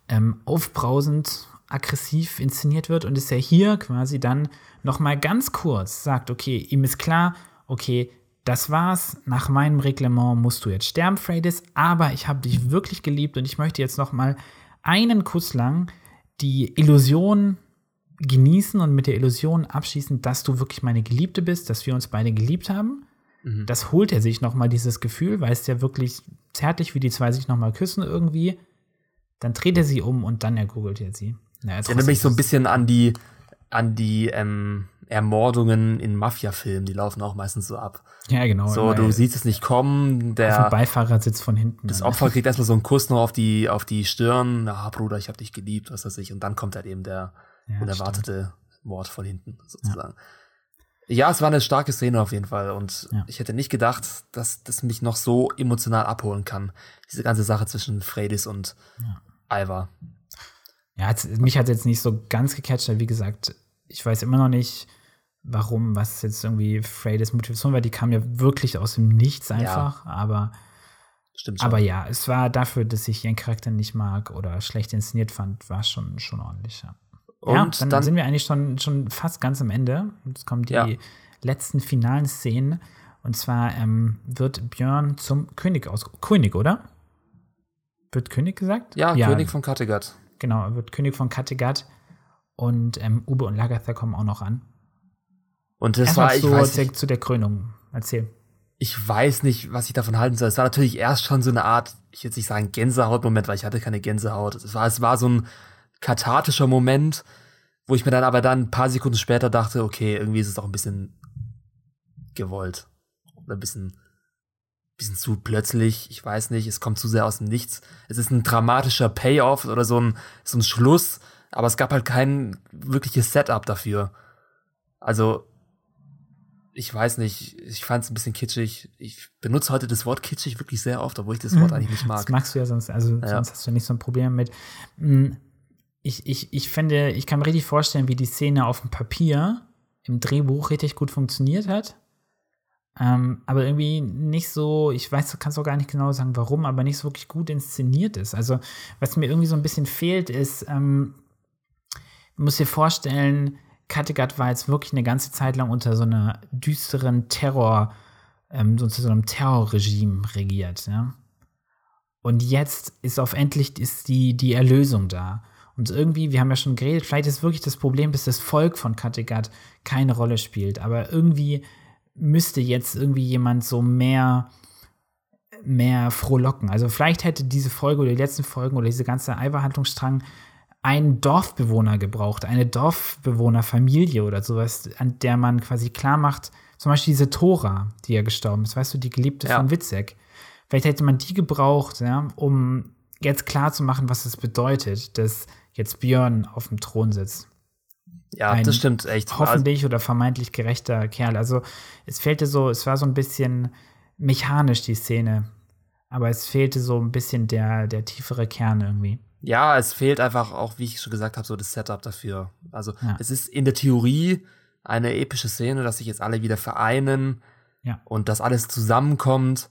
ähm, aufbrausend, aggressiv inszeniert wird und ist ja hier quasi dann noch mal ganz kurz sagt, okay, ihm ist klar, okay, das war's. Nach meinem Reglement musst du jetzt sterben, Freydis, aber ich habe dich wirklich geliebt und ich möchte jetzt noch mal einen Kuss lang die Illusion genießen und mit der Illusion abschließen, dass du wirklich meine Geliebte bist, dass wir uns beide geliebt haben. Mhm. Das holt er sich noch mal dieses Gefühl, weil es ja wirklich zärtlich, wie die zwei sich noch mal küssen irgendwie. Dann dreht er sie um und dann ergoogelt er sie. Ja, das erinnert mich so ein bisschen an die, an die ähm, Ermordungen in Mafia-Filmen, die laufen auch meistens so ab. Ja, genau. So, du siehst es nicht kommen. Der auf dem Beifahrersitz von hinten. Das Opfer kriegt erstmal so einen Kuss noch auf die, auf die Stirn. Ah, Bruder, ich hab dich geliebt, was weiß ich. Und dann kommt halt eben der, ja, unerwartete stimmt. Mord von hinten, sozusagen. Ja. ja. es war eine starke Szene auf jeden Fall. Und ja. ich hätte nicht gedacht, dass das mich noch so emotional abholen kann. Diese ganze Sache zwischen Fredis und ja. Ivar. Ja, mich hat jetzt nicht so ganz gecatcht, wie gesagt, ich weiß immer noch nicht, warum, was jetzt irgendwie Fredis Motivation war. Die kam ja wirklich aus dem Nichts einfach, aber Stimmt schon. Aber ja, es war dafür, dass ich ihren Charakter nicht mag oder schlecht inszeniert fand, war schon, schon ordentlich, ja. Und ja, dann, dann, sind wir eigentlich schon, schon fast ganz am Ende. Jetzt kommen die ja. letzten finalen Szenen. Und zwar ähm, wird Björn zum König aus. König, oder? Wird König gesagt? Ja, ja König von Kattegat. Genau, er wird König von Kattegat. Und ähm, Ube und Lagatha kommen auch noch an. Und das war, ich zu, weiß nicht, zu der Krönung. Erzähl ich weiß nicht, was ich davon halten soll. Es war natürlich erst schon so eine Art, ich würde nicht sagen Gänsehaut-Moment, weil ich hatte keine Gänsehaut. Es war, es war so ein kathartischer Moment, wo ich mir dann aber dann ein paar Sekunden später dachte, okay, irgendwie ist es auch ein bisschen gewollt. Oder ein bisschen, bisschen zu plötzlich. Ich weiß nicht, es kommt zu sehr aus dem Nichts. Es ist ein dramatischer Payoff oder so ein, so ein Schluss, aber es gab halt kein wirkliches Setup dafür. Also, ich weiß nicht, ich fand es ein bisschen kitschig. Ich benutze heute das Wort kitschig wirklich sehr oft, obwohl ich das Wort mhm. eigentlich nicht mag. Das magst du ja sonst, also ja. sonst hast du nicht so ein Problem mit. Hm, ich, ich, ich finde, ich kann mir richtig vorstellen, wie die Szene auf dem Papier im Drehbuch richtig gut funktioniert hat. Ähm, aber irgendwie nicht so, ich weiß, du kannst auch gar nicht genau sagen, warum, aber nicht so wirklich gut inszeniert ist. Also, was mir irgendwie so ein bisschen fehlt, ist, ähm, du musst dir vorstellen, Kattegat war jetzt wirklich eine ganze Zeit lang unter so einer düsteren Terror, ähm, so, so einem Terrorregime regiert, ja. Und jetzt ist auf endlich ist die, die Erlösung da. Und irgendwie, wir haben ja schon geredet, vielleicht ist wirklich das Problem, dass das Volk von Kattegat keine Rolle spielt. Aber irgendwie müsste jetzt irgendwie jemand so mehr, mehr frohlocken. Also vielleicht hätte diese Folge oder die letzten Folgen oder diese ganze Eiverhandlungsstrang einen Dorfbewohner gebraucht, eine Dorfbewohnerfamilie oder sowas, an der man quasi klar macht, zum Beispiel diese Tora, die ja gestorben ist, weißt du, die Geliebte ja. von Witzek. Vielleicht hätte man die gebraucht, ja, um jetzt klar zu machen, was es bedeutet, dass jetzt Björn auf dem Thron sitzt. Ja, ein das stimmt echt. Hoffentlich oder vermeintlich gerechter Kerl. Also es fehlte so, es war so ein bisschen mechanisch, die Szene. Aber es fehlte so ein bisschen der, der tiefere Kern irgendwie. Ja, es fehlt einfach auch, wie ich schon gesagt habe, so das Setup dafür. Also ja. es ist in der Theorie eine epische Szene, dass sich jetzt alle wieder vereinen ja. und dass alles zusammenkommt.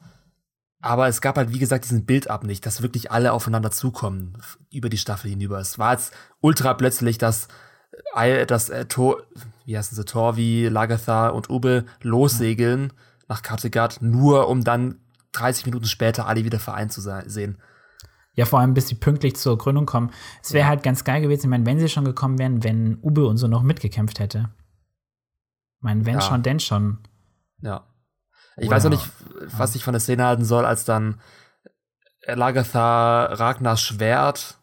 Aber es gab halt, wie gesagt, diesen Build-up nicht, dass wirklich alle aufeinander zukommen über die Staffel hinüber. Es war jetzt ultra plötzlich, dass, äh, dass äh, Tor, wie heißen sie, Torvi, Lagatha und Ube lossegeln ja. nach Kattegat, nur um dann 30 Minuten später alle wieder vereint zu sehen. Ja, vor allem, bis sie pünktlich zur Gründung kommen. Es wäre ja. halt ganz geil gewesen, ich meine, wenn sie schon gekommen wären, wenn Ube und so noch mitgekämpft hätte. Ich meine, wenn ja. schon, denn schon. Ja. Ich Oder, weiß auch nicht, was ich von der Szene halten soll, als dann Lagatha Ragnars Schwert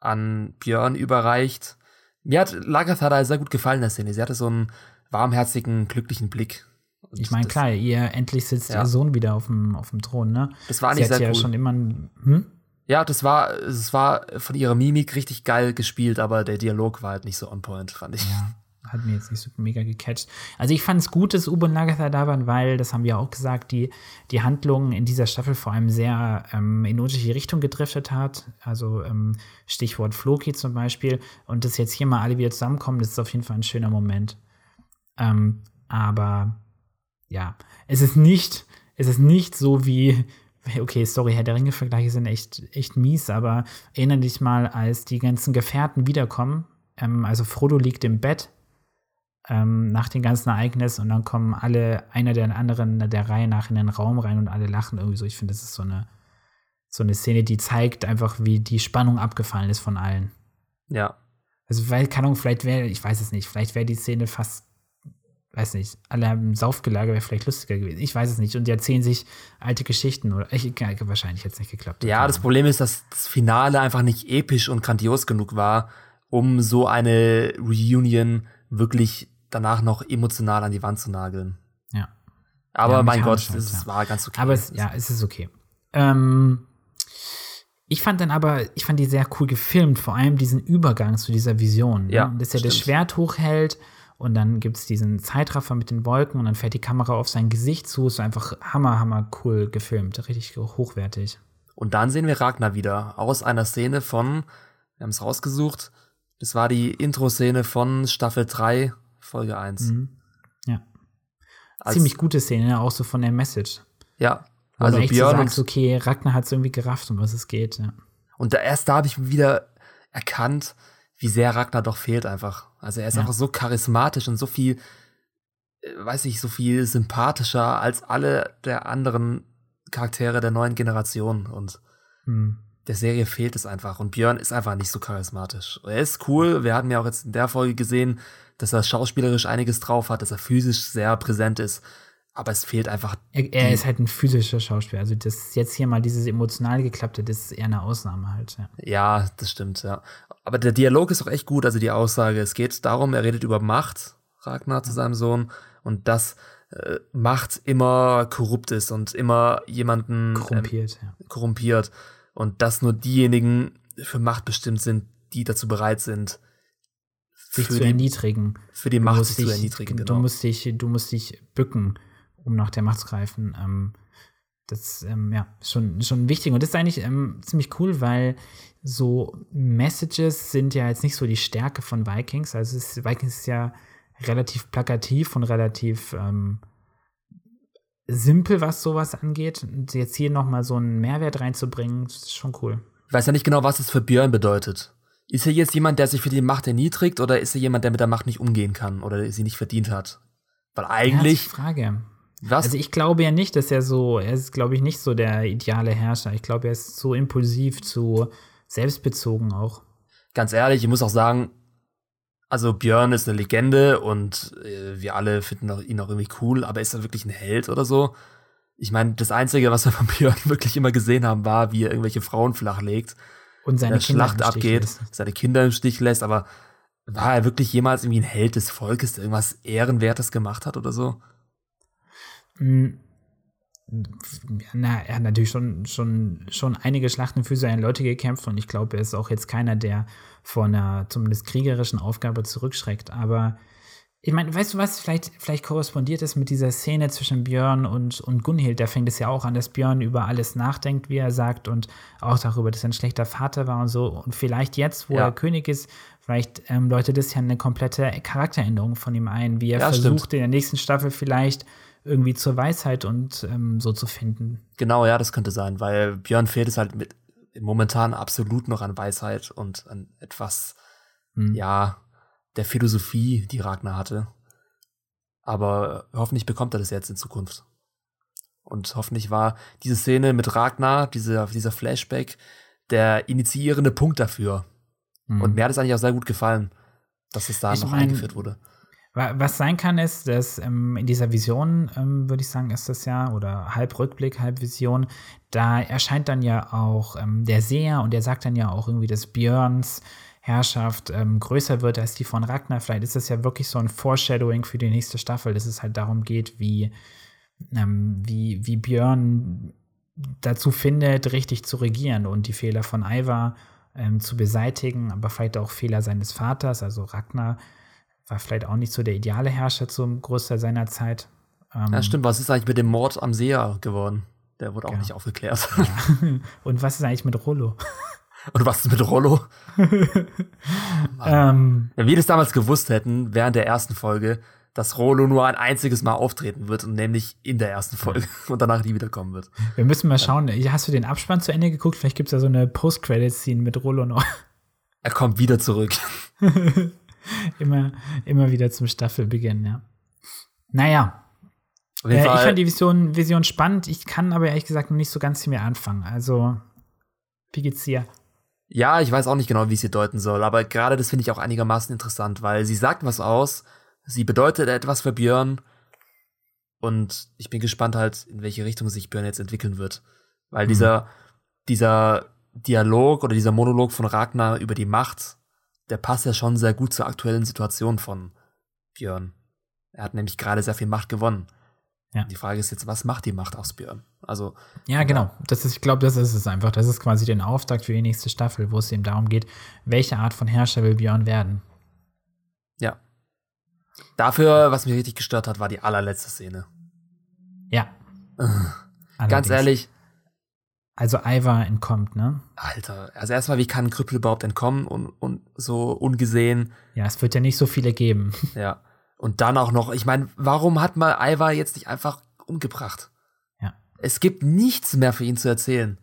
an Björn überreicht. Mir hat Lagatha da sehr gut gefallen in der Szene. Sie hatte so einen warmherzigen, glücklichen Blick. Und ich meine, klar, ihr endlich sitzt ja. ihr Sohn wieder auf dem, auf dem Thron, ne? Das war nicht Sie sehr hat ja schon immer hm? Ja, das war, es war von ihrer Mimik richtig geil gespielt, aber der Dialog war halt nicht so on point, fand ich. Ja, hat mir jetzt nicht so mega gecatcht. Also ich fand es gut, dass Ubo und Lagatha da waren, weil, das haben wir auch gesagt, die, die Handlung in dieser Staffel vor allem sehr ähm, in unterschiedliche Richtung gedriftet hat. Also ähm, Stichwort Floki zum Beispiel. Und dass jetzt hier mal alle wieder zusammenkommen, das ist auf jeden Fall ein schöner Moment. Ähm, aber ja, es ist nicht, es ist nicht so wie okay, sorry, Herr der Ringe-Vergleiche sind echt, echt mies, aber erinnere dich mal, als die ganzen Gefährten wiederkommen, ähm, also Frodo liegt im Bett ähm, nach den ganzen Ereignissen und dann kommen alle, einer der anderen der Reihe nach in den Raum rein und alle lachen irgendwie so. Ich finde, das ist so eine, so eine Szene, die zeigt einfach, wie die Spannung abgefallen ist von allen. Ja. Also, weil, keine Ahnung, vielleicht wäre, ich weiß es nicht, vielleicht wäre die Szene fast weiß nicht, alle haben Saufgelage, wäre vielleicht lustiger gewesen. Ich weiß es nicht. Und die erzählen sich alte Geschichten oder ich, wahrscheinlich jetzt nicht geklappt. Ja, das Problem ist, dass das Finale einfach nicht episch und grandios genug war, um so eine Reunion wirklich danach noch emotional an die Wand zu nageln. Ja. Aber ja, mein Gott, es halt, ja. war ganz okay. Aber es, ja, es ist okay. Ähm, Ich fand dann aber, ich fand die sehr cool gefilmt, vor allem diesen Übergang zu dieser Vision. Ne? Ja, dass er das Schwert hochhält und dann gibt es diesen Zeitraffer mit den Wolken und dann fährt die Kamera auf sein Gesicht zu. Ist einfach hammer, hammer cool gefilmt. Richtig hochwertig. Und dann sehen wir Ragnar wieder aus einer Szene von, wir haben es rausgesucht, das war die Intro-Szene von Staffel 3, Folge 1. Mhm. Ja. Als, Ziemlich gute Szene, ne? auch so von der Message. Ja, also echt Björn so sagst, okay, Ragnar hat es irgendwie gerafft, um was es geht. Ja. Und da, erst da habe ich wieder erkannt, wie sehr Ragnar doch fehlt einfach. Also er ist ja. einfach so charismatisch und so viel, äh, weiß ich, so viel sympathischer als alle der anderen Charaktere der neuen Generation. Und hm. der Serie fehlt es einfach. Und Björn ist einfach nicht so charismatisch. Er ist cool. Wir hatten ja auch jetzt in der Folge gesehen, dass er schauspielerisch einiges drauf hat, dass er physisch sehr präsent ist aber es fehlt einfach. Er, er ist halt ein physischer Schauspieler. Also, das jetzt hier mal dieses emotional geklappte, das ist eher eine Ausnahme halt. Ja. ja, das stimmt, ja. Aber der Dialog ist auch echt gut. Also, die Aussage, es geht darum, er redet über Macht, Ragnar zu seinem Sohn, und dass äh, Macht immer korrupt ist und immer jemanden korrumpiert, ähm, ja. korrumpiert. Und dass nur diejenigen für Macht bestimmt sind, die dazu bereit sind, sich zu die, erniedrigen. Für die Macht sich zu erniedrigen, genau. Du musst dich, du musst dich bücken um nach der Macht zu greifen. Ähm, das ähm, ja schon, schon wichtig. Und das ist eigentlich ähm, ziemlich cool, weil so Messages sind ja jetzt nicht so die Stärke von Vikings. Also ist, Vikings ist ja relativ plakativ und relativ ähm, simpel, was sowas angeht. Und jetzt hier nochmal so einen Mehrwert reinzubringen, ist schon cool. Ich weiß ja nicht genau, was es für Björn bedeutet. Ist er jetzt jemand, der sich für die Macht erniedrigt oder ist er jemand, der mit der Macht nicht umgehen kann oder sie nicht verdient hat? Weil eigentlich. Ja, Frage. Was? Also ich glaube ja nicht, dass er so, er ist, glaube ich, nicht so der ideale Herrscher. Ich glaube, er ist so impulsiv, zu selbstbezogen auch. Ganz ehrlich, ich muss auch sagen, also Björn ist eine Legende und äh, wir alle finden ihn auch irgendwie cool, aber ist er wirklich ein Held oder so? Ich meine, das Einzige, was wir von Björn wirklich immer gesehen haben, war, wie er irgendwelche Frauen flachlegt. Und seine Kinder Schlacht abgeht, lässt. seine Kinder im Stich lässt, aber war er wirklich jemals irgendwie ein Held des Volkes, der irgendwas Ehrenwertes gemacht hat oder so? Hm. Na, er hat natürlich schon, schon, schon einige Schlachten für seine Leute gekämpft und ich glaube, er ist auch jetzt keiner, der vor einer zumindest kriegerischen Aufgabe zurückschreckt. Aber ich meine, weißt du was, vielleicht, vielleicht korrespondiert es mit dieser Szene zwischen Björn und, und Gunhild. Da fängt es ja auch an, dass Björn über alles nachdenkt, wie er sagt, und auch darüber, dass er ein schlechter Vater war und so. Und vielleicht jetzt, wo ja. er König ist, vielleicht ähm, läutet das ja eine komplette Charakteränderung von ihm ein, wie er ja, versucht, stimmt. in der nächsten Staffel vielleicht irgendwie zur Weisheit und ähm, so zu finden. Genau, ja, das könnte sein, weil Björn fehlt es halt mit, momentan absolut noch an Weisheit und an etwas, hm. ja, der Philosophie, die Ragnar hatte. Aber hoffentlich bekommt er das jetzt in Zukunft. Und hoffentlich war diese Szene mit Ragnar, diese, dieser Flashback, der initiierende Punkt dafür. Mhm. Und mir hat es eigentlich auch sehr gut gefallen, dass es da ich noch mein, eingeführt wurde. Was sein kann, ist, dass ähm, in dieser Vision, ähm, würde ich sagen, ist das ja, oder halb Rückblick, halb Vision, da erscheint dann ja auch ähm, der Seher und der sagt dann ja auch irgendwie, dass Björns Herrschaft ähm, größer wird als die von Ragnar. Vielleicht ist das ja wirklich so ein Foreshadowing für die nächste Staffel, dass es halt darum geht, wie, ähm, wie, wie Björn dazu findet, richtig zu regieren und die Fehler von Ivar ähm, zu beseitigen, aber vielleicht auch Fehler seines Vaters, also Ragnar war vielleicht auch nicht so der ideale Herrscher zum Großteil seiner Zeit. Ähm, ja, stimmt. Was ist eigentlich mit dem Mord am Seher geworden? Der wurde auch genau. nicht aufgeklärt. Ja. Und was ist eigentlich mit Rollo? Und was ist mit Rollo? ähm, Wenn wir das damals gewusst hätten, während der ersten Folge, dass Rollo nur ein einziges Mal auftreten wird und nämlich in der ersten Folge und danach nie wiederkommen wird. Wir müssen mal schauen. Hast du den Abspann zu Ende geguckt? Vielleicht gibt es da so eine Post-Credit-Scene mit Rollo noch. Er kommt wieder zurück. immer, immer wieder zum Staffelbeginn, ja. Naja. Äh, ich fand die Vision, Vision spannend. Ich kann aber ehrlich gesagt noch nicht so ganz mehr anfangen. Also, wie geht's dir? Ja, ich weiß auch nicht genau, wie ich sie deuten soll, aber gerade das finde ich auch einigermaßen interessant, weil sie sagt was aus, sie bedeutet etwas für Björn und ich bin gespannt halt, in welche Richtung sich Björn jetzt entwickeln wird. Weil mhm. dieser, dieser Dialog oder dieser Monolog von Ragnar über die Macht der passt ja schon sehr gut zur aktuellen Situation von Björn. Er hat nämlich gerade sehr viel Macht gewonnen. Ja. Die Frage ist jetzt, was macht die Macht aus Björn? Also ja, genau. Das ist, ich glaube, das ist es einfach. Das ist quasi den Auftakt für die nächste Staffel, wo es eben darum geht, welche Art von Herrscher will Björn werden. Ja. Dafür, was mich richtig gestört hat, war die allerletzte Szene. Ja. Ganz ehrlich. Also Ivar entkommt, ne? Alter, also erstmal, wie kann ein Krüppel überhaupt entkommen und, und so ungesehen? Ja, es wird ja nicht so viele geben. Ja. Und dann auch noch, ich meine, warum hat man Ivar jetzt nicht einfach umgebracht? Ja. Es gibt nichts mehr für ihn zu erzählen.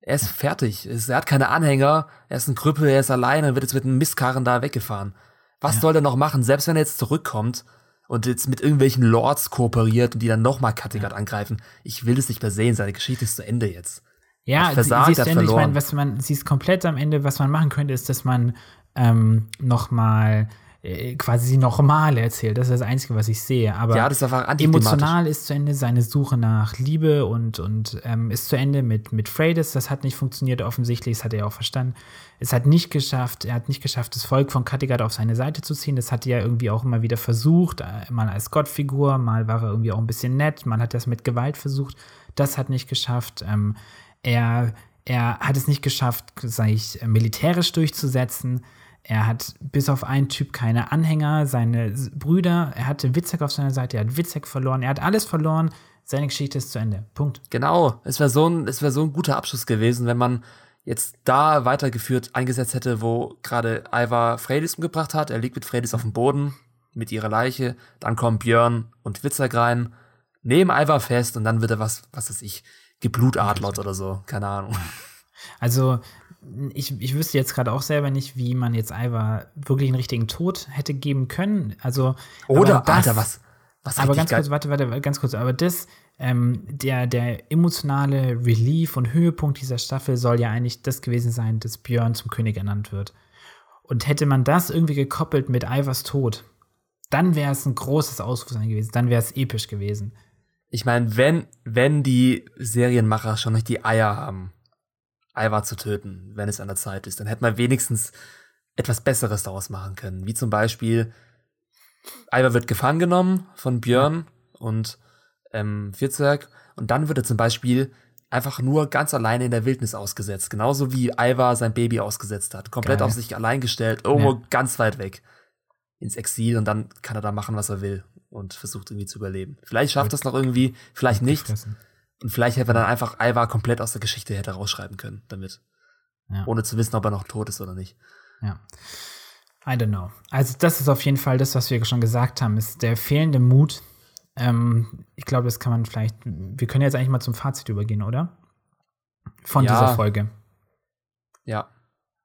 Er ist ja. fertig. Er hat keine Anhänger. Er ist ein Krüppel, er ist alleine, wird jetzt mit einem Mistkarren da weggefahren. Was ja. soll er noch machen? Selbst wenn er jetzt zurückkommt und jetzt mit irgendwelchen Lords kooperiert und die dann nochmal Kattegat ja. angreifen. Ich will es nicht mehr sehen. Seine Geschichte ist zu Ende jetzt. Ja, versagt, sie ist Ende. Ich meine, was man, sie ist komplett am Ende. Was man machen könnte, ist, dass man ähm, nochmal äh, quasi normal erzählt. Das ist das Einzige, was ich sehe. Aber ja, das ist einfach emotional ist zu Ende seine Suche nach Liebe und, und ähm, ist zu Ende mit, mit Freydis. Das hat nicht funktioniert offensichtlich, das hat er auch verstanden. Es hat nicht geschafft, er hat nicht geschafft, das Volk von Kattegat auf seine Seite zu ziehen. Das hat er irgendwie auch immer wieder versucht, äh, mal als Gottfigur, mal war er irgendwie auch ein bisschen nett, man hat das mit Gewalt versucht. Das hat nicht geschafft. Ähm, er, er hat es nicht geschafft, sich militärisch durchzusetzen. Er hat bis auf einen Typ keine Anhänger, seine Brüder, er hatte Witzek auf seiner Seite, er hat Witzek verloren, er hat alles verloren. Seine Geschichte ist zu Ende. Punkt. Genau. Es wäre so, ein, wär so ein guter Abschluss gewesen, wenn man jetzt da weitergeführt eingesetzt hätte, wo gerade Ivar Freydis umgebracht hat. Er liegt mit Freydis auf dem Boden mit ihrer Leiche. Dann kommen Björn und Witzek rein, nehmen Ivar fest und dann wird er was, was weiß ich, geblutatmert oder so. Keine Ahnung. Also, ich, ich wüsste jetzt gerade auch selber nicht, wie man jetzt Ivar wirklich einen richtigen Tod hätte geben können. Also oder das, Alter, was? was aber ganz kurz, warte, warte, ganz kurz. Aber das, ähm, der, der emotionale Relief und Höhepunkt dieser Staffel soll ja eigentlich das gewesen sein, dass Björn zum König ernannt wird. Und hätte man das irgendwie gekoppelt mit Ivars Tod, dann wäre es ein großes Ausrufezeichen gewesen. Dann wäre es episch gewesen. Ich meine, wenn, wenn die Serienmacher schon nicht die Eier haben, Ivar zu töten, wenn es an der Zeit ist. Dann hätte man wenigstens etwas Besseres daraus machen können. Wie zum Beispiel, Ivar wird gefangen genommen von Björn und ähm, Vierzerk und dann wird er zum Beispiel einfach nur ganz alleine in der Wildnis ausgesetzt. Genauso wie Ivar sein Baby ausgesetzt hat. Komplett Geil. auf sich allein gestellt, irgendwo ja. ganz weit weg. Ins Exil und dann kann er da machen, was er will und versucht irgendwie zu überleben. Vielleicht schafft das noch irgendwie, vielleicht nicht. Gefressen. Und vielleicht hätte man dann einfach Ivar komplett aus der Geschichte hätte rausschreiben können damit. Ja. Ohne zu wissen, ob er noch tot ist oder nicht. Ja. I don't know. Also, das ist auf jeden Fall das, was wir schon gesagt haben, ist der fehlende Mut. Ähm, ich glaube, das kann man vielleicht. Wir können jetzt eigentlich mal zum Fazit übergehen, oder? Von ja. dieser Folge. Ja.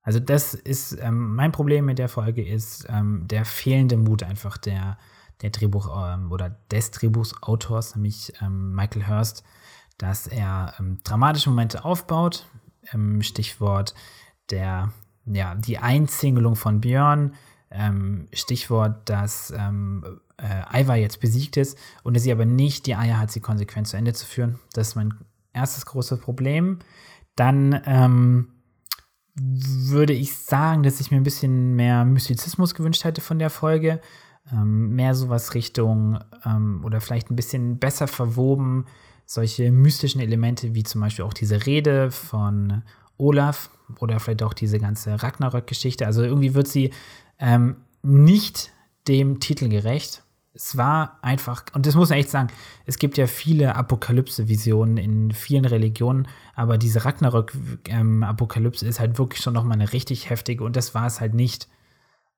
Also, das ist ähm, mein Problem mit der Folge ist ähm, der fehlende Mut einfach der, der Drehbuch ähm, oder des Drehbuchautors, nämlich ähm, Michael Hurst dass er ähm, dramatische Momente aufbaut. Ähm, Stichwort der, ja, die Einzingelung von Björn. Ähm, Stichwort, dass ähm, äh, Ivar jetzt besiegt ist und dass sie aber nicht die Eier hat, sie konsequent zu Ende zu führen. Das ist mein erstes großes Problem. Dann ähm, würde ich sagen, dass ich mir ein bisschen mehr Mystizismus gewünscht hätte von der Folge. Ähm, mehr sowas Richtung ähm, oder vielleicht ein bisschen besser verwoben solche mystischen Elemente wie zum Beispiel auch diese Rede von Olaf oder vielleicht auch diese ganze Ragnarök-Geschichte. Also irgendwie wird sie ähm, nicht dem Titel gerecht. Es war einfach, und das muss man echt sagen, es gibt ja viele Apokalypse-Visionen in vielen Religionen, aber diese Ragnarök-Apokalypse ähm, ist halt wirklich schon nochmal eine richtig heftige und das war es halt nicht.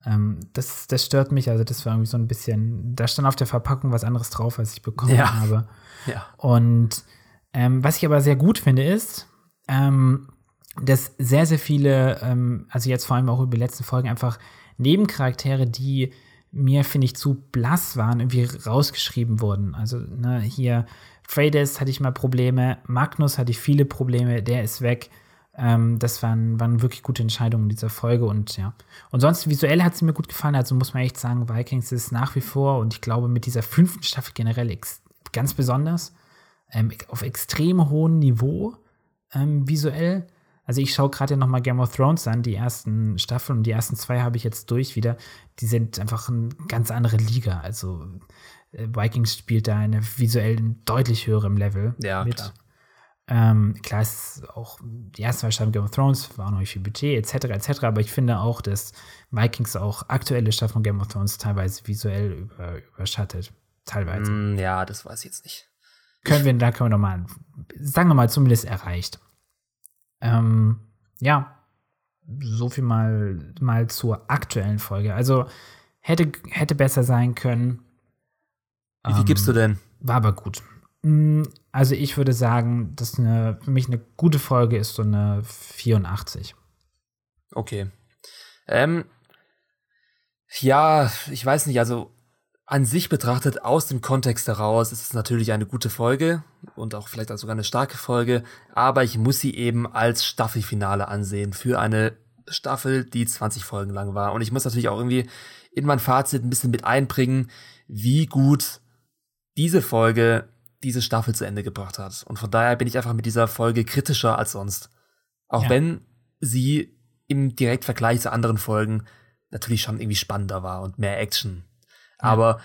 Ähm, das, das stört mich, also das war irgendwie so ein bisschen, da stand auf der Verpackung was anderes drauf, als ich bekommen ja. habe. Ja. Und ähm, was ich aber sehr gut finde, ist, ähm, dass sehr, sehr viele, ähm, also jetzt vor allem auch über die letzten Folgen, einfach Nebencharaktere, die mir, finde ich, zu blass waren, irgendwie rausgeschrieben wurden. Also ne, hier Freydis hatte ich mal Probleme, Magnus hatte ich viele Probleme, der ist weg. Ähm, das waren, waren wirklich gute Entscheidungen in dieser Folge und ja. Und sonst visuell hat es mir gut gefallen, also muss man echt sagen, Vikings ist nach wie vor und ich glaube mit dieser fünften Staffel generell ganz besonders, ähm, auf extrem hohem Niveau ähm, visuell. Also ich schaue gerade ja noch mal Game of Thrones an, die ersten Staffeln und die ersten zwei habe ich jetzt durch wieder. Die sind einfach eine ganz andere Liga. Also äh, Vikings spielt da eine visuell deutlich höherem Level ja, mit. Klar. Ähm, klar, es ist auch die erste zwei Staffeln Game of Thrones war noch nicht viel Budget, etc., etc., aber ich finde auch, dass Vikings auch aktuelle Staffeln von Game of Thrones teilweise visuell über, überschattet. Teilweise. Mm, ja, das weiß ich jetzt nicht. Können wir, da können wir nochmal, sagen wir mal, zumindest erreicht. Ähm, ja, so viel mal, mal zur aktuellen Folge. Also hätte, hätte besser sein können. Wie viel ähm, gibst du denn? War aber gut. Also ich würde sagen, dass eine, für mich eine gute Folge ist so eine 84. Okay. Ähm, ja, ich weiß nicht, also an sich betrachtet, aus dem Kontext heraus, ist es natürlich eine gute Folge und auch vielleicht sogar eine starke Folge, aber ich muss sie eben als Staffelfinale ansehen für eine Staffel, die 20 Folgen lang war. Und ich muss natürlich auch irgendwie in mein Fazit ein bisschen mit einbringen, wie gut diese Folge diese Staffel zu Ende gebracht hat. Und von daher bin ich einfach mit dieser Folge kritischer als sonst. Auch ja. wenn sie im Direktvergleich zu anderen Folgen natürlich schon irgendwie spannender war und mehr Action. Ja. Aber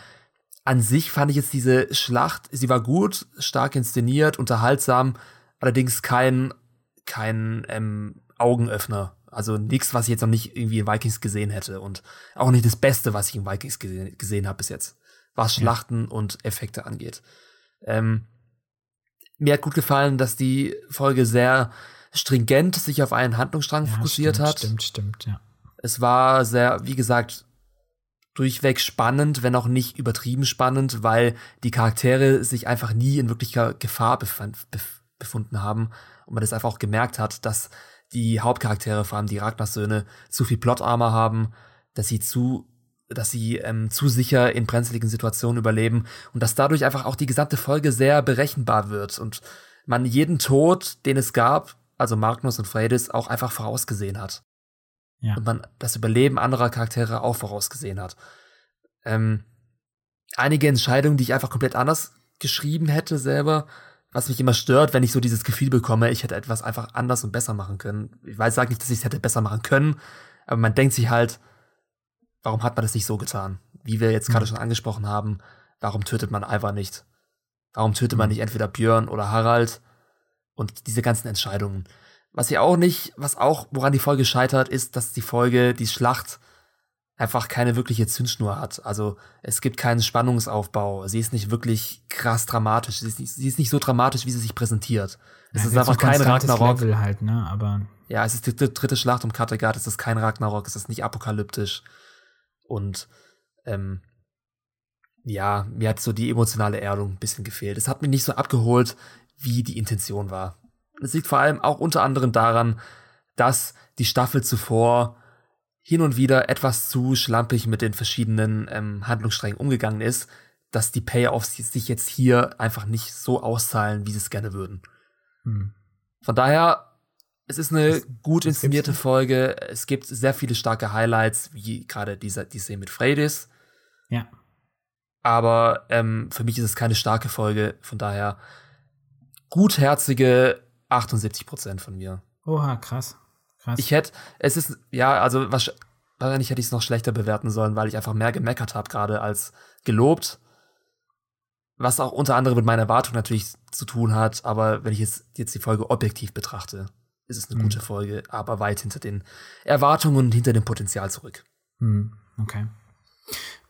an sich fand ich jetzt diese Schlacht, sie war gut, stark inszeniert, unterhaltsam, allerdings kein, kein ähm, Augenöffner. Also nichts, was ich jetzt noch nicht irgendwie in Vikings gesehen hätte und auch nicht das Beste, was ich in Vikings gesehen, gesehen habe bis jetzt, was Schlachten ja. und Effekte angeht. Ähm, mir hat gut gefallen, dass die Folge sehr stringent sich auf einen Handlungsstrang ja, fokussiert stimmt, hat. Stimmt, stimmt, ja. Es war sehr, wie gesagt, durchweg spannend, wenn auch nicht übertrieben spannend, weil die Charaktere sich einfach nie in wirklicher Gefahr befand, bef befunden haben und man das einfach auch gemerkt hat, dass die Hauptcharaktere, vor allem die Ragnar-Söhne, zu viel Plot-Armor haben, dass sie zu dass sie ähm, zu sicher in brenzligen Situationen überleben und dass dadurch einfach auch die gesamte Folge sehr berechenbar wird und man jeden Tod, den es gab, also Magnus und Freydis, auch einfach vorausgesehen hat. Ja. Und man das Überleben anderer Charaktere auch vorausgesehen hat. Ähm, einige Entscheidungen, die ich einfach komplett anders geschrieben hätte selber, was mich immer stört, wenn ich so dieses Gefühl bekomme, ich hätte etwas einfach anders und besser machen können. Ich weiß, sage nicht, dass ich es hätte besser machen können, aber man denkt sich halt, warum hat man das nicht so getan? Wie wir jetzt gerade mhm. schon angesprochen haben, warum tötet man Ivar nicht? Warum tötet man mhm. nicht entweder Björn oder Harald? Und diese ganzen Entscheidungen. Was ja auch nicht, was auch, woran die Folge scheitert, ist, dass die Folge, die Schlacht, einfach keine wirkliche Zündschnur hat. Also es gibt keinen Spannungsaufbau. Sie ist nicht wirklich krass dramatisch. Sie ist nicht, sie ist nicht so dramatisch, wie sie sich präsentiert. Es ja, ist einfach kein Ragnarok. Level halt, ne? Aber ja, es ist die dritte Schlacht um Kattegat. Es ist kein Ragnarok. Es ist nicht apokalyptisch. Und ähm, ja, mir hat so die emotionale Erdung ein bisschen gefehlt. Es hat mich nicht so abgeholt, wie die Intention war. Es liegt vor allem auch unter anderem daran, dass die Staffel zuvor hin und wieder etwas zu schlampig mit den verschiedenen ähm, Handlungssträngen umgegangen ist, dass die Payoffs sich jetzt hier einfach nicht so auszahlen, wie sie es gerne würden. Hm. Von daher es ist eine das, gut inszenierte Folge. Es gibt sehr viele starke Highlights, wie gerade dieser, die Szene mit Freydis. Ja. Aber ähm, für mich ist es keine starke Folge. Von daher gutherzige 78 Prozent von mir. Oha, krass. krass. Ich hätte, es ist, ja, also wahrscheinlich hätte ich es noch schlechter bewerten sollen, weil ich einfach mehr gemeckert habe gerade als gelobt. Was auch unter anderem mit meiner Erwartung natürlich zu tun hat, aber wenn ich jetzt, jetzt die Folge objektiv betrachte, ist es eine mhm. gute Folge, aber weit hinter den Erwartungen und hinter dem Potenzial zurück. Mhm. Okay.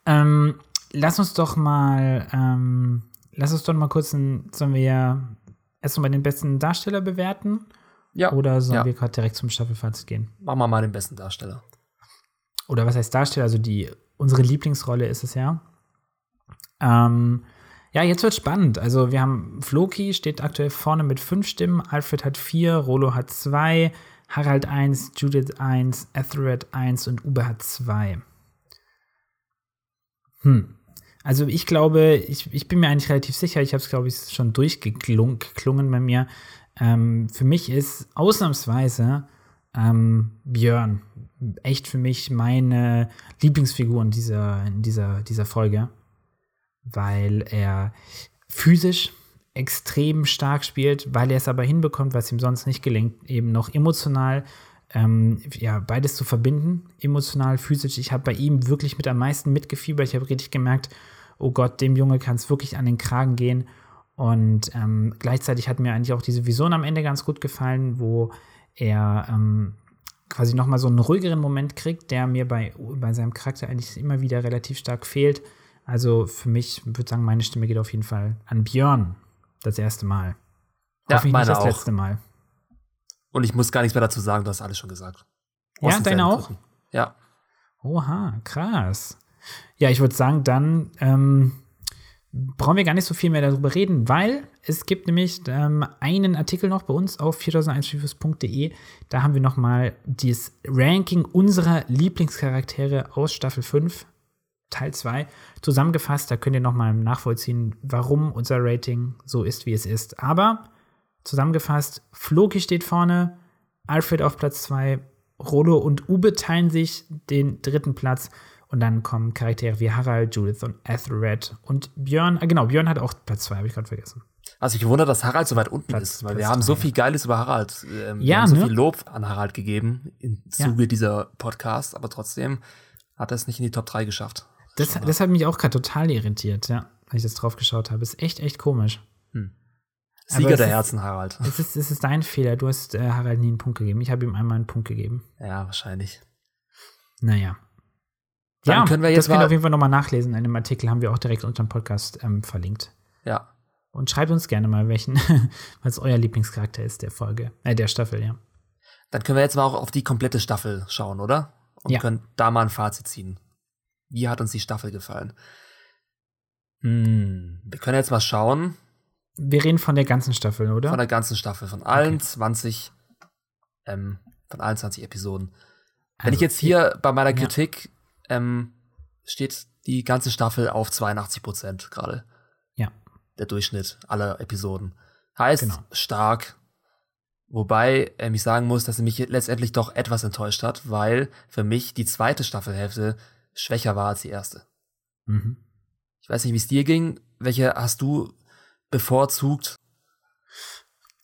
Ähm, lass uns doch mal, ähm, lass uns doch mal kurz, ein, sollen wir erst mal den besten Darsteller bewerten? Ja. Oder sollen ja. wir gerade direkt zum Staffelfazit gehen? Machen wir mal den besten Darsteller. Oder was heißt Darsteller? Also die, unsere Lieblingsrolle ist es ja. Ähm, ja, jetzt wird spannend. Also wir haben Floki steht aktuell vorne mit fünf Stimmen, Alfred hat vier, Rolo hat zwei, Harald eins, Judith eins, Ethered eins und Uwe hat zwei. Hm. Also ich glaube, ich, ich bin mir eigentlich relativ sicher, ich habe es, glaube ich, schon durchgeklungen bei mir. Ähm, für mich ist ausnahmsweise ähm, Björn echt für mich meine Lieblingsfigur in dieser, in dieser, dieser Folge weil er physisch extrem stark spielt, weil er es aber hinbekommt, was ihm sonst nicht gelingt, eben noch emotional ähm, ja, beides zu verbinden, emotional, physisch. Ich habe bei ihm wirklich mit am meisten mitgefiebert. Ich habe richtig gemerkt, oh Gott, dem Junge kann es wirklich an den Kragen gehen. Und ähm, gleichzeitig hat mir eigentlich auch diese Vision am Ende ganz gut gefallen, wo er ähm, quasi noch mal so einen ruhigeren Moment kriegt, der mir bei, bei seinem Charakter eigentlich immer wieder relativ stark fehlt. Also für mich würde ich sagen, meine Stimme geht auf jeden Fall an Björn das erste Mal. Ja, Hoffentlich meine nicht das auch. letzte Mal. Und ich muss gar nichts mehr dazu sagen, du hast alles schon gesagt. Ja, deine auch? Ja. Oha, krass. Ja, ich würde sagen, dann ähm, brauchen wir gar nicht so viel mehr darüber reden, weil es gibt nämlich ähm, einen Artikel noch bei uns auf 4001 Da haben wir noch mal das Ranking unserer Lieblingscharaktere aus Staffel 5, Teil 2, zusammengefasst. Da könnt ihr noch mal nachvollziehen, warum unser Rating so ist, wie es ist. Aber zusammengefasst, Floki steht vorne, Alfred auf Platz 2, Rolo und Ube teilen sich den dritten Platz. Und dann kommen Charaktere wie Harald, Judith und Ethelred und Björn. Ah, genau, Björn hat auch Platz 2, habe ich gerade vergessen. Also ich wundere, dass Harald so weit unten Platz, ist, weil Platz wir haben so viel Geiles über Harald, ähm, ja, wir haben so ne? viel Lob an Harald gegeben im Zuge ja. dieser Podcast, aber trotzdem hat er es nicht in die Top 3 geschafft. Das, das hat mich auch gerade total irritiert, ja, als ich das drauf geschaut habe. Ist echt, echt komisch. Hm. Sieger der Herzen, Harald. Es ist, es ist dein Fehler. Du hast äh, Harald nie einen Punkt gegeben. Ich habe ihm einmal einen Punkt gegeben. Ja, wahrscheinlich. Naja. Dann ja, können wir jetzt das könnt ihr auf jeden Fall nochmal nachlesen. In dem Artikel haben wir auch direkt unter dem Podcast ähm, verlinkt. Ja. Und schreibt uns gerne mal, welchen, was euer Lieblingscharakter ist der Folge, äh, der Staffel, ja. Dann können wir jetzt mal auch auf die komplette Staffel schauen, oder? Und ja. können da mal ein Fazit ziehen. Wie hat uns die Staffel gefallen? Hm, wir können jetzt mal schauen. Wir reden von der ganzen Staffel, oder? Von der ganzen Staffel, von allen okay. 20, ähm, von allen 20 Episoden. Wenn also, ich jetzt hier bei meiner Kritik ähm, steht die ganze Staffel auf 82 Prozent gerade. Ja. Der Durchschnitt aller Episoden. Heißt genau. stark. Wobei ähm, ich sagen muss, dass er mich letztendlich doch etwas enttäuscht hat, weil für mich die zweite Staffelhälfte schwächer war als die erste. Mhm. Ich weiß nicht, wie es dir ging. Welche hast du bevorzugt?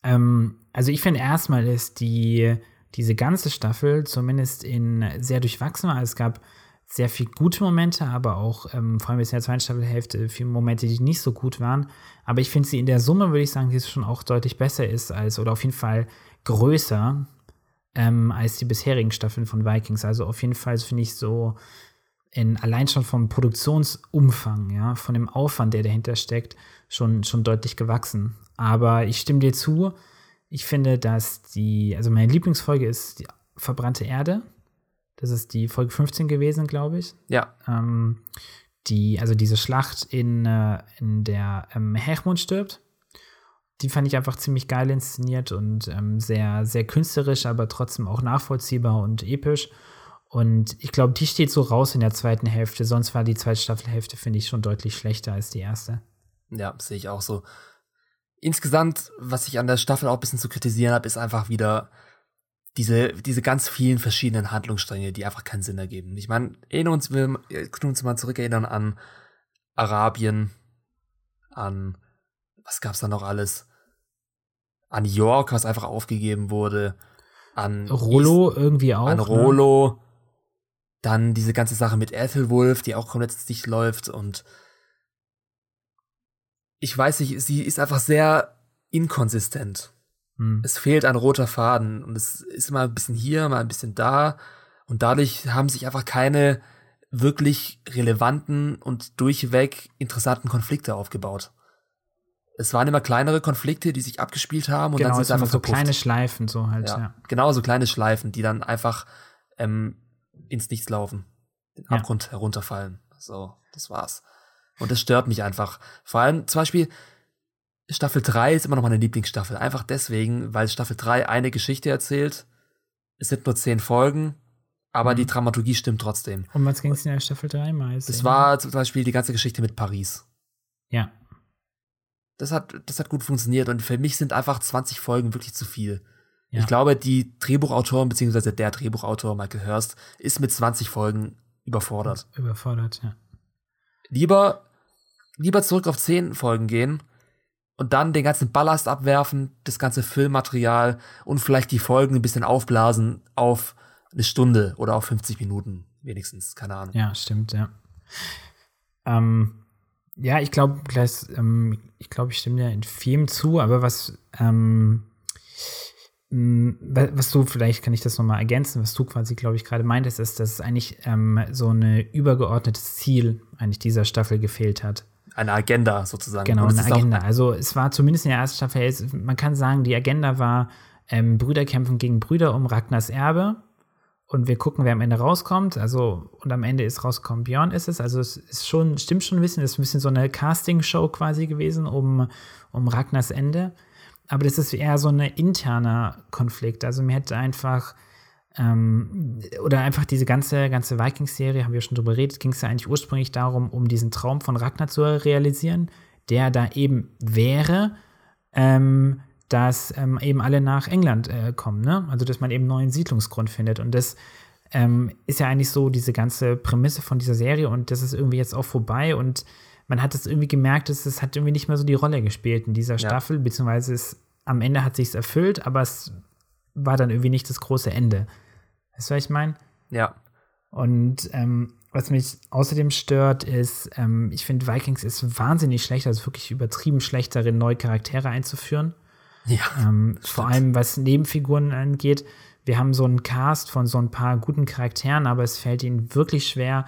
Ähm, also ich finde erstmal ist die diese ganze Staffel zumindest in sehr durchwachsen war. Es gab sehr viel gute Momente, aber auch ähm, vor allem bis in der zweiten Staffelhälfte viele Momente, die nicht so gut waren. Aber ich finde sie in der Summe, würde ich sagen, die schon auch deutlich besser ist als, oder auf jeden Fall größer ähm, als die bisherigen Staffeln von Vikings. Also auf jeden Fall finde ich so in, allein schon vom Produktionsumfang, ja, von dem Aufwand, der dahinter steckt, schon, schon deutlich gewachsen. Aber ich stimme dir zu, ich finde, dass die, also meine Lieblingsfolge ist die verbrannte Erde das ist die Folge 15 gewesen, glaube ich. Ja. Ähm, die, also diese Schlacht in, äh, in der ähm, Hermund stirbt. Die fand ich einfach ziemlich geil inszeniert und ähm, sehr, sehr künstlerisch, aber trotzdem auch nachvollziehbar und episch. Und ich glaube, die steht so raus in der zweiten Hälfte. Sonst war die zweite Staffelhälfte, finde ich, schon deutlich schlechter als die erste. Ja, sehe ich auch so. Insgesamt, was ich an der Staffel auch ein bisschen zu kritisieren habe, ist einfach wieder, diese, diese ganz vielen verschiedenen Handlungsstränge, die einfach keinen Sinn ergeben. Ich meine, erinnern uns, wir können uns mal zurückerinnern an Arabien, an, was gab's da noch alles? An York, was einfach aufgegeben wurde, an Rolo East, irgendwie auch. An? Rolo, ne? Dann diese ganze Sache mit Ethelwolf, die auch komplett nicht läuft und ich weiß nicht, sie ist einfach sehr inkonsistent. Hm. Es fehlt ein roter Faden und es ist mal ein bisschen hier, mal ein bisschen da und dadurch haben sich einfach keine wirklich relevanten und durchweg interessanten Konflikte aufgebaut. Es waren immer kleinere Konflikte, die sich abgespielt haben und genau, dann sind es einfach so kleine Schleifen so halt. Ja, ja. Genau, so kleine Schleifen, die dann einfach ähm, ins Nichts laufen, den ja. Abgrund herunterfallen. So, das war's. Und das stört mich einfach. Vor allem zum Beispiel, Staffel 3 ist immer noch meine Lieblingsstaffel. Einfach deswegen, weil Staffel 3 eine Geschichte erzählt. Es sind nur zehn Folgen, aber mhm. die Dramaturgie stimmt trotzdem. Und was ging es in der Staffel 3 meist? Es war zum Beispiel die ganze Geschichte mit Paris. Ja. Das hat, das hat gut funktioniert und für mich sind einfach 20 Folgen wirklich zu viel. Ja. Ich glaube, die Drehbuchautorin, beziehungsweise der Drehbuchautor Michael Hurst, ist mit 20 Folgen überfordert. Überfordert, ja. Lieber, lieber zurück auf 10 Folgen gehen und dann den ganzen Ballast abwerfen, das ganze Filmmaterial und vielleicht die Folgen ein bisschen aufblasen auf eine Stunde oder auf 50 Minuten wenigstens, keine Ahnung. Ja, stimmt, ja. Ähm, ja, ich glaube, ähm, ich glaube, ich stimme dir in vielem zu, aber was, ähm, was du, vielleicht kann ich das nochmal ergänzen, was du quasi, glaube ich, gerade meintest, ist, dass es eigentlich ähm, so ein übergeordnetes Ziel eigentlich dieser Staffel gefehlt hat. Eine Agenda sozusagen. Genau, eine Agenda. Also es war zumindest in der ersten Staffel, man kann sagen, die Agenda war, ähm, Brüder kämpfen gegen Brüder um Ragnars Erbe und wir gucken, wer am Ende rauskommt. Also, und am Ende ist rausgekommen, Björn ist es. Also, es ist schon, stimmt schon ein bisschen, es ist ein bisschen so eine Casting-Show quasi gewesen um, um Ragnars Ende. Aber das ist eher so ein interner Konflikt. Also, mir hätte einfach, ähm, oder einfach diese ganze, ganze Vikings-Serie, haben wir schon drüber geredet, ging es ja eigentlich ursprünglich darum, um diesen Traum von Ragnar zu realisieren, der da eben wäre. Ähm, dass ähm, eben alle nach England äh, kommen, ne? Also dass man eben neuen Siedlungsgrund findet. Und das ähm, ist ja eigentlich so diese ganze Prämisse von dieser Serie und das ist irgendwie jetzt auch vorbei und man hat es irgendwie gemerkt, dass es hat irgendwie nicht mehr so die Rolle gespielt in dieser Staffel, ja. beziehungsweise es, am Ende hat sich erfüllt, aber es war dann irgendwie nicht das große Ende. Weißt du, was ich meine? Ja. Und ähm, was mich außerdem stört, ist, ähm, ich finde, Vikings ist wahnsinnig schlecht, also wirklich übertrieben schlecht darin, neue Charaktere einzuführen. Ja. Ähm, vor allem was Nebenfiguren angeht. Wir haben so einen Cast von so ein paar guten Charakteren, aber es fällt ihnen wirklich schwer,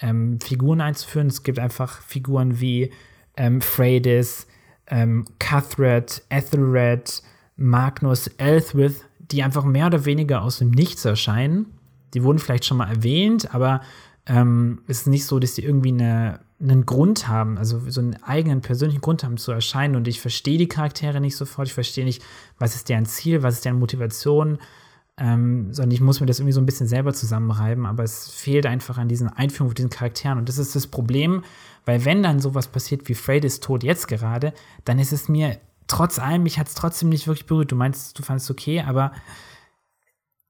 ähm, Figuren einzuführen. Es gibt einfach Figuren wie ähm, Freydis, ähm, Cuthred, Ethelred, Magnus, Elthwith, die einfach mehr oder weniger aus dem Nichts erscheinen. Die wurden vielleicht schon mal erwähnt, aber ähm, es ist nicht so, dass die irgendwie eine einen Grund haben, also so einen eigenen persönlichen Grund haben zu erscheinen. Und ich verstehe die Charaktere nicht sofort. Ich verstehe nicht, was ist deren Ziel, was ist deren Motivation, ähm, sondern ich muss mir das irgendwie so ein bisschen selber zusammenreiben. Aber es fehlt einfach an diesen Einführungen von diesen Charakteren. Und das ist das Problem, weil wenn dann sowas passiert wie Freydis Tod jetzt gerade, dann ist es mir trotz allem, mich hat es trotzdem nicht wirklich berührt. Du meinst, du fandest es okay, aber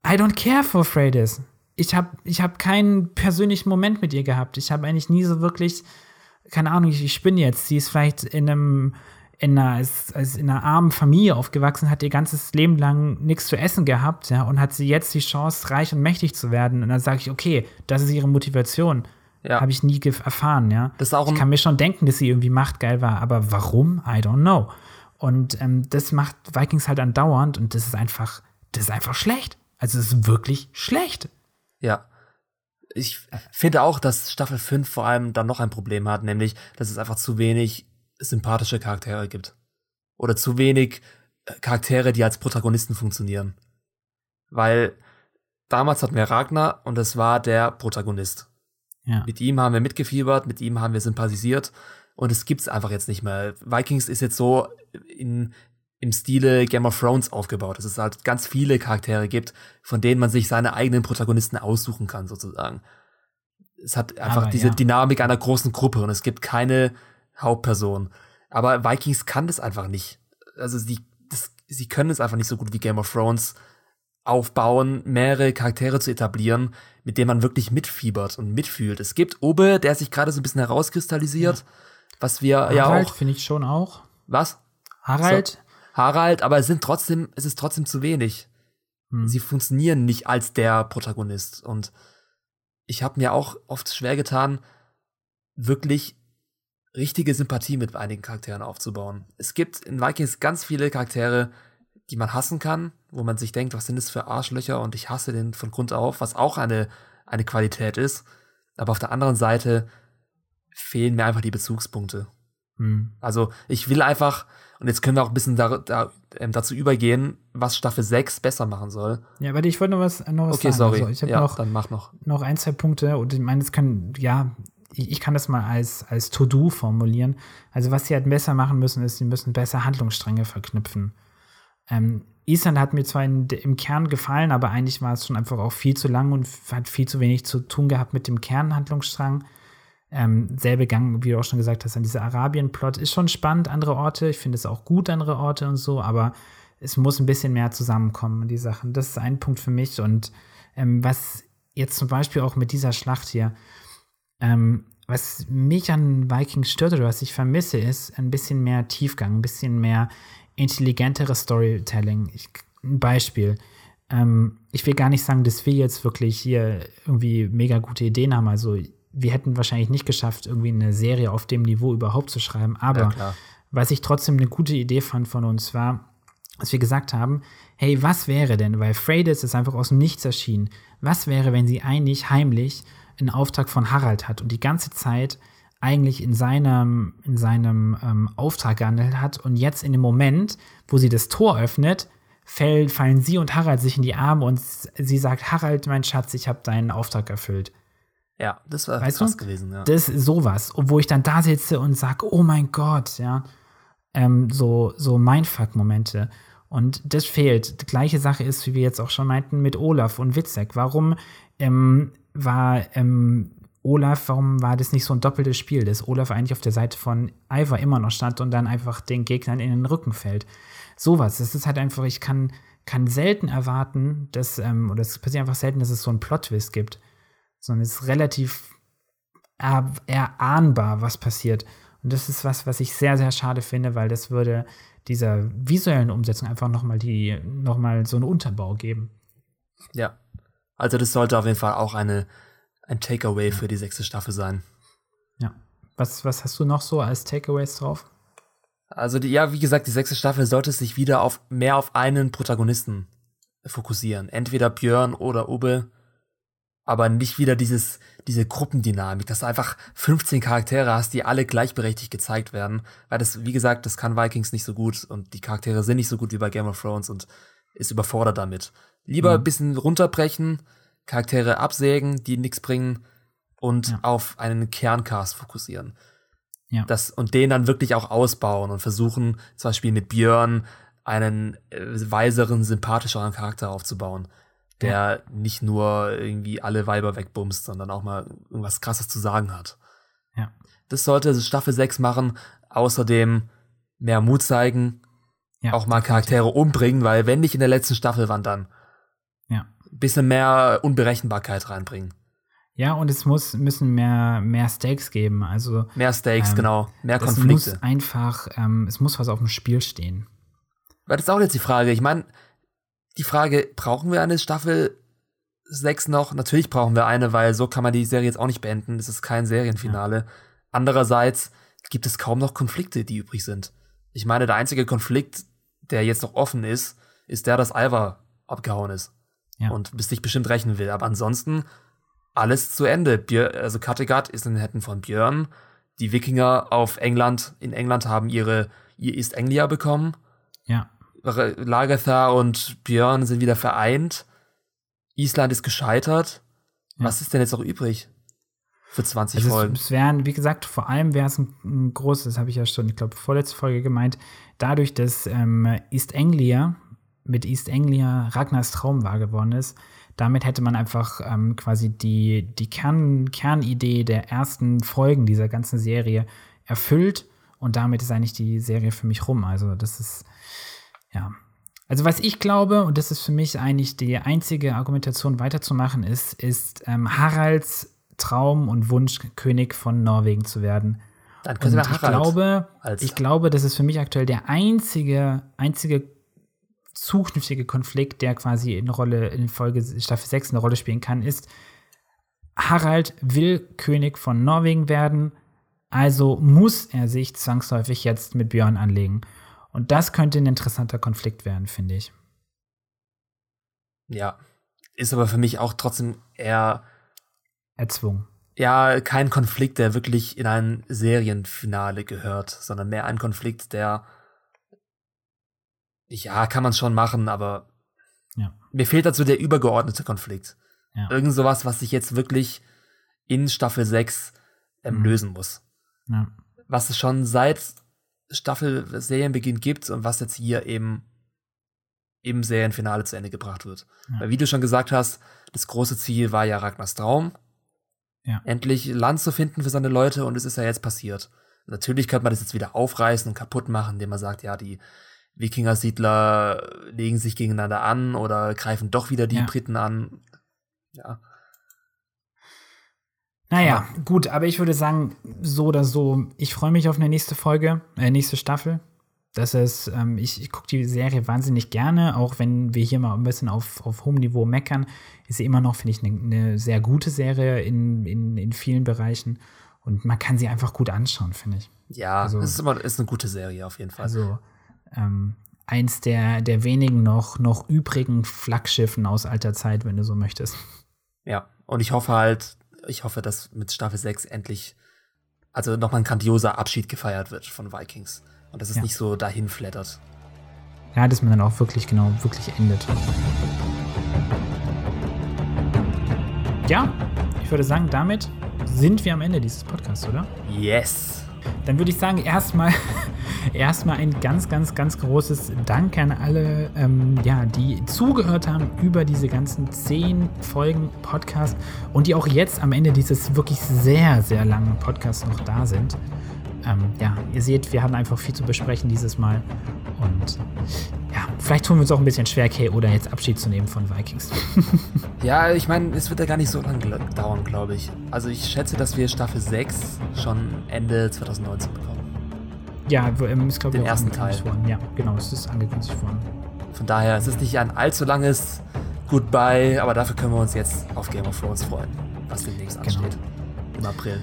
I don't care for Freydis ich habe ich hab keinen persönlichen Moment mit ihr gehabt. Ich habe eigentlich nie so wirklich, keine Ahnung, ich, ich spinne jetzt. Sie ist vielleicht in einem, in einer, ist, ist in einer armen Familie aufgewachsen, hat ihr ganzes Leben lang nichts zu essen gehabt, ja, und hat sie jetzt die Chance, reich und mächtig zu werden. Und dann sage ich, okay, das ist ihre Motivation. Ja. Habe ich nie erfahren, ja. Das auch ich kann mir schon denken, dass sie irgendwie machtgeil war, aber warum? I don't know. Und ähm, das macht Vikings halt andauernd und das ist einfach, das ist einfach schlecht. Also es ist wirklich schlecht. Ja. Ich finde auch, dass Staffel 5 vor allem dann noch ein Problem hat, nämlich, dass es einfach zu wenig sympathische Charaktere gibt. Oder zu wenig äh, Charaktere, die als Protagonisten funktionieren. Weil damals hatten wir Ragnar und es war der Protagonist. Ja. Mit ihm haben wir mitgefiebert, mit ihm haben wir sympathisiert und es gibt's einfach jetzt nicht mehr. Vikings ist jetzt so in im Stile Game of Thrones aufgebaut, dass es halt ganz viele Charaktere gibt, von denen man sich seine eigenen Protagonisten aussuchen kann, sozusagen. Es hat einfach Aber, diese ja. Dynamik einer großen Gruppe und es gibt keine Hauptperson. Aber Vikings kann das einfach nicht. Also sie, das, sie können es einfach nicht so gut wie Game of Thrones aufbauen, mehrere Charaktere zu etablieren, mit denen man wirklich mitfiebert und mitfühlt. Es gibt Obe, der sich gerade so ein bisschen herauskristallisiert, ja. was wir Harald, ja auch. finde ich schon auch. Was? Harald, so. Harald, aber es sind trotzdem, es ist trotzdem zu wenig. Hm. Sie funktionieren nicht als der Protagonist. Und ich habe mir auch oft schwer getan, wirklich richtige Sympathie mit einigen Charakteren aufzubauen. Es gibt in Vikings ganz viele Charaktere, die man hassen kann, wo man sich denkt, was sind das für Arschlöcher und ich hasse den von Grund auf, was auch eine, eine Qualität ist. Aber auf der anderen Seite fehlen mir einfach die Bezugspunkte. Hm. Also ich will einfach, und jetzt können wir auch ein bisschen da, da, ähm, dazu übergehen, was Staffel 6 besser machen soll. Ja, warte, ich wollte noch was, noch was okay, sagen. sorry. Also, ich habe ja, noch, dann mach noch. noch ein, zwei Punkte und ich meine, das können, ja, ich, kann das mal als, als To-Do formulieren. Also, was sie halt besser machen müssen, ist, sie müssen besser Handlungsstränge verknüpfen. Ähm, Island hat mir zwar in, im Kern gefallen, aber eigentlich war es schon einfach auch viel zu lang und hat viel zu wenig zu tun gehabt mit dem Kernhandlungsstrang. Ähm, selbe Gang, wie du auch schon gesagt hast, an dieser Arabien-Plot ist schon spannend, andere Orte. Ich finde es auch gut, andere Orte und so, aber es muss ein bisschen mehr zusammenkommen, die Sachen. Das ist ein Punkt für mich. Und ähm, was jetzt zum Beispiel auch mit dieser Schlacht hier, ähm, was mich an Vikings stört oder was ich vermisse, ist ein bisschen mehr Tiefgang, ein bisschen mehr intelligenteres Storytelling. Ich, ein Beispiel. Ähm, ich will gar nicht sagen, dass wir jetzt wirklich hier irgendwie mega gute Ideen haben. Also wir hätten wahrscheinlich nicht geschafft, irgendwie eine Serie auf dem Niveau überhaupt zu schreiben. Aber ja, was ich trotzdem eine gute Idee fand von uns war, dass wir gesagt haben, hey, was wäre denn, weil Freydis ist einfach aus dem Nichts erschienen, was wäre, wenn sie eigentlich heimlich einen Auftrag von Harald hat und die ganze Zeit eigentlich in seinem, in seinem ähm, Auftrag gehandelt hat und jetzt in dem Moment, wo sie das Tor öffnet, fällt, fallen sie und Harald sich in die Arme und sie sagt, Harald, mein Schatz, ich habe deinen Auftrag erfüllt. Ja, das war weißt krass du? gewesen, ja. Das ist sowas, wo ich dann da sitze und sage, oh mein Gott, ja. Ähm, so, so Mindfuck-Momente. Und das fehlt. Die gleiche Sache ist, wie wir jetzt auch schon meinten, mit Olaf und Witzek. Warum ähm, war ähm, Olaf, warum war das nicht so ein doppeltes Spiel, dass Olaf eigentlich auf der Seite von Ivar immer noch stand und dann einfach den Gegnern in den Rücken fällt? Sowas. Das ist halt einfach, ich kann, kann selten erwarten, dass, ähm, oder es passiert einfach selten, dass es so einen Plot-Twist gibt. Sondern es ist relativ er, erahnbar, was passiert. Und das ist was, was ich sehr, sehr schade finde, weil das würde dieser visuellen Umsetzung einfach nochmal die, noch mal so einen Unterbau geben. Ja. Also das sollte auf jeden Fall auch eine, ein Takeaway für die sechste Staffel sein. Ja. Was, was hast du noch so als Takeaways drauf? Also die, ja, wie gesagt, die sechste Staffel sollte sich wieder auf mehr auf einen Protagonisten fokussieren. Entweder Björn oder Ube, aber nicht wieder dieses, diese Gruppendynamik, dass du einfach 15 Charaktere hast, die alle gleichberechtigt gezeigt werden. Weil das, wie gesagt, das kann Vikings nicht so gut und die Charaktere sind nicht so gut wie bei Game of Thrones und ist überfordert damit. Lieber mhm. ein bisschen runterbrechen, Charaktere absägen, die nichts bringen und ja. auf einen Kerncast fokussieren. Ja. Das, und den dann wirklich auch ausbauen und versuchen, zum Beispiel mit Björn einen äh, weiseren, sympathischeren Charakter aufzubauen, der ja. nicht nur irgendwie alle Weiber wegbumst, sondern auch mal irgendwas krasses zu sagen hat. Ja. Das sollte Staffel 6 machen. Außerdem mehr Mut zeigen, ja, auch mal Charaktere umbringen, weil wenn nicht in der letzten Staffel, wann dann? Bisschen mehr Unberechenbarkeit reinbringen. Ja, und es muss, müssen mehr, mehr Stakes geben. Also, mehr Stakes, ähm, genau. Mehr Konflikte. Es muss einfach, ähm, es muss was auf dem Spiel stehen. Weil das ist auch jetzt die Frage. Ich meine, die Frage, brauchen wir eine Staffel 6 noch? Natürlich brauchen wir eine, weil so kann man die Serie jetzt auch nicht beenden. Es ist kein Serienfinale. Ja. Andererseits gibt es kaum noch Konflikte, die übrig sind. Ich meine, der einzige Konflikt, der jetzt noch offen ist, ist der, dass Alva abgehauen ist. Ja. Und bis sich bestimmt rächen will. Aber ansonsten alles zu Ende. Björ, also Kattegat ist in den Händen von Björn. Die Wikinger auf England, in England haben ihre, ihr East Anglia bekommen. Ja. Lagertha und Björn sind wieder vereint. Island ist gescheitert. Ja. Was ist denn jetzt noch übrig? Für 20 also Folgen. Es, wären, wie gesagt, vor allem wäre es ein, ein, großes, das habe ich ja schon, ich glaube, vorletzte Folge gemeint, dadurch, dass ähm, East Anglia mit East Anglia Ragnars Traum wahr geworden ist, damit hätte man einfach ähm, quasi die, die Kern, Kernidee der ersten Folgen dieser ganzen Serie erfüllt und damit ist eigentlich die Serie für mich rum. Also das ist, ja. Also was ich glaube, und das ist für mich eigentlich die einzige Argumentation weiterzumachen, ist, ist ähm, Haralds Traum und Wunsch, König von Norwegen zu werden. Dann können wir ich glaube, ich glaube, das ist für mich aktuell der einzige, einzige zukünftige Konflikt, der quasi in Rolle in Folge Staffel 6 eine Rolle spielen kann, ist, Harald will König von Norwegen werden, also muss er sich zwangsläufig jetzt mit Björn anlegen. Und das könnte ein interessanter Konflikt werden, finde ich. Ja, ist aber für mich auch trotzdem eher erzwungen. Ja, kein Konflikt, der wirklich in ein Serienfinale gehört, sondern mehr ein Konflikt, der ja, kann man schon machen, aber ja. mir fehlt dazu der übergeordnete Konflikt. Ja. Irgend sowas, was sich jetzt wirklich in Staffel 6 ähm, mhm. lösen muss. Ja. Was es schon seit Staffel Serienbeginn gibt und was jetzt hier eben im Serienfinale zu Ende gebracht wird. Ja. Weil wie du schon gesagt hast, das große Ziel war ja Ragnars Traum. Ja. Endlich Land zu finden für seine Leute und es ist ja jetzt passiert. Natürlich könnte man das jetzt wieder aufreißen und kaputt machen, indem man sagt, ja, die Wikinger-Siedler legen sich gegeneinander an oder greifen doch wieder die ja. Briten an. Ja. Naja, aber. gut, aber ich würde sagen, so oder so, ich freue mich auf eine nächste Folge, äh, nächste Staffel. Das ist, ähm, ich, ich gucke die Serie wahnsinnig gerne, auch wenn wir hier mal ein bisschen auf, auf hohem Niveau meckern, ist sie immer noch, finde ich, eine ne sehr gute Serie in, in, in vielen Bereichen. Und man kann sie einfach gut anschauen, finde ich. Ja, also, es ist immer ist eine gute Serie auf jeden Fall. Also ähm, eins der, der wenigen noch, noch übrigen Flaggschiffen aus alter Zeit, wenn du so möchtest. Ja, und ich hoffe halt, ich hoffe, dass mit Staffel 6 endlich, also nochmal ein grandioser Abschied gefeiert wird von Vikings. Und dass es ja. nicht so dahin flattert. Ja, dass man dann auch wirklich, genau, wirklich endet. Ja, ich würde sagen, damit sind wir am Ende dieses Podcasts, oder? Yes. Dann würde ich sagen, erstmal erstmal ein ganz, ganz, ganz großes Dank an alle, ähm, ja, die zugehört haben über diese ganzen zehn Folgen Podcast und die auch jetzt am Ende dieses wirklich sehr, sehr langen Podcasts noch da sind ähm, ja, ihr seht, wir hatten einfach viel zu besprechen dieses Mal. Und ja, vielleicht tun wir uns auch ein bisschen schwer, Kay, oder jetzt Abschied zu nehmen von Vikings. ja, ich meine, es wird ja gar nicht so lange dauern, glaube ich. Also ich schätze, dass wir Staffel 6 schon Ende 2019 bekommen. Ja, ähm, ist glaube ich den ersten Teil. Worden. Ja, genau, es ist angekündigt worden. Von daher, es ist nicht ein allzu langes Goodbye, aber dafür können wir uns jetzt auf Game of Thrones freuen, was demnächst genau. ansteht. Im April.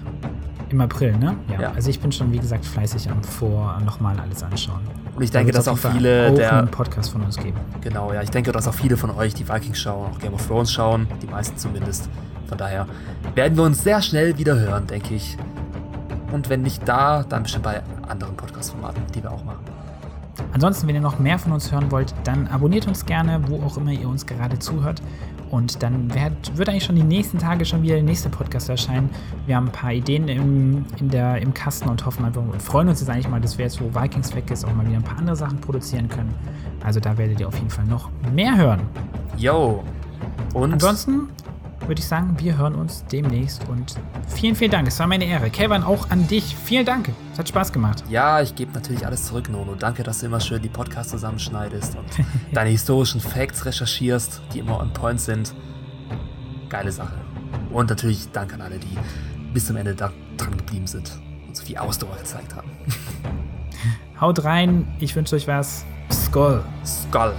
Im April, ne? Ja. ja. Also ich bin schon, wie gesagt, fleißig am Vor nochmal alles anschauen. Und ich denke, dass auch viele der einen Podcast von uns geben. Genau, ja. Ich denke, dass auch viele von euch die Vikings schauen, auch Game of Thrones schauen, die meisten zumindest. Von daher werden wir uns sehr schnell wieder hören, denke ich. Und wenn nicht da, dann bestimmt bei anderen Podcast-Formaten, die wir auch machen. Ansonsten, wenn ihr noch mehr von uns hören wollt, dann abonniert uns gerne, wo auch immer ihr uns gerade zuhört. Und dann wird, wird eigentlich schon die nächsten Tage schon wieder der nächste Podcast erscheinen. Wir haben ein paar Ideen im, in der, im Kasten und hoffen einfach und freuen uns jetzt eigentlich mal, dass wir jetzt, wo Vikings weg ist, auch mal wieder ein paar andere Sachen produzieren können. Also da werdet ihr auf jeden Fall noch mehr hören. Yo. Und ansonsten würde ich sagen, wir hören uns demnächst und vielen, vielen Dank. Es war meine Ehre. Kevin, auch an dich. Vielen Dank. Es hat Spaß gemacht. Ja, ich gebe natürlich alles zurück, Nono. Danke, dass du immer schön die Podcasts zusammenschneidest und deine historischen Facts recherchierst, die immer on point sind. Geile Sache. Und natürlich Dank an alle, die bis zum Ende da dran geblieben sind und so viel Ausdauer gezeigt haben. Haut rein. Ich wünsche euch was. Skull. Skull.